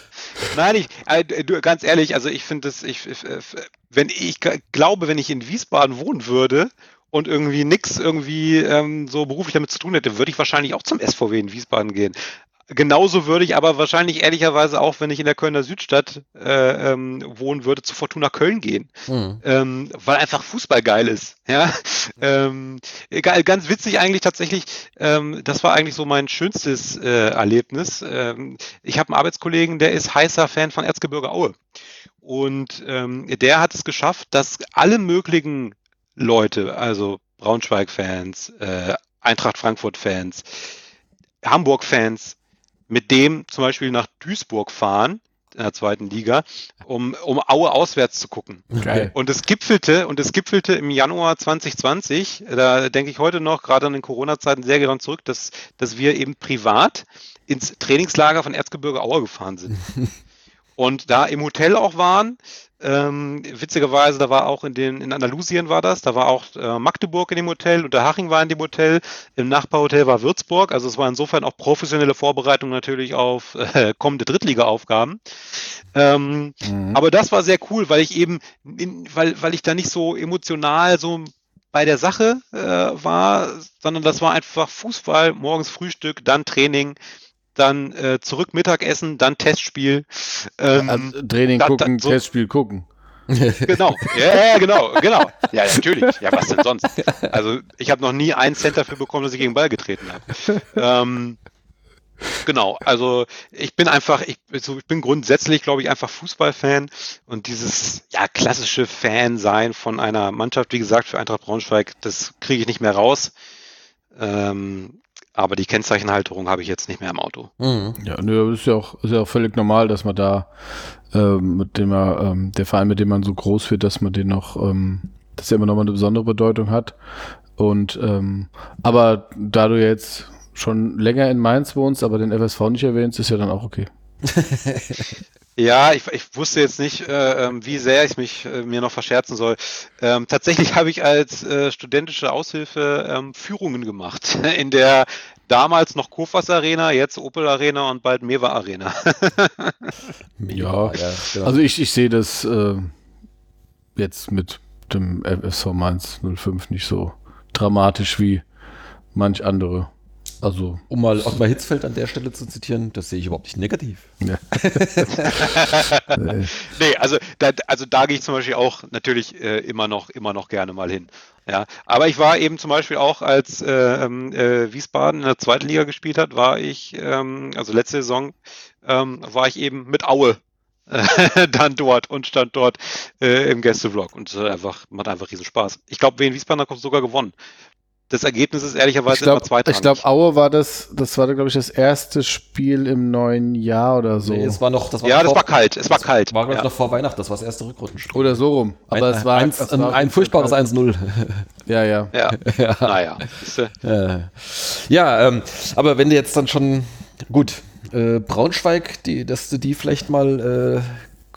(laughs) Nein, ich, äh, du, ganz ehrlich, also ich finde das, ich, wenn ich glaube, wenn ich in Wiesbaden wohnen würde und irgendwie nichts irgendwie ähm, so beruflich damit zu tun hätte, würde ich wahrscheinlich auch zum SVW in Wiesbaden gehen. Genauso würde ich aber wahrscheinlich ehrlicherweise auch, wenn ich in der Kölner Südstadt äh, ähm, wohnen würde, zu Fortuna Köln gehen. Mhm. Ähm, weil einfach Fußball geil ist. Ja? Ähm, egal, ganz witzig eigentlich tatsächlich, ähm, das war eigentlich so mein schönstes äh, Erlebnis. Ähm, ich habe einen Arbeitskollegen, der ist heißer Fan von Erzgebirge Aue. Und ähm, der hat es geschafft, dass alle möglichen Leute, also Braunschweig-Fans, äh, Eintracht Frankfurt-Fans, Hamburg-Fans, mit dem zum Beispiel nach Duisburg fahren in der zweiten Liga, um, um Aue auswärts zu gucken. Geil. Und es gipfelte, und es gipfelte im Januar 2020, da denke ich heute noch, gerade an den Corona-Zeiten sehr daran zurück, dass, dass wir eben privat ins Trainingslager von Erzgebirge Aue gefahren sind. (laughs) und da im Hotel auch waren, ähm, witzigerweise, da war auch in den in Andalusien war das, da war auch äh, Magdeburg in dem Hotel und der Haching war in dem Hotel. Im Nachbarhotel war Würzburg, also es war insofern auch professionelle Vorbereitung natürlich auf (laughs) äh, kommende Drittliga-Aufgaben. Ähm, mhm. Aber das war sehr cool, weil ich eben, in, weil, weil ich da nicht so emotional so bei der Sache äh, war, sondern das war einfach Fußball, morgens Frühstück, dann Training, dann äh, zurück Mittagessen, dann Testspiel. Ähm, also Training da, gucken, da, so, Testspiel gucken. Genau, (laughs) ja, genau, genau. Ja, natürlich. Ja, was denn sonst? Also ich habe noch nie einen Cent dafür bekommen, dass ich gegen den Ball getreten habe. Ähm, genau, also ich bin einfach, ich, ich bin grundsätzlich, glaube ich, einfach Fußballfan und dieses ja klassische Fan-Sein von einer Mannschaft, wie gesagt, für Eintracht Braunschweig, das kriege ich nicht mehr raus. Ähm, aber die Kennzeichenhalterung habe ich jetzt nicht mehr im Auto. Mhm. Ja, nö, ist ja auch, ist ja auch völlig normal, dass man da ähm, mit dem er, ähm, der Verein, mit dem man so groß wird, dass man den noch, ähm, dass er immer nochmal eine besondere Bedeutung hat. Und ähm, aber da du jetzt schon länger in Mainz wohnst, aber den FSV nicht erwähnst, ist ja dann auch okay. (laughs) Ja, ich, ich wusste jetzt nicht, äh, ähm, wie sehr ich mich äh, mir noch verscherzen soll. Ähm, tatsächlich (laughs) habe ich als äh, studentische Aushilfe ähm, Führungen gemacht (laughs) in der damals noch Kofas Arena, jetzt Opel Arena und bald Mewa Arena. ja, ja genau. also ich, ich sehe das äh, jetzt mit dem FSV Mainz 05 nicht so dramatisch wie manch andere. Also, um mal Ottmar Hitzfeld an der Stelle zu zitieren, das sehe ich überhaupt nicht negativ. Ja. (laughs) nee, also da, also da gehe ich zum Beispiel auch natürlich äh, immer noch, immer noch gerne mal hin. Ja, aber ich war eben zum Beispiel auch, als äh, ähm, äh, Wiesbaden in der zweiten Liga gespielt hat, war ich, ähm, also letzte Saison, ähm, war ich eben mit Aue (laughs) dann dort und stand dort äh, im Gästevlog und äh, einfach, macht einfach riesen Spaß. Ich glaube, Wien Wiesbaden hat sogar gewonnen das Ergebnis ist ehrlicherweise ich glaub, immer zweitrangig. Ich glaube, Aue war das, das war, glaube ich, das erste Spiel im neuen Jahr oder so. Nee, es war noch, das war ja, das war kalt, es war kalt. War, glaube ich, noch vor Weihnachten, das war das erste Rückrundenspiel. Oder so rum. Aber ein, es war, ein, ein, war ein furchtbares 1-0. Ja, ja. Ja, (laughs) ja. naja. Ja, ja ähm, aber wenn du jetzt dann schon, gut, äh, Braunschweig, die, dass du die vielleicht mal äh,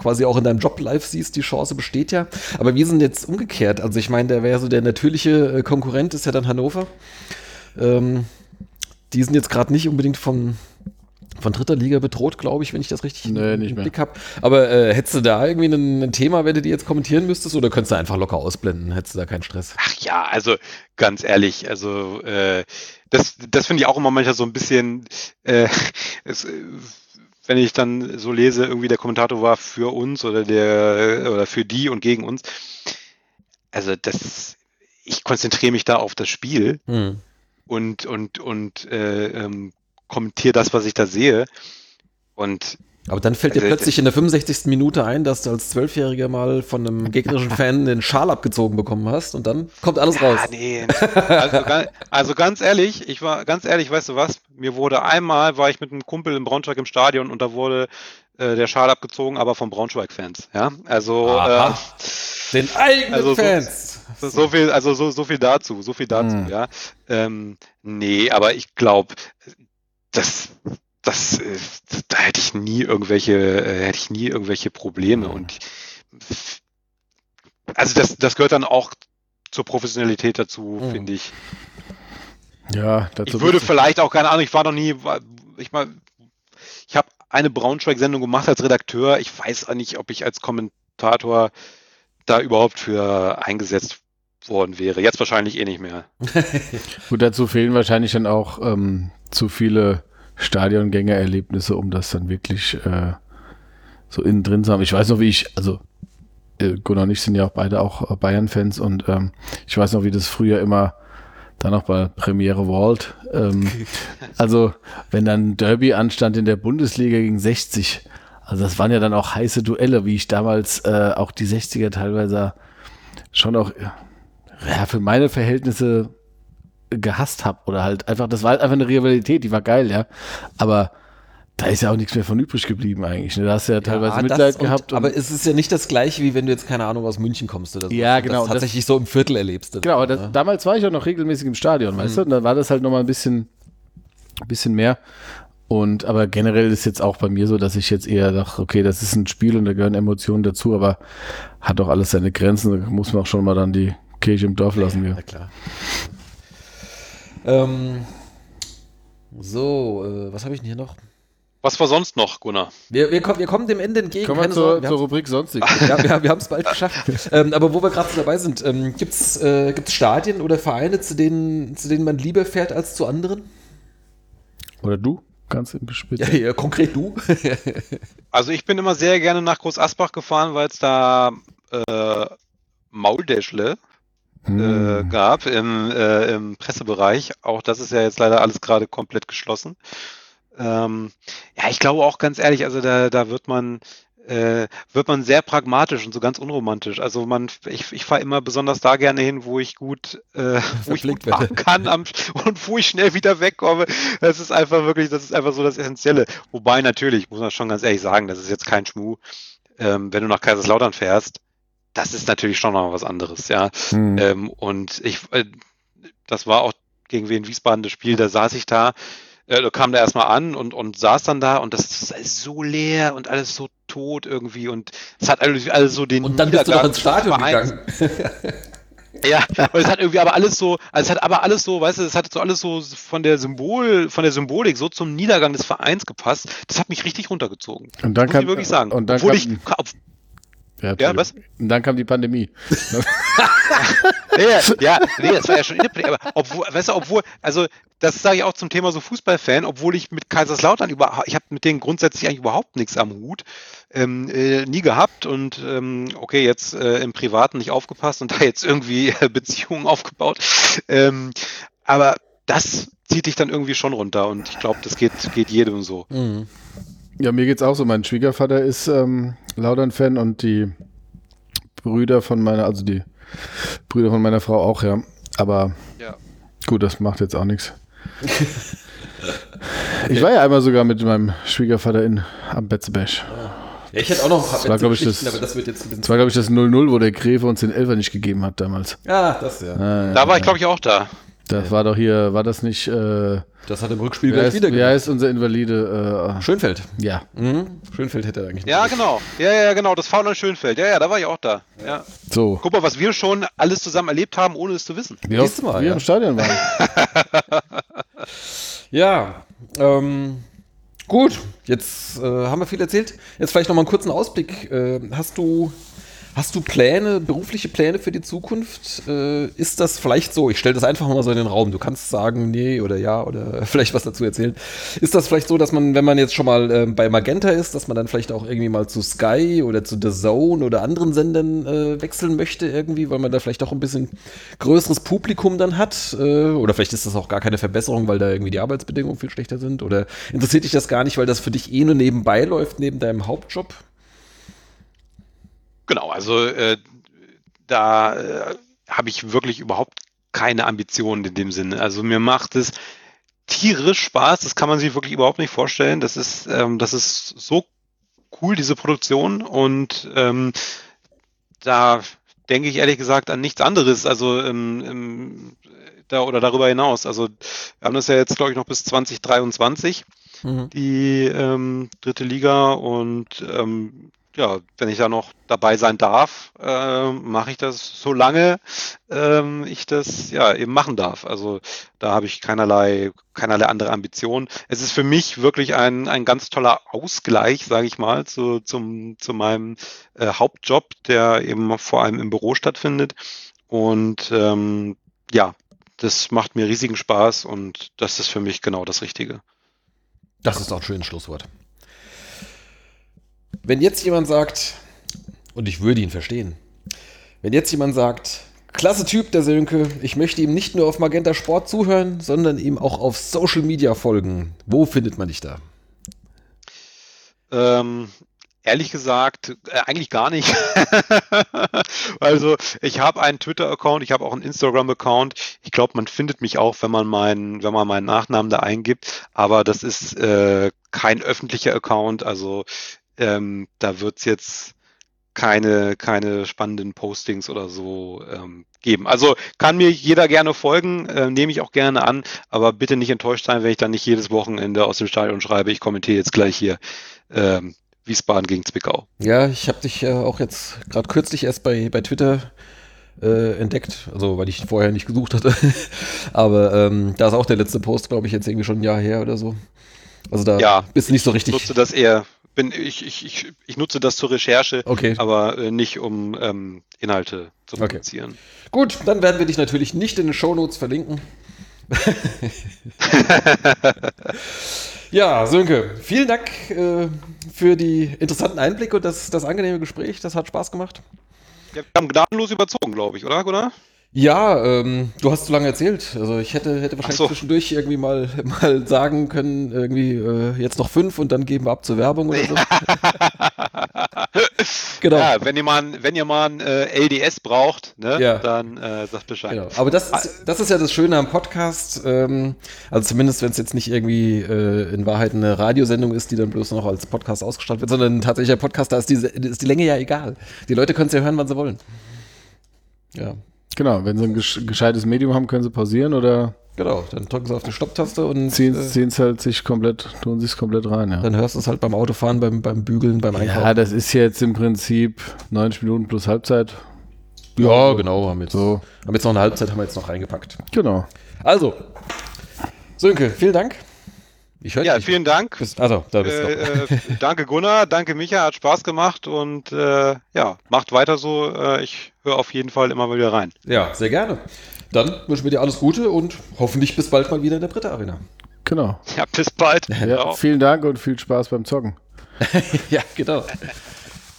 quasi auch in deinem Job live siehst, die Chance besteht ja. Aber wir sind jetzt umgekehrt. Also ich meine, der wäre so der natürliche äh, Konkurrent, ist ja dann Hannover. Ähm, die sind jetzt gerade nicht unbedingt von, von dritter Liga bedroht, glaube ich, wenn ich das richtig nee, im Blick habe. Aber äh, hättest du da irgendwie ein, ein, Thema, wenn du die jetzt kommentieren müsstest, oder könntest du einfach locker ausblenden? Hättest du da keinen Stress? Ach ja, also ganz ehrlich, also äh, das, das finde ich auch immer manchmal so ein bisschen, äh, es, wenn ich dann so lese, irgendwie der Kommentator war für uns oder der oder für die und gegen uns. Also das, ich konzentriere mich da auf das Spiel hm. und und und äh, ähm, kommentiere das, was ich da sehe. Und aber dann fällt dir also, plötzlich in der 65. Minute ein, dass du als Zwölfjähriger mal von einem (laughs) gegnerischen Fan den Schal abgezogen bekommen hast und dann kommt alles ja, raus. Nee. Also, also, ganz ehrlich, ich war ganz ehrlich, weißt du was? Mir wurde einmal, war ich mit einem Kumpel in Braunschweig im Stadion und da wurde äh, der Schal abgezogen, aber von Braunschweig-Fans. Ja, also äh, den eigenen also Fans. So, so, viel, also so, so viel dazu, so viel dazu, hm. ja. Ähm, nee, aber ich glaube, das das, äh, da hätte ich nie irgendwelche, äh, hätte ich nie irgendwelche Probleme und also das, das gehört dann auch zur Professionalität dazu, mhm. finde ich. Ja, dazu. Ich würde vielleicht auch, keine Ahnung, ich war noch nie, ich mal, ich habe eine Braunschweig-Sendung gemacht als Redakteur. Ich weiß auch nicht, ob ich als Kommentator da überhaupt für eingesetzt worden wäre. Jetzt wahrscheinlich eh nicht mehr. (laughs) Gut, dazu fehlen wahrscheinlich dann auch ähm, zu viele Stadiongängererlebnisse, um das dann wirklich äh, so innen drin zu haben. Ich weiß noch, wie ich, also äh, Gunnar und ich sind ja auch beide auch äh, Bayern-Fans und ähm, ich weiß noch, wie das früher immer dann auch bei Premiere Vault. Ähm, (laughs) also, wenn dann Derby anstand in der Bundesliga gegen 60, also das waren ja dann auch heiße Duelle, wie ich damals äh, auch die 60er teilweise schon auch ja, für meine Verhältnisse gehasst habe oder halt einfach, das war halt einfach eine Rivalität, die war geil, ja. Aber da ist ja auch nichts mehr von übrig geblieben eigentlich. Ne? Da hast du ja teilweise ja, Mitleid gehabt. Und, aber es ist ja nicht das gleiche, wie wenn du jetzt, keine Ahnung, aus München kommst oder so. Ja, genau. Das tatsächlich das, so im Viertel erlebst. Genau, aber das, ja. damals war ich auch noch regelmäßig im Stadion, mhm. weißt du? Und dann war das halt nochmal ein bisschen, ein bisschen mehr. Und aber generell ist jetzt auch bei mir so, dass ich jetzt eher dachte, okay, das ist ein Spiel und da gehören Emotionen dazu, aber hat doch alles seine Grenzen. Da muss man auch schon mal dann die Kirche im Dorf lassen. Ja, ja. klar. Ähm, so, äh, was habe ich denn hier noch? Was war sonst noch, Gunnar? Wir, wir, kommen, wir kommen dem Ende entgegen. Kommen wir zur, wir zur Rubrik Sonstig. (laughs) ja, wir, wir haben es bald geschafft. ähm, aber wo wir gerade dabei sind, ähm, gibt es äh, Stadien oder Vereine, zu denen, zu denen man lieber fährt als zu anderen? Oder du? Ganz im Ja, ja, konkret du. (laughs) also ich bin immer sehr gerne nach Groß Asbach gefahren, weil es da äh, Mauldeschle. Äh, gab im, äh, im Pressebereich. Auch das ist ja jetzt leider alles gerade komplett geschlossen. Ähm, ja, ich glaube auch ganz ehrlich, also da, da wird man äh, wird man sehr pragmatisch und so ganz unromantisch. Also man, ich, ich fahre immer besonders da gerne hin, wo ich gut, äh, (laughs) wo ich gut fahren kann am, und wo ich schnell wieder wegkomme. Das ist einfach wirklich, das ist einfach so das Essentielle. Wobei natürlich, muss man schon ganz ehrlich sagen, das ist jetzt kein Schmuh. Ähm, wenn du nach Kaiserslautern fährst, das ist natürlich schon noch was anderes, ja. Mhm. Ähm, und ich, äh, das war auch gegen Wien Wiesbaden das Spiel, da saß ich da äh, kam da erstmal an und, und saß dann da und das ist alles so leer und alles so tot irgendwie und es hat alles, alles so den Und dann bist du noch ins Stadion gegangen. (laughs) Ja, und es hat irgendwie aber alles so, also es hat aber alles so, weißt du, es hat so alles so von der Symbol, von der Symbolik so zum Niedergang des Vereins gepasst. Das hat mich richtig runtergezogen. Und dann kam, ich wirklich sagen. Und dann Obwohl kam, ich, ob, ja, ja, was? Und dann kam die Pandemie. (laughs) Ja, ja, nee, das war ja schon in der aber obwohl, weißt du, obwohl, also das sage ich auch zum Thema so Fußballfan, obwohl ich mit Kaiserslautern über, ich habe mit denen grundsätzlich eigentlich überhaupt nichts am Hut, ähm, äh, nie gehabt und ähm, okay, jetzt äh, im Privaten nicht aufgepasst und (laughs) da jetzt irgendwie äh, Beziehungen aufgebaut, ähm, aber das zieht dich dann irgendwie schon runter und ich glaube, das geht, geht jedem so. Mhm. Ja, mir geht's auch so. Mein Schwiegervater ist ähm, Laudern-Fan und die Brüder von meiner, also die Brüder von meiner Frau auch, ja. Aber Ja. gut, das macht jetzt auch nichts. (laughs) Ich war ja einmal sogar mit meinem Schwiegervater in am Betzebesch. Ja, ich hätte auch noch Das war, glaub ich, das- aber das wird jetzt ein bisschen. Das war, glaube ich, das 0-0, wo der Gräfe uns den Elfer nicht gegeben hat damals. Ja, das ja. Äh, Da war ich, glaube ich, auch da. Das war doch hier, war das nicht, äh, Das hat im Rückspiel gleich heißt, wieder wie gemacht. heißt unser Invalide? Schönfeld. Äh, ja, Mhm. Schönfeld hätte er eigentlich Ja, genau. Ja, ja, genau. Das Faul an Schönfeld. Ja, ja, da war ich auch da. Ja. so. Guck mal, was wir schon alles zusammen erlebt haben, ohne es zu wissen. Wie Siehst oft du mal, wir ja. im Stadion waren. (laughs) Ja, ähm, gut. Jetzt äh, haben wir viel erzählt. Jetzt vielleicht noch mal einen kurzen Ausblick. Äh, hast du Hast du Pläne, berufliche Pläne für die Zukunft? Äh, ist das vielleicht so? Ich stelle das einfach mal so in den Raum. Du kannst sagen, nee oder ja oder (laughs) vielleicht was dazu erzählen. Ist das vielleicht so, dass man, wenn man jetzt schon mal ähm, bei Magenta ist, dass man dann vielleicht auch irgendwie mal zu Sky oder zu The Zone oder anderen Sendern äh, wechseln möchte irgendwie, weil man da vielleicht auch ein bisschen größeres Publikum dann hat? Äh, oder vielleicht ist das auch gar keine Verbesserung, weil da irgendwie die Arbeitsbedingungen viel schlechter sind? Oder interessiert dich das gar nicht, weil das für dich eh nur nebenbei läuft, neben deinem Hauptjob? Genau, also äh, da äh, habe ich wirklich überhaupt keine Ambitionen in dem Sinne. Also mir macht es tierisch Spaß, das kann man sich wirklich überhaupt nicht vorstellen. Das ist, ähm, das ist so cool, diese Produktion. Und ähm, da denke ich ehrlich gesagt an nichts anderes. Also ähm, ähm, da oder darüber hinaus. Also wir haben das ja jetzt, glaube ich, noch bis 2023 Mhm. die ähm, dritte Liga und ähm, ja, wenn ich da noch dabei sein darf, äh, mache ich das so lange ähm, ich das ja eben machen darf. Also da habe ich keinerlei keinerlei andere Ambitionen. Es ist für mich wirklich ein ein ganz toller Ausgleich, sage ich mal, zu zum zu meinem äh, Hauptjob, der eben vor allem im Büro stattfindet und ähm, ja, das macht mir riesigen Spaß und das ist für mich genau das Richtige. Das ist auch ein schönes Schlusswort. Wenn jetzt jemand sagt, und ich würde ihn verstehen, wenn jetzt jemand sagt, klasse Typ der Sönke, ich möchte ihm nicht nur auf Magenta Sport zuhören, sondern ihm auch auf Social Media folgen, wo findet man dich da? Ähm, ehrlich gesagt, äh, eigentlich gar nicht. (laughs) also ich habe einen Twitter-Account, ich habe auch einen Instagram-Account. Ich glaube, man findet mich auch, wenn man meinen, wenn man meinen Nachnamen da eingibt. Aber das ist äh, kein öffentlicher Account. Also ähm, da wird's jetzt keine, keine spannenden Postings oder so ähm, geben. Also kann mir jeder gerne folgen, äh, nehme ich auch gerne an, aber bitte nicht enttäuscht sein, wenn ich dann nicht jedes Wochenende aus dem Stadion schreibe, ich kommentiere jetzt gleich hier ähm, Wiesbaden gegen Zwickau. Ja, ich habe dich äh, auch jetzt gerade kürzlich erst bei, bei Twitter äh, entdeckt, also weil ich vorher nicht gesucht hatte. (laughs) Aber ähm, da ist auch der letzte Post, glaube ich, jetzt irgendwie schon ein Jahr her oder so. Also da Ja, bist du nicht so Ich richtig. nutze das eher, bin, ich, ich, ich, ich nutze das zur Recherche, Okay. aber äh, nicht um ähm, Inhalte zu Okay. produzieren. Gut, dann werden wir dich natürlich nicht in den Shownotes verlinken. (laughs) ja, Sönke, vielen Dank äh, für die interessanten Einblicke und das, das angenehme Gespräch. Das hat Spaß gemacht. Ja, wir haben gnadenlos überzogen, glaube ich, oder? oder? Ja, ähm, du hast zu lange erzählt. Also ich hätte, hätte wahrscheinlich so. zwischendurch irgendwie mal, (laughs) mal sagen können, irgendwie äh, jetzt noch fünf und dann geben wir ab zur Werbung oder so. (laughs) genau. Ja, wenn ihr mal, wenn ihr mal ein äh, LDS braucht, ne, Ja. dann äh, sagt Bescheid. Genau. Aber das ist, das ist ja das Schöne am Podcast. Ähm, also zumindest, wenn es jetzt nicht irgendwie äh, in Wahrheit eine Radiosendung ist, die dann bloß noch als Podcast ausgestrahlt wird, sondern tatsächlich ein Podcast, da ist die, ist die Länge ja egal. Die Leute können es ja hören, wann sie wollen. Ja. Genau, wenn sie ein gesch gescheites Medium haben, können sie pausieren oder Genau, dann drücken sie auf die Stopptaste und Ziehen äh, es halt sich komplett, tun sie es komplett rein, ja. dann hörst du es halt beim Autofahren, beim, beim Bügeln, beim Einkaufen. Ja, das ist jetzt im Prinzip 90 Minuten plus Halbzeit. Ja, genau. Haben jetzt, So. haben jetzt noch eine Halbzeit haben wir jetzt noch reingepackt. Genau. Also, Sönke, vielen Dank. Ich höre Ja, dich. vielen Dank. Bist, also, da bist du. noch. Äh, äh, danke Gunnar, danke Micha, hat Spaß gemacht und äh, ja, macht weiter so. Äh, ich höre auf jeden Fall immer mal wieder rein. Ja, sehr gerne. Dann wünschen wir dir alles Gute und hoffentlich bis bald mal wieder in der Britta Arena. Genau. Ja, bis bald. Ja, Ciao. vielen Dank und viel Spaß beim Zocken. (laughs) ja, genau.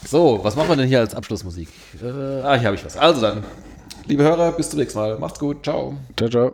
So, was machen wir denn hier als Abschlussmusik? Äh, ah, hier habe ich was. Also dann, liebe Hörer, bis zum nächsten Mal. Macht's gut. Ciao. Ciao, ciao.